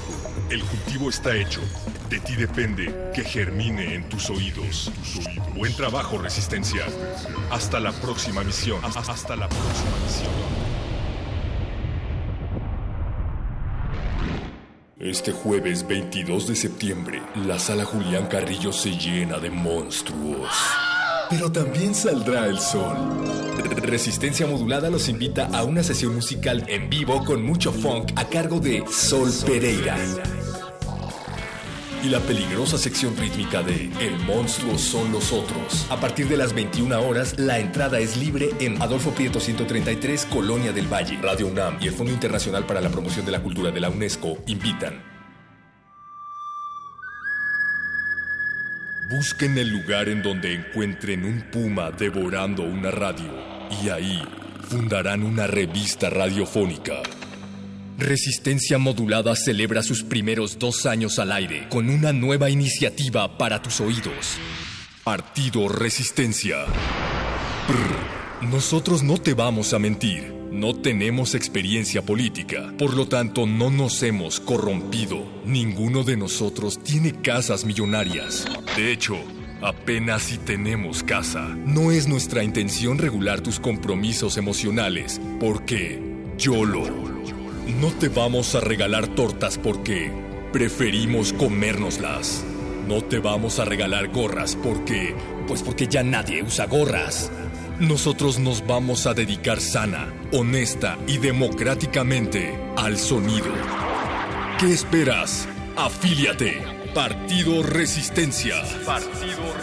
El cultivo está hecho. De ti depende que germine en tus oídos. Buen trabajo, Resistencia. Hasta la próxima misión. Hasta la próxima misión. Este jueves 22 de septiembre, la sala Julián Carrillo se llena de monstruos. Pero también saldrá el sol. Resistencia Modulada los invita a una sesión musical en vivo con mucho funk a cargo de Sol Pereira. Y la peligrosa sección rítmica de El monstruo son los otros. A partir de las 21 horas, la entrada es libre en Adolfo Prieto 133, Colonia del Valle. Radio UNAM y el Fondo Internacional para la Promoción de la Cultura de la UNESCO invitan. Busquen el lugar en donde encuentren un puma devorando una radio y ahí fundarán una revista radiofónica. Resistencia Modulada celebra sus primeros dos años al aire con una nueva iniciativa para tus oídos. Partido Resistencia. Nosotros no te vamos a mentir. No tenemos experiencia política, por lo tanto no nos hemos corrompido. Ninguno de nosotros tiene casas millonarias. De hecho, apenas si tenemos casa. No es nuestra intención regular tus compromisos emocionales, porque YOLO. No te vamos a regalar tortas porque preferimos comérnoslas. No te vamos a regalar gorras porque... Pues porque ya nadie usa gorras. Nosotros nos vamos a dedicar sana, honesta y democráticamente al sonido. ¿Qué esperas? Afíliate. Partido Resistencia. Partido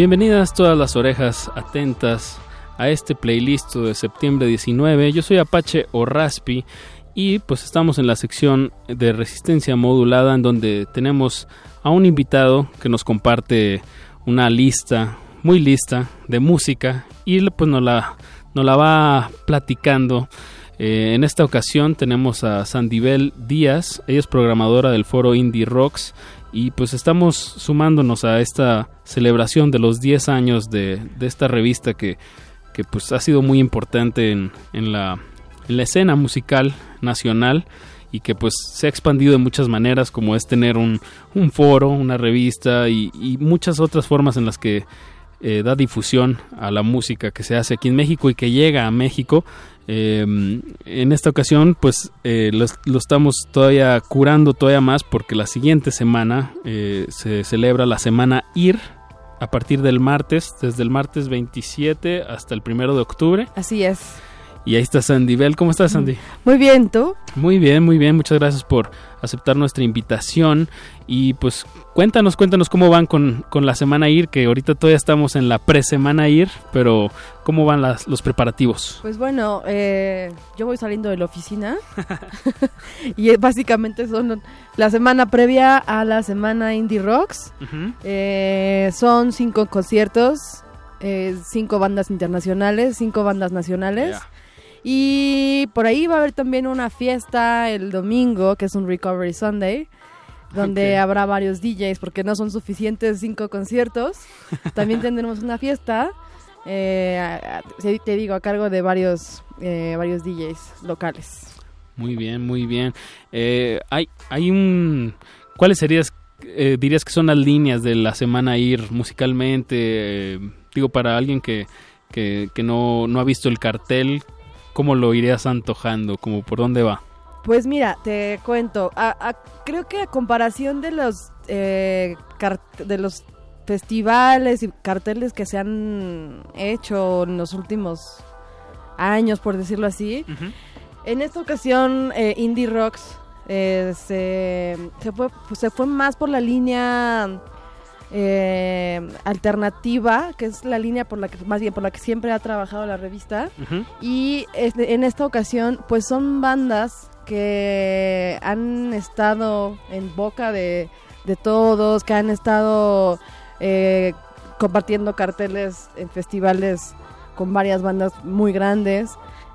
Bienvenidas todas las orejas atentas a este playlist de septiembre 19. Yo soy Apache o Raspi y pues estamos en la sección de resistencia modulada en donde tenemos a un invitado que nos comparte una lista, muy lista de música y pues nos la, nos la va platicando. Eh, en esta ocasión tenemos a Sandibel Díaz, ella es programadora del foro Indie Rocks y pues estamos sumándonos a esta celebración de los 10 años de, de esta revista que, que, pues ha sido muy importante en, en, la, en la escena musical nacional y que pues se ha expandido de muchas maneras como es tener un, un foro, una revista y, muchas otras formas en las que eh, da difusión a la música que se hace aquí en México y que llega a México. Eh, en esta ocasión, pues eh, lo, lo estamos todavía curando todavía más porque la siguiente semana eh, se celebra la semana IR a partir del martes, desde el martes 27 hasta el primero de octubre. Así es. Y ahí está Sandy Bell. ¿Cómo estás, Sandy? Muy bien, ¿tú? Muy bien, muy bien. Muchas gracias por aceptar nuestra invitación. Y pues cuéntanos, cuéntanos cómo van con, con la semana IR, que ahorita todavía estamos en la pre-semana IR, pero cómo van las, los preparativos. Pues bueno, eh, yo voy saliendo de la oficina y básicamente son la semana previa a la semana Indie Rocks. Eh, son cinco conciertos, eh, cinco bandas internacionales, cinco bandas nacionales. Y por ahí va a haber también una fiesta el domingo, que es un Recovery Sunday, donde habrá varios DJs, porque no son suficientes cinco conciertos. También tendremos una fiesta, eh, te digo, a cargo de varios, eh, varios DJs locales. Muy bien, muy bien. Eh, hay, hay un... ¿Cuáles serías, eh, dirías que son las líneas de la semana IR musicalmente? Digo, para alguien que, que, que no, no ha visto el cartel, ¿cómo lo irías antojando? ¿Cómo por dónde va? Pues mira, te cuento. a- a- creo que a comparación de los eh, de los festivales y carteles que se han hecho en los últimos años, por decirlo así, en esta ocasión eh, Indie Rocks eh, se, se fue pues, se fue más por la línea eh, alternativa, que es la línea por la que más bien por la que siempre ha trabajado la revista. Y este, en esta ocasión, pues son bandas que han estado en boca de, de todos, que han estado eh, compartiendo carteles en festivales con varias bandas muy grandes.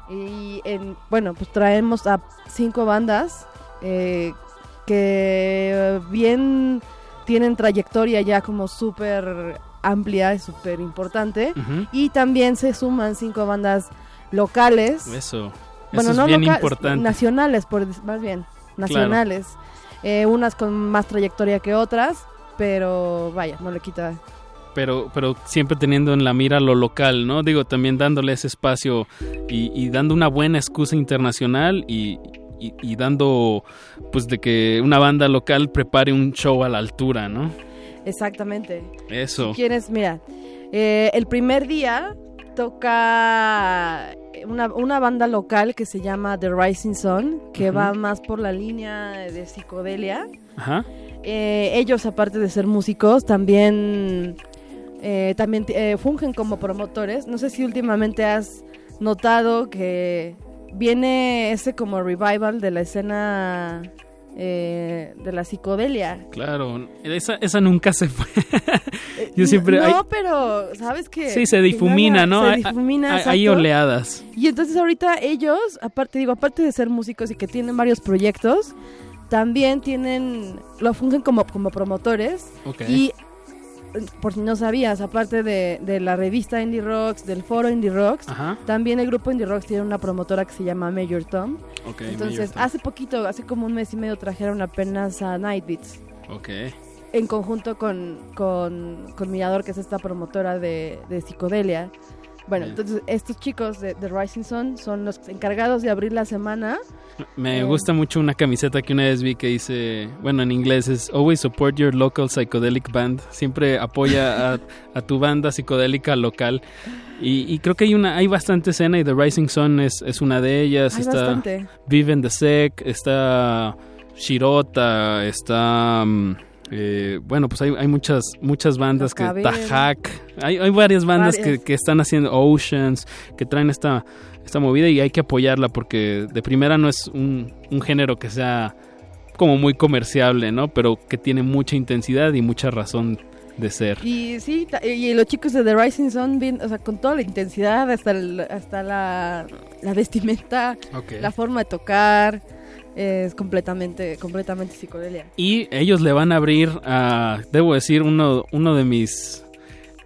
Y en, bueno, pues traemos a cinco bandas eh, que bien tienen trayectoria ya como súper amplia y súper importante. Y también se suman cinco bandas locales. Eso. Bueno, es no bien importante. nacionales, por, más bien, nacionales. Eh, unas con más trayectoria que otras, pero vaya, no le quita. pero, pero siempre teniendo en la mira lo local, ¿no? Digo, también dándole ese espacio y, y dando una buena excusa internacional y, y- y dando, pues, de que una banda local prepare un show a la altura, ¿no? Exactamente. Eso. Si quieres, mira, eh, el primer día toca una, una banda local que se llama The Rising Sun, que va más por la línea de psicodelia. Ajá. Eh, ellos, aparte de ser músicos, también, eh, también eh, fungen como promotores. No sé si últimamente has notado que viene ese como revival de la escena eh, de la psicodelia. Claro, esa, esa nunca se fue. Yo siempre... No, hay- pero sabes que... sí, se difumina, ¿no? Se difumina, hay, oleadas. Y entonces ahorita ellos, aparte digo, aparte de ser músicos y que tienen varios proyectos, también tienen, lo fungen como, como promotores. Y eh, por si no sabías, aparte de, de la revista Indie Rocks, del foro Indie Rocks, Ajá. también el grupo Indie Rocks tiene una promotora que se llama Major Tom. Entonces, Major Tom. hace poquito, hace como un mes y medio trajeron apenas a Night Beats Ok. en conjunto con, con, con Mirador, que es esta promotora de, de psicodelia. Bueno, entonces estos chicos de, de Rising Sun son los encargados de abrir la semana. Me Eh, gusta mucho una camiseta que una vez vi que dice, bueno, en inglés es Always support your local psychedelic band. Siempre apoya a, a tu banda psicodélica local. Y, y creo que hay una hay bastante escena y The Rising Sun es, es una de ellas. Hay está bastante. Vive the Sec, está Shirota, está... mm, eh, bueno, pues hay, hay muchas muchas bandas que... Tajak. Hay, hay varias bandas Varias. que, que están haciendo Oceans, que traen esta, esta movida y hay que apoyarla porque de primera no es un, un género que sea como muy comerciable, ¿no? Pero que tiene mucha intensidad y mucha razón de ser. Y sí, y los chicos de The Rising Sun, bien, o sea, con toda la intensidad, hasta, el- hasta la, la vestimenta, la forma de tocar, es completamente, completamente psicodelia. Y ellos le van a abrir a, debo decir, uno, uno de mis,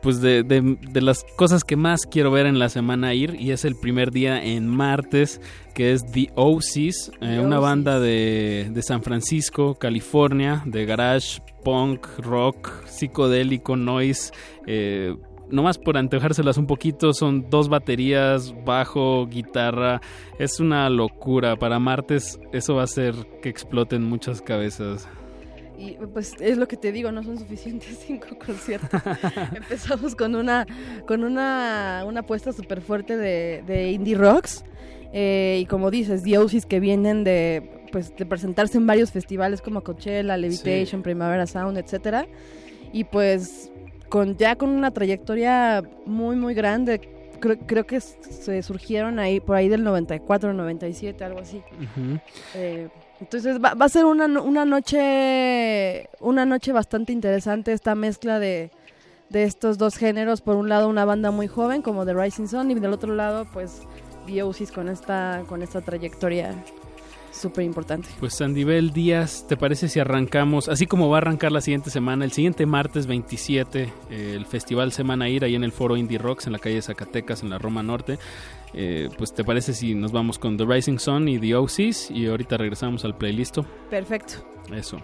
pues de, de- de las cosas que más quiero ver en la semana ir, y es el primer día en martes, que es The Oasis, eh, una banda de, de San Francisco, California, de garage, punk, rock, psicodélico, noise, eh, nomás por antojárselas un poquito, son dos baterías, bajo, guitarra. Es una locura. Para martes eso va a hacer que exploten muchas cabezas. Y pues es lo que te digo, no son suficientes cinco conciertos. Empezamos con una con una, una apuesta súper fuerte de, de indie rocks. eh, y como dices, Diosis que vienen de pues de presentarse en varios festivales como Coachella, Levitation, Primavera Sound, etcétera. Y pues con ya con una trayectoria muy muy grande. Creo, creo que se surgieron ahí por ahí del 94, 97, algo así. Eh, entonces va, va a ser una, una noche una noche bastante interesante esta mezcla de, de estos dos géneros. Por un lado una banda muy joven como The Rising Sun y del otro lado pues Biosis con esta con esta trayectoria súper importante. Pues Sandibel Díaz, ¿te parece si arrancamos, así como va a arrancar la siguiente semana, el siguiente martes 27, eh, el Festival Semana Ir ahí en el Foro Indie Rocks en la calle Zacatecas, en la Roma Norte? Eh, pues te parece si nos vamos con The Rising Sun y The Oasis y ahorita regresamos al playlist. Perfecto. Eso.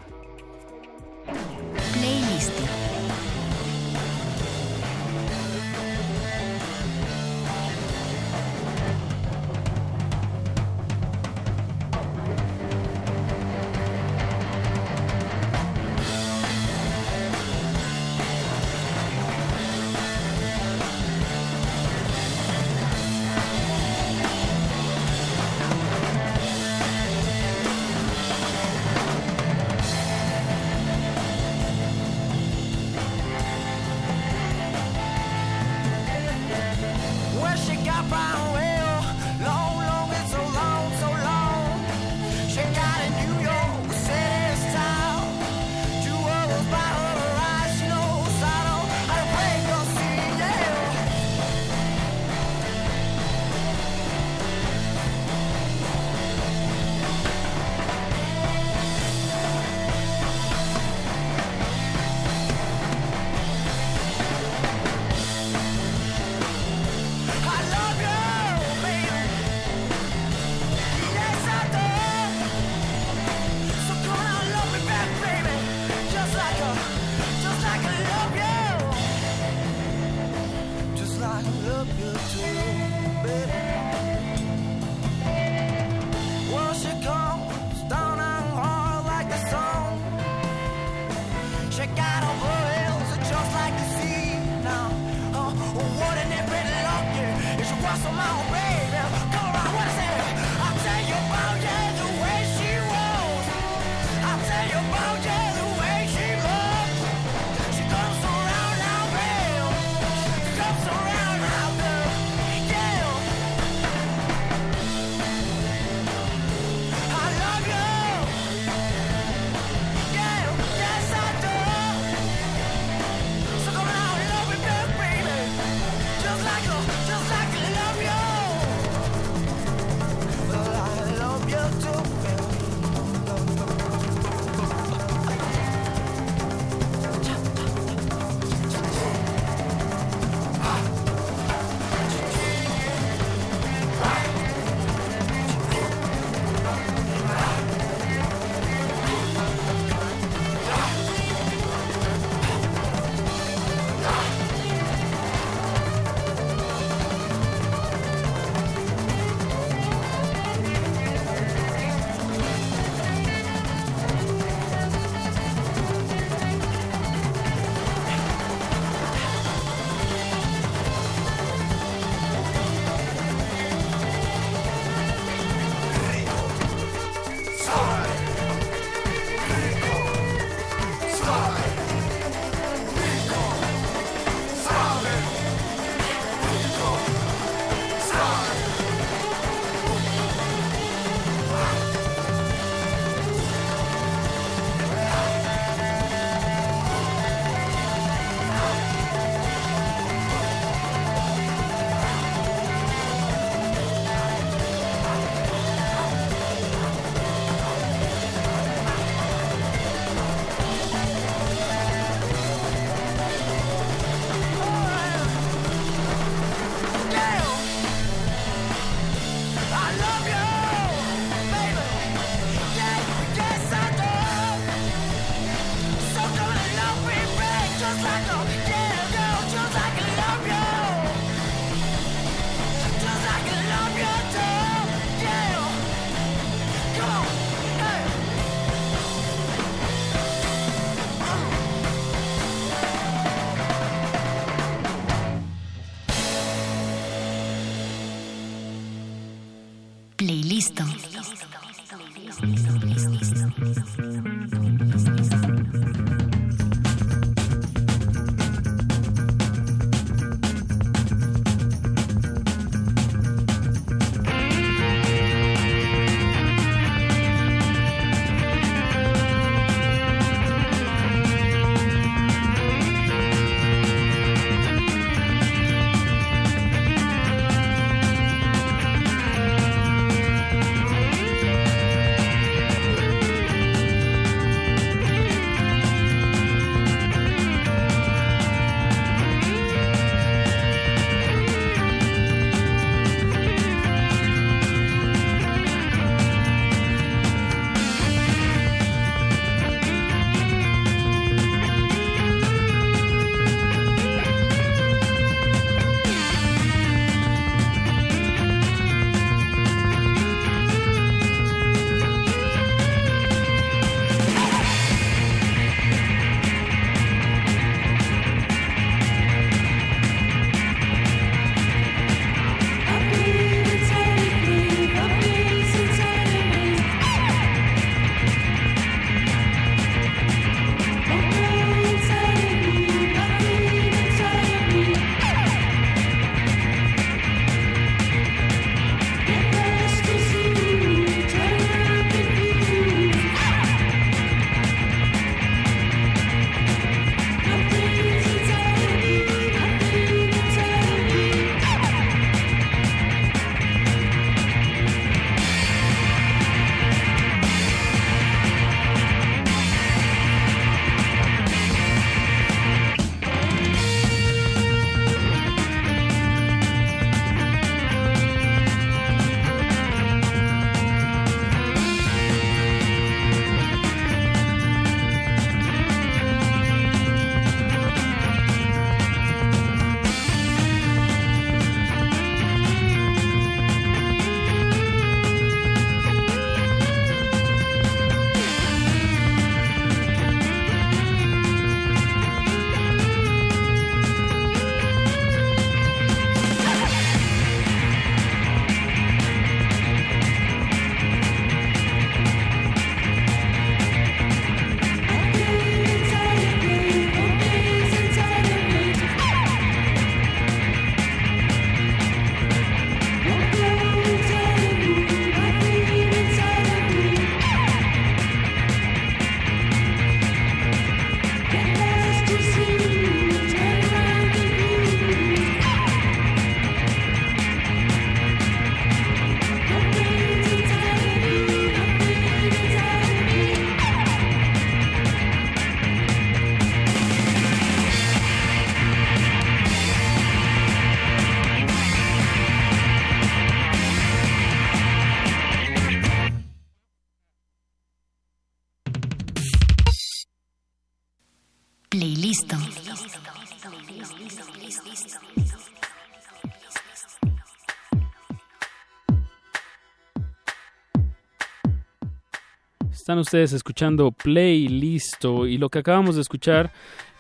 Ustedes escuchando Playlisto y lo que acabamos de escuchar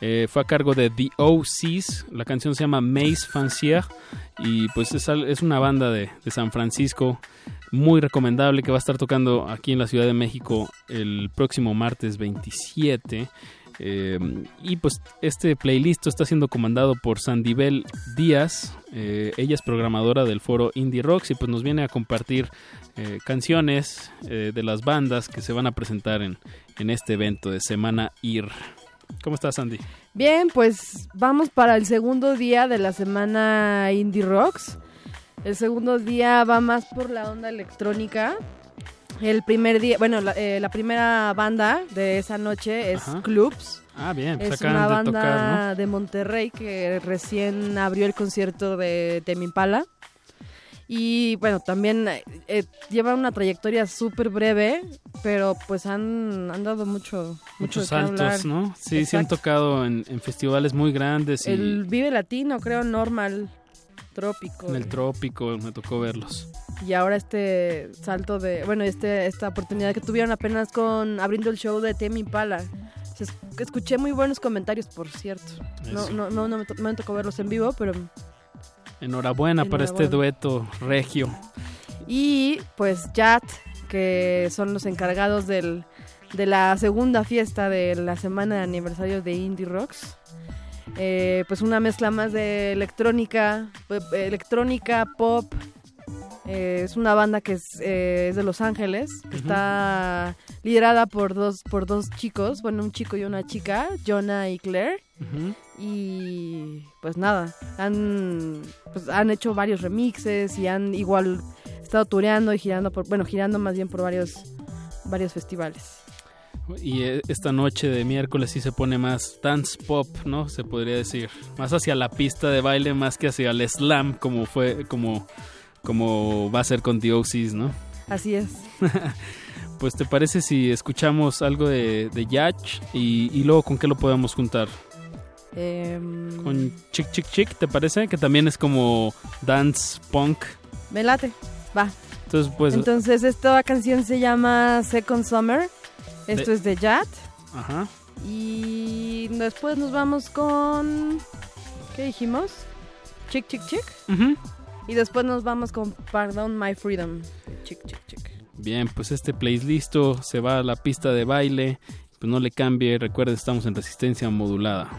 eh, fue a cargo de The OCs. La canción se llama Maze Fancier y pues es, es una banda de, de San Francisco muy recomendable que va a estar tocando aquí en la Ciudad de México el próximo martes 27. Eh, y pues este playlist está siendo comandado por Sandibel Díaz. Eh, ella es programadora del foro Indie Rocks y pues nos viene a compartir eh, canciones eh, de las bandas que se van a presentar en, en este evento de Semana IR. ¿Cómo estás, Sandy? Bien, pues vamos para el segundo día de la semana Indie Rocks. El segundo día va más por la onda electrónica. El primer día, bueno, la, eh, la primera banda de esa noche es Ajá. Clubs. Ah, bien, pues Es una de banda tocar, de Monterrey que recién abrió el concierto de Temi Impala. Y bueno, también eh, eh, lleva una trayectoria súper breve, pero pues han, han dado mucho, mucho Muchos saltos, ¿no? Sí, sí han Exacto. tocado en, en festivales muy grandes y El Vive Latino, creo, normal, trópico. en el trópico me tocó verlos. Y ahora este salto de, bueno, este esta oportunidad que tuvieron apenas con abriendo el show de Temi es- Escuché muy buenos comentarios, por cierto. No, no, no me tocó verlos en vivo, pero Enhorabuena, para este dueto regio. Y pues Jat, que son los encargados del, de la segunda fiesta de la semana de aniversario de Indie Rocks. Eh, pues una mezcla más de electrónica, electrónica, pop. Eh, es una banda que es, eh, es de Los Ángeles, que está liderada por dos, por dos chicos, bueno, un chico y una chica, Jonah y Claire. Y pues nada, han, pues, han hecho varios remixes y han igual estado tureando y girando por, bueno, girando más bien por varios, varios festivales. Y eh, esta noche de miércoles sí se pone más dance pop, ¿no? Se podría decir. Más hacia la pista de baile, más que hacia el slam, como fue, como, como va a ser con Dioxis, ¿no? Así es. Pues te parece si escuchamos algo de, de Yach y, y luego con qué lo podemos juntar? Em, Con Chick Chick Chick, ¿te parece? Que también es como dance punk. me late, va. Entonces, pues... Entonces esta canción se llama Second Summer. Esto De- es de Jat. Ajá. Y después nos vamos con... ¿Qué dijimos? Chick Chick Chick. Ujú. Y después nos vamos con Pardon My Freedom. Chick Chick Chick. Bien, pues este playlist se va a la pista de baile. Pues no le cambie, recuerde, estamos en resistencia modulada.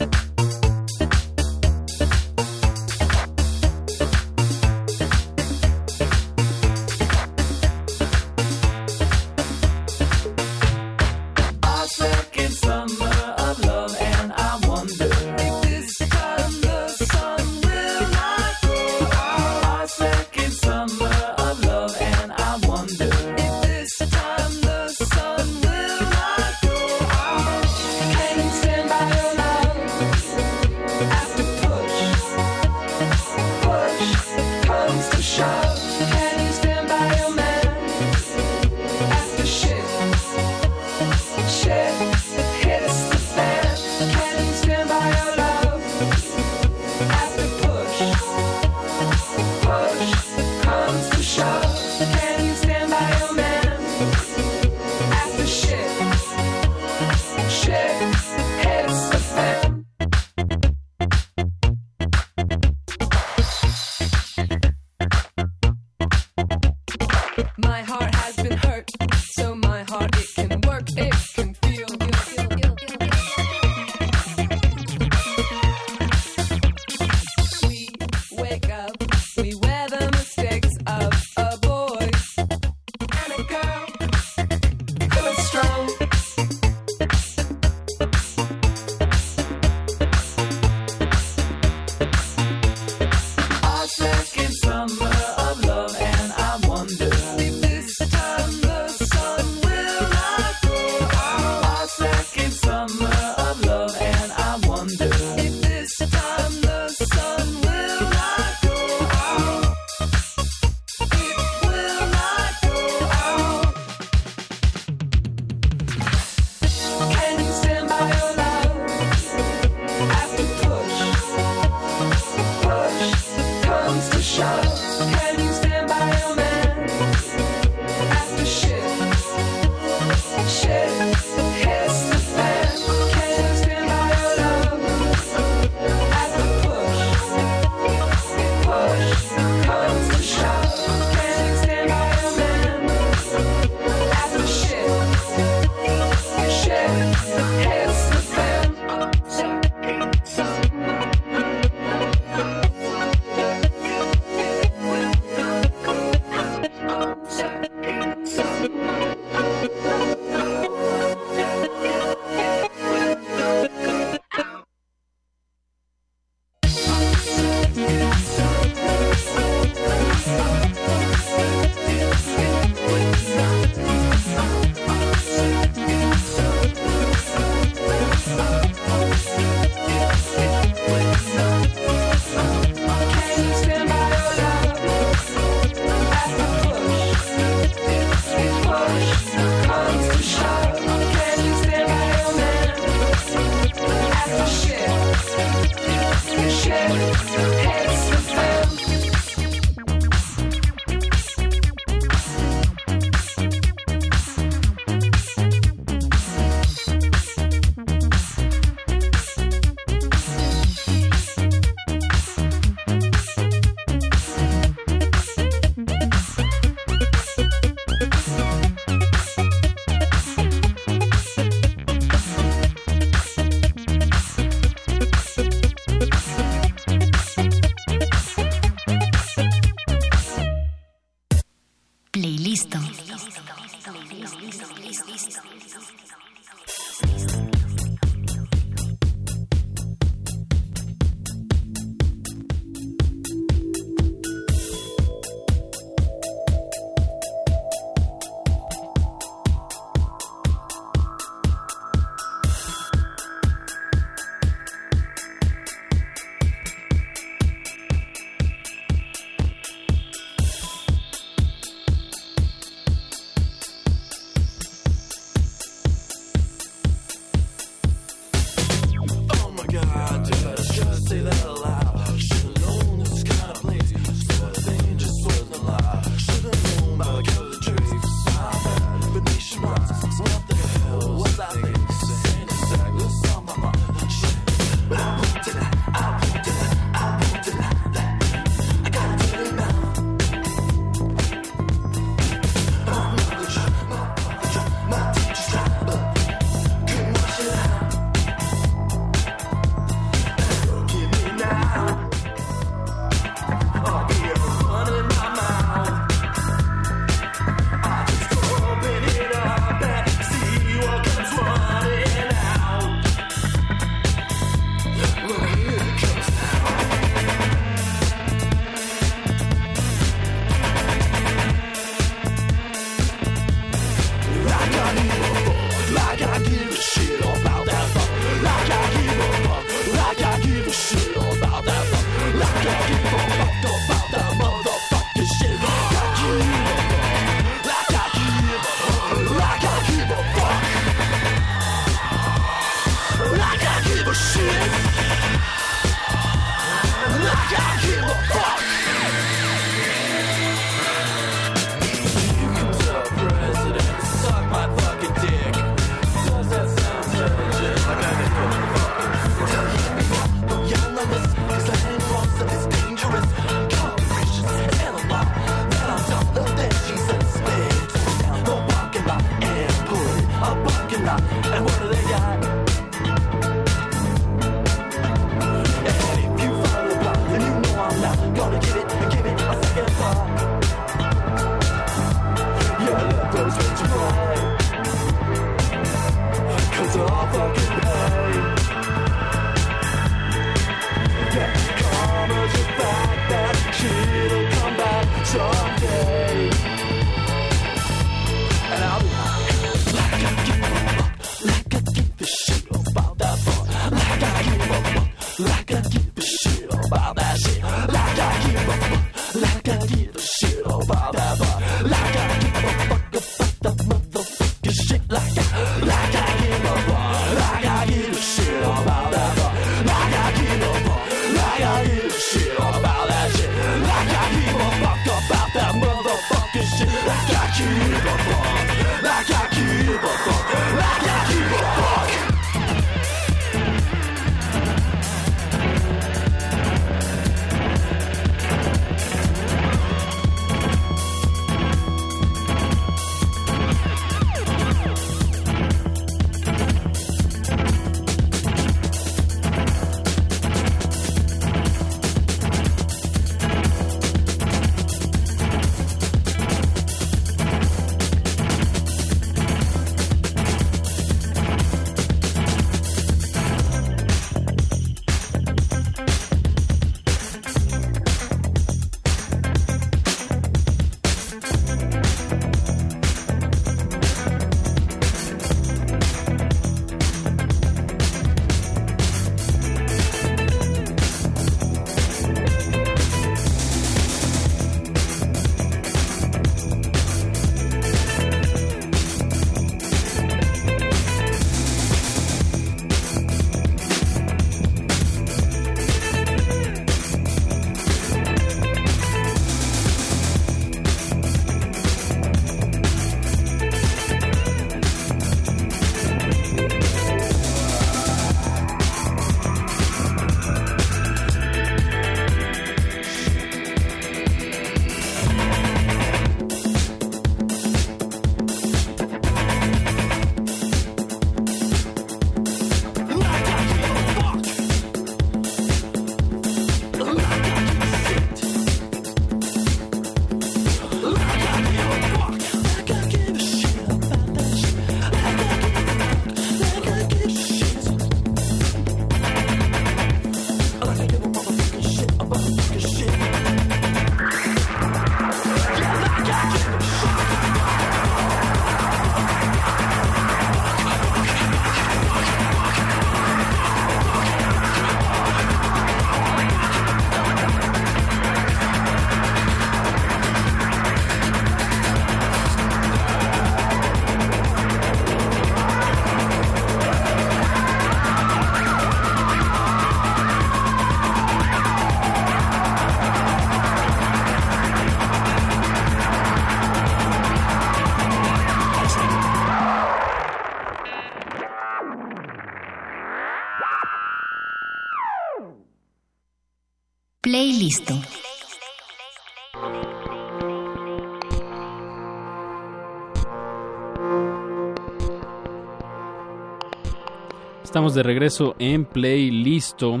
Estamos de regreso en Playlisto.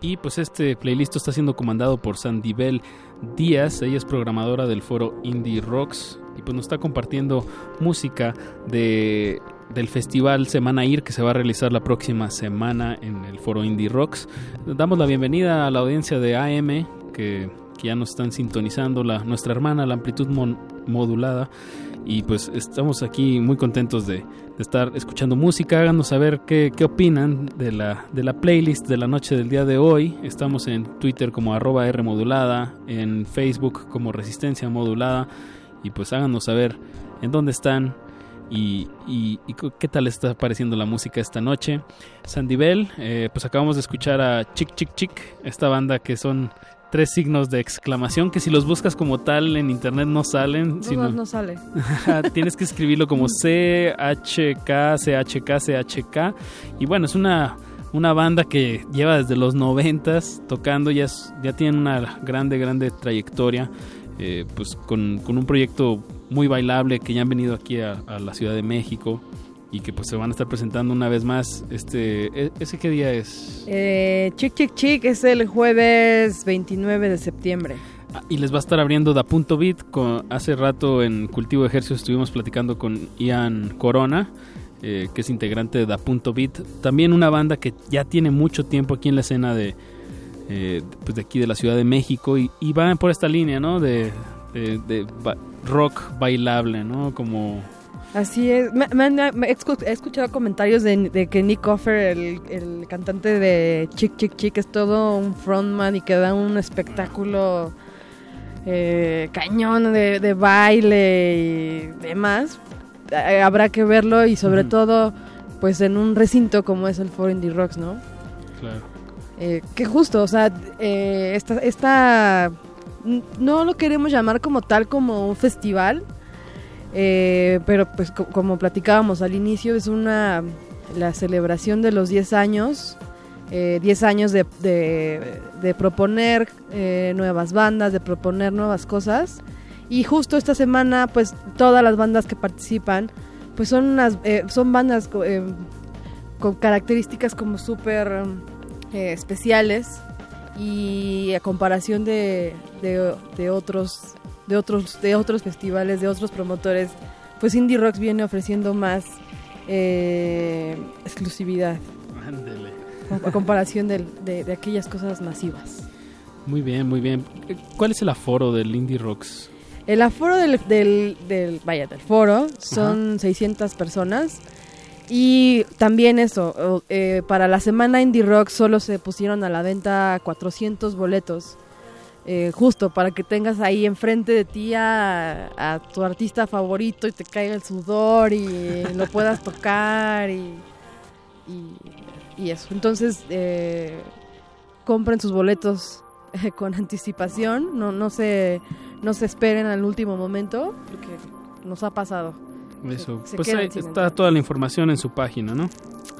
Y pues este playlist está siendo comandado por Sandibel Díaz. Ella es programadora del foro Indie Rocks. Y pues nos está compartiendo música de, del festival Semana Ir que se va a realizar la próxima semana en el foro Indie Rocks. Damos la bienvenida a la audiencia de AM que, que ya nos están sintonizando. La, nuestra hermana, la amplitud modulada. Y pues estamos aquí muy contentos de, estar escuchando música. Háganos saber qué, qué opinan de la, de la playlist de la noche del día de hoy. Estamos en Twitter como arroba R modulada, en Facebook como Resistencia modulada. Y pues háganos saber en dónde están y, y- qué tal está pareciendo la música esta noche. Sandibel, eh, pues acabamos de escuchar a Chick Chick Chick, esta banda que son tres signos de exclamación que si los buscas como tal en internet no salen. No, sino- no, sale. Tienes que escribirlo como CHK, CHK, CHK. Y bueno, es una, una banda que lleva desde los noventas tocando, ya, es- ya tiene una grande, grande trayectoria. eh, pues con, con un proyecto muy bailable que ya han venido aquí a, a la Ciudad de México y que pues se van a estar presentando una vez más. Este, e- ¿Ese qué día es? Eh, Chick Chick Chick es el jueves 29 de septiembre. Ah, Y les va a estar abriendo Da Punto Beat. Con, hace rato en Cultivo de Ejercicios estuvimos platicando con Ian Corona, eh, que es integrante de Da Punto Beat. También una banda que ya tiene mucho tiempo aquí en la escena de, eh, pues de aquí de la Ciudad de México y, y va por esta línea, ¿no? De, de- de ba- rock bailable, ¿no? Como... Así es. Me, me me he escu- he escuchado comentarios de, de que Nick Offer, el, el cantante de Chick Chick Chick, es todo un frontman y que da un espectáculo eh, cañón de, de baile y demás. Eh, habrá que verlo y sobre todo pues en un recinto como es el Foro Indie Rocks, ¿no? Claro. Eh, que justo, o sea, eh, esta, esta no lo queremos llamar como tal como un festival, eh, pero pues co- como platicábamos al inicio es una la celebración de los 10 años, eh, 10 años de, de- proponer eh, nuevas bandas, de proponer nuevas cosas. Y justo esta semana pues todas las bandas que participan pues son unas eh, son bandas co- eh, con características como súper eh, especiales y a comparación de, de otros de otros de otros festivales de otros promotores pues Indie Rocks viene ofreciendo más eh, exclusividad Ándele. a comparación de, de aquellas cosas masivas Muy bien, muy bien. ¿Cuál es el aforo del Indie Rocks? el aforo del, del, del vaya del foro son 600 personas y también eso eh, para la semana indie rock solo se pusieron a la venta 400 boletos eh, justo para que tengas ahí enfrente de ti a, a tu artista favorito y te caiga el sudor y lo puedas tocar y, y, y eso. Entonces eh, compren sus boletos eh, con anticipación. No no se no se esperen al último momento porque nos ha pasado. Eso. se pues ahí está toda la información en su página, ¿no?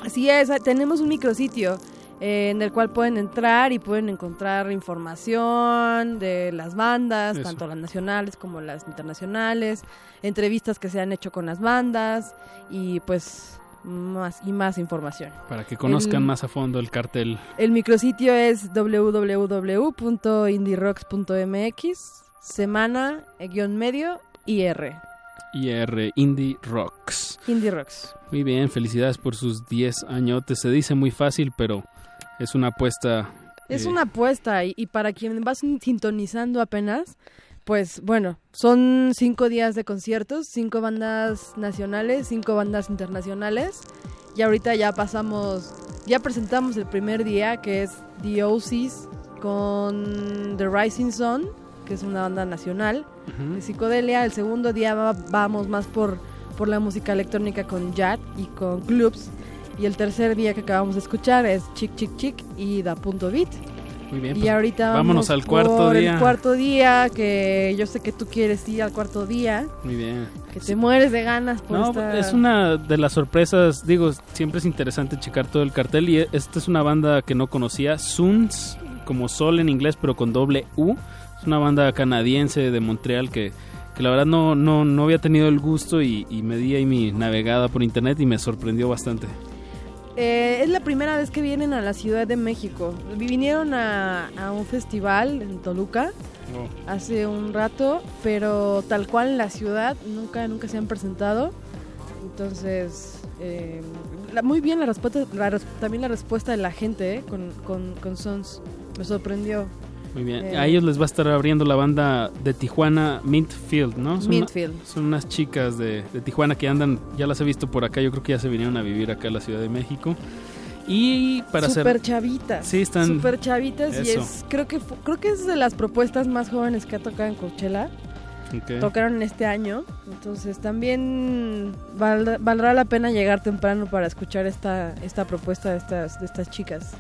Así es, tenemos un micrositio eh, en el cual pueden entrar y pueden encontrar información de las bandas, Eso. tanto las nacionales como las internacionales, entrevistas que se han hecho con las bandas y pues más y más información. Para que conozcan El- más a fondo el cartel. El micrositio es www.indierocks.mx, semana, eh, guion medio, IR, IR Indie Rocks. Indie Rocks. Muy bien, felicidades por sus 10 añotes. Se dice muy fácil, pero es una apuesta. Es eh, una apuesta y, y para quien va sin- sintonizando apenas, pues bueno, son cinco días de conciertos, cinco bandas nacionales, cinco bandas internacionales y ahorita ya pasamos, ya presentamos el primer día que es The Oasis con The Rising Sun, que es una banda nacional de psicodelia. El segundo día va- vamos más por, por la música electrónica con Jad y con clubs. Y el tercer día que acabamos de escuchar es Chick Chick Chick y Da Punto Beat. Muy bien. Y pues, ahorita vámonos al cuarto día. El cuarto día, que yo sé que tú quieres ir al cuarto día, Muy bien. que te mueres de ganas por No, esta- es una de las sorpresas, digo, siempre es interesante checar todo el cartel y esta es una banda que no conocía, Suns, como Sol en inglés, pero con doble U. Es una banda canadiense de Montreal que, que la verdad no, no, no había tenido el gusto y, y me di ahí mi navegada por internet y me sorprendió bastante. Eh, es la primera vez que vienen a la Ciudad de México. Vinieron a, a un festival en Toluca hace un rato, pero tal cual en la ciudad nunca nunca se han presentado. Entonces, eh, la- muy bien la respuesta, la también la respuesta de la gente eh, con, con, con Sons. Me sorprendió. Muy bien. Eh, A ellos les va a estar abriendo la banda de Tijuana, Mintfield, ¿no? Son Mintfield. una- son unas chicas de, de Tijuana que andan, ya las he visto por acá, yo creo que ya se vinieron a vivir acá a la Ciudad de México. Y para. Super chavitas. Sí, están- Super chavitas y es creo que creo que es de las propuestas más jóvenes que ha tocado en Coachella. Ok. Tocaron este año, entonces también val- valdrá la pena llegar temprano para escuchar esta esta propuesta de estas de estas chicas.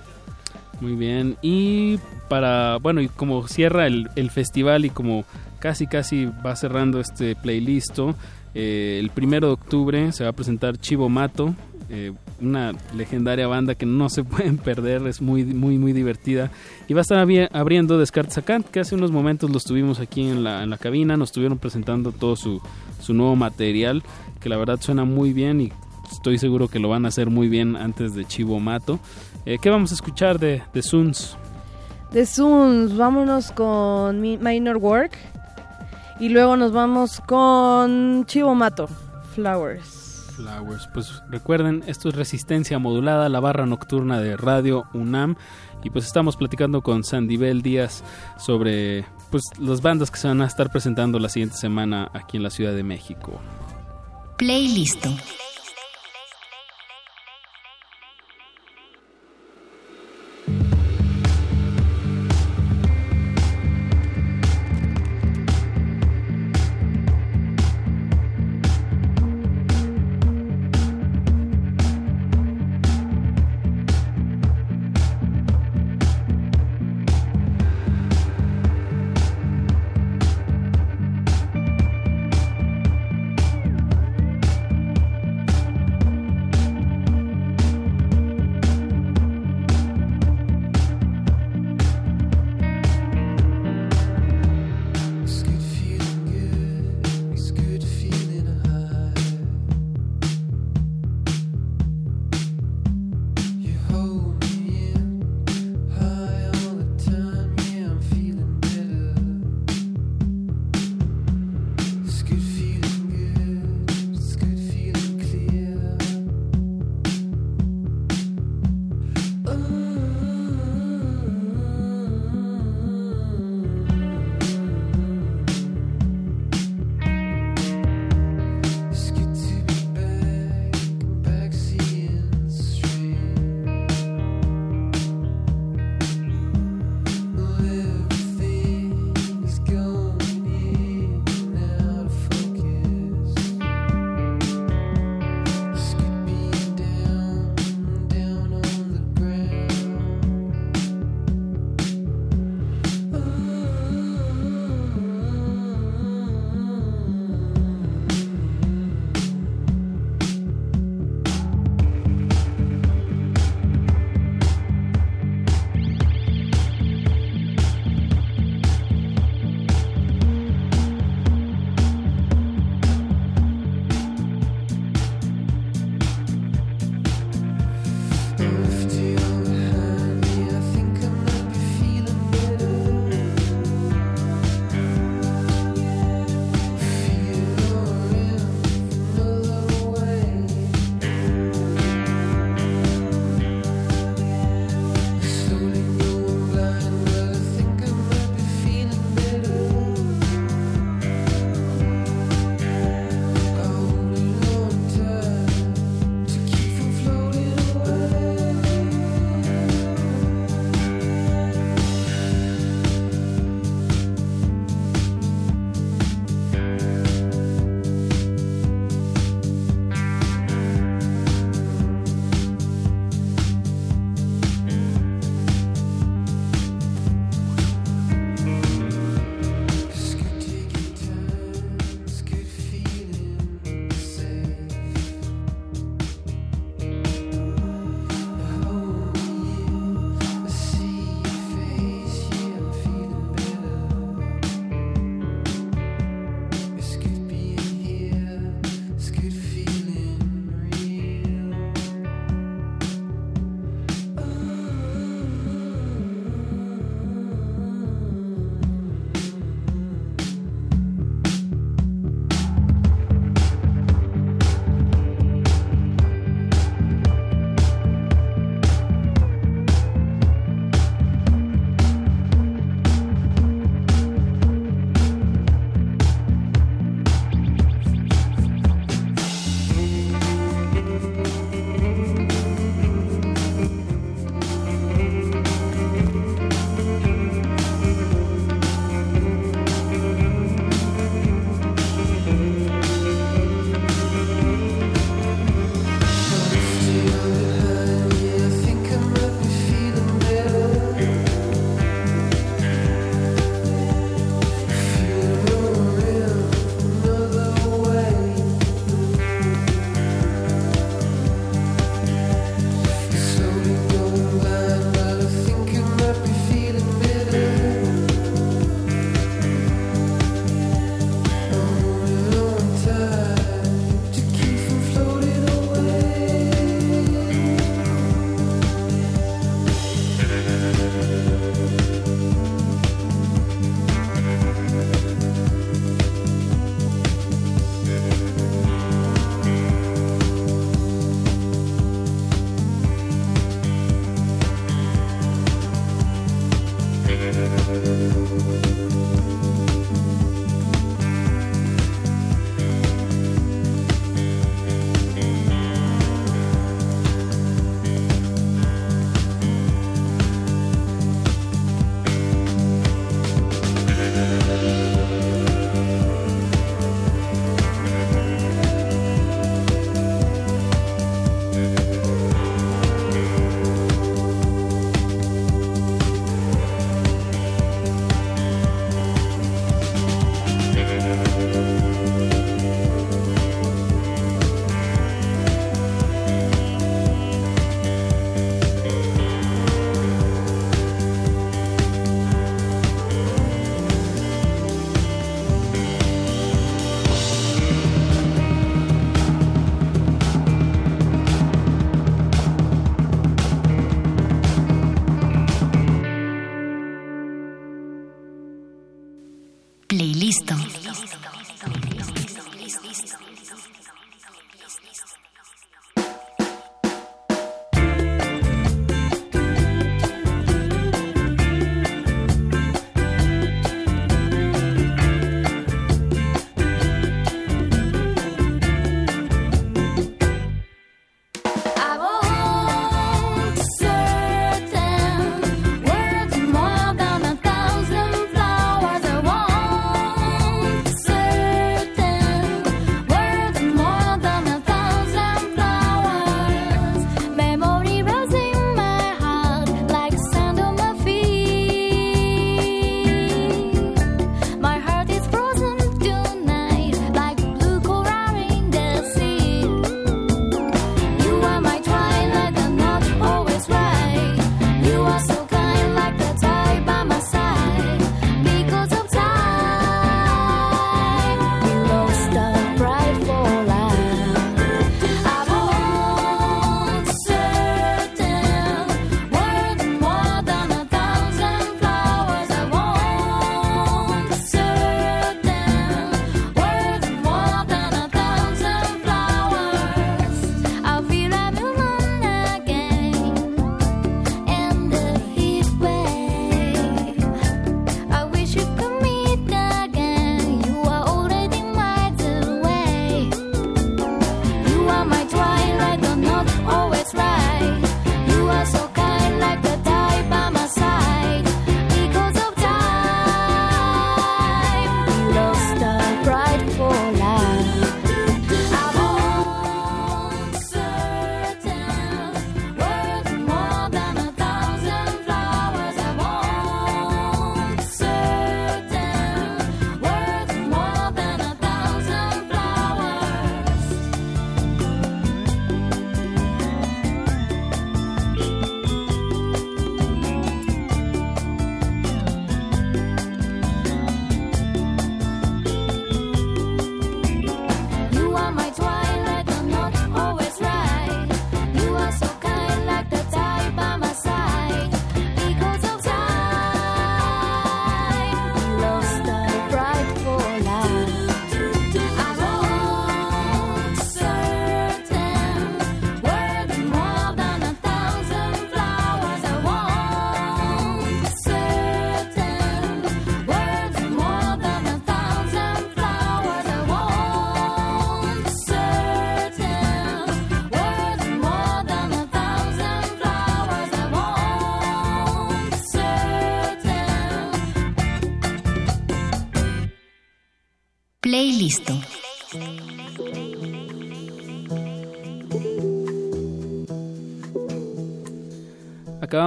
Muy bien. Y para, bueno, y como cierra el, el festival y como casi casi va cerrando este playlist, eh, el primero de octubre se va a presentar Chivo Mato, eh, una legendaria banda que no se pueden perder, es muy, muy, muy divertida. Y va a estar abri- abriendo Descartes Acant, que hace unos momentos los tuvimos aquí en la, en la cabina, nos estuvieron presentando todo su, su nuevo material, que la verdad suena muy bien y estoy seguro que lo van a hacer muy bien antes de Chivo Mato. Eh, ¿Qué vamos a escuchar de, de Suns? De Suns, vámonos con Mi- Minor Work y luego nos vamos con Chivo Mato, Flowers. Flowers. Pues recuerden, esto es Resistencia Modulada, la barra nocturna de Radio UNAM. Y pues estamos platicando con Sandibel Díaz sobre pues las bandas que se van a estar presentando la siguiente semana aquí en la Ciudad de México. Playlist.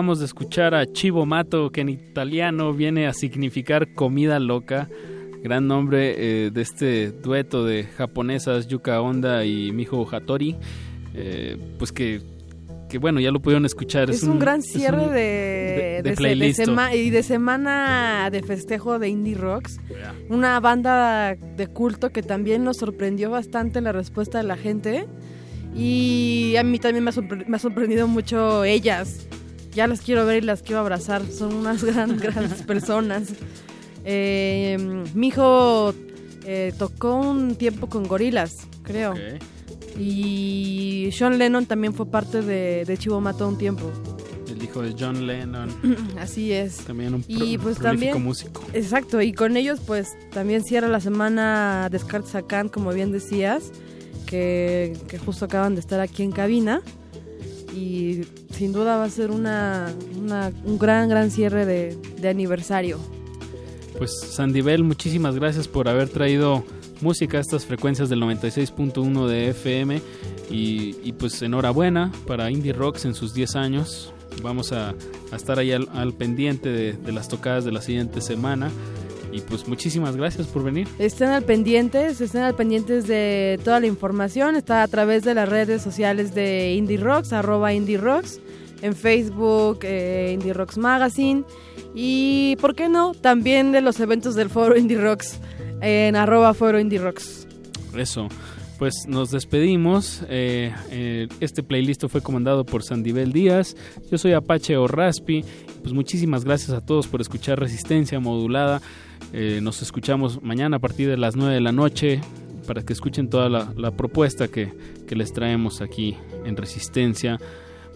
Acabamos de escuchar a Chivo Mato, que en italiano viene a significar comida loca. Gran nombre eh, de este dueto de japonesas Yuka Honda y Miho Hattori. Eh, pues que, que bueno, ya lo pudieron escuchar. Es, un, gran es cierre un- de, de- de de playlist. sema- y de semana de festejo de Indie Rocks. Una banda de culto que también nos sorprendió bastante la respuesta de la gente. Y a mí también me ha, me ha sorprendido mucho ellas. Ya las quiero ver y las quiero abrazar. Son unas gran, grandes personas. Eh, mi hijo eh, tocó un tiempo con gorilas, creo. Y Sean Lennon también fue parte de, de Chivo Mato un tiempo. El hijo de John Lennon. Así es. También un pro- Y pues también músico. Exacto, y con ellos pues también cierra la semana Descartes a Kant, como bien decías, que, que justo acaban de estar aquí en cabina y sin duda va a ser una, un gran gran cierre de, de aniversario. Pues Sandivel, muchísimas gracias por haber traído música a estas frecuencias del 96.1 de FM y, pues enhorabuena para Indie Rocks en sus 10 años. Vamos a, estar ahí al, al pendiente de, de las tocadas de la siguiente semana y pues muchísimas gracias por venir. Estén al pendientes, estén al pendientes de toda la información, está a través de las redes sociales de Indie Rocks, arroba Indie Rocks, en Facebook, eh, Indie Rocks Magazine y, ¿por qué no?, también de los eventos del foro Indie Rocks, en arroba foro Indie Rocks. Eso. Pues nos despedimos. Eh, eh, este playlist fue comandado por Sandivel Díaz. Yo soy Apache o Raspi. Pues muchísimas gracias a todos por escuchar Resistencia Modulada. Eh, nos escuchamos mañana a partir de las 9 de la noche para que escuchen toda la, propuesta que, que les traemos aquí en Resistencia.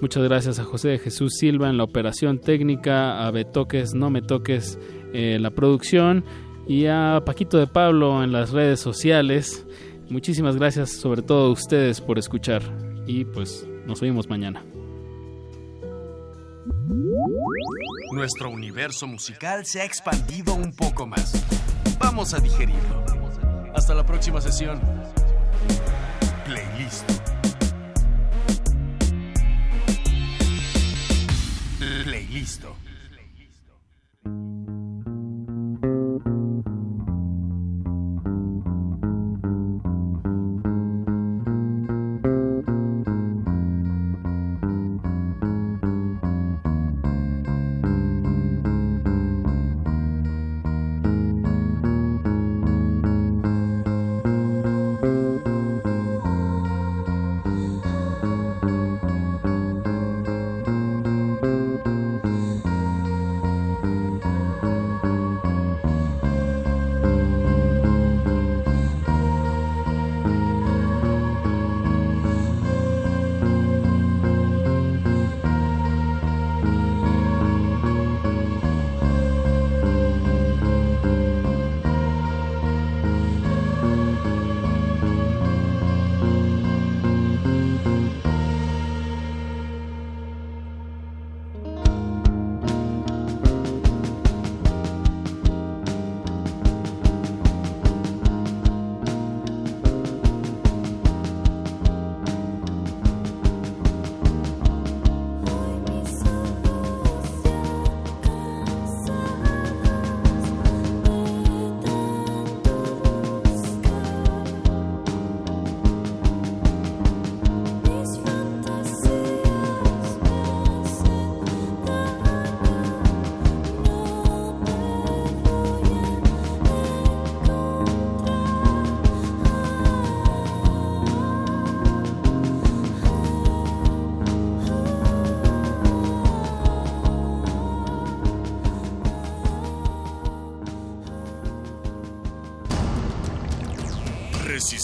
Muchas gracias a José de Jesús Silva en la operación técnica, a Betoques, No Me Toques eh, la producción y a Paquito de Pablo en las redes sociales. Muchísimas gracias sobre todo a ustedes por escuchar y pues nos vemos mañana. Nuestro universo musical se ha expandido un poco más. Vamos a digerirlo. Hasta la próxima sesión. Playlist. Playlist.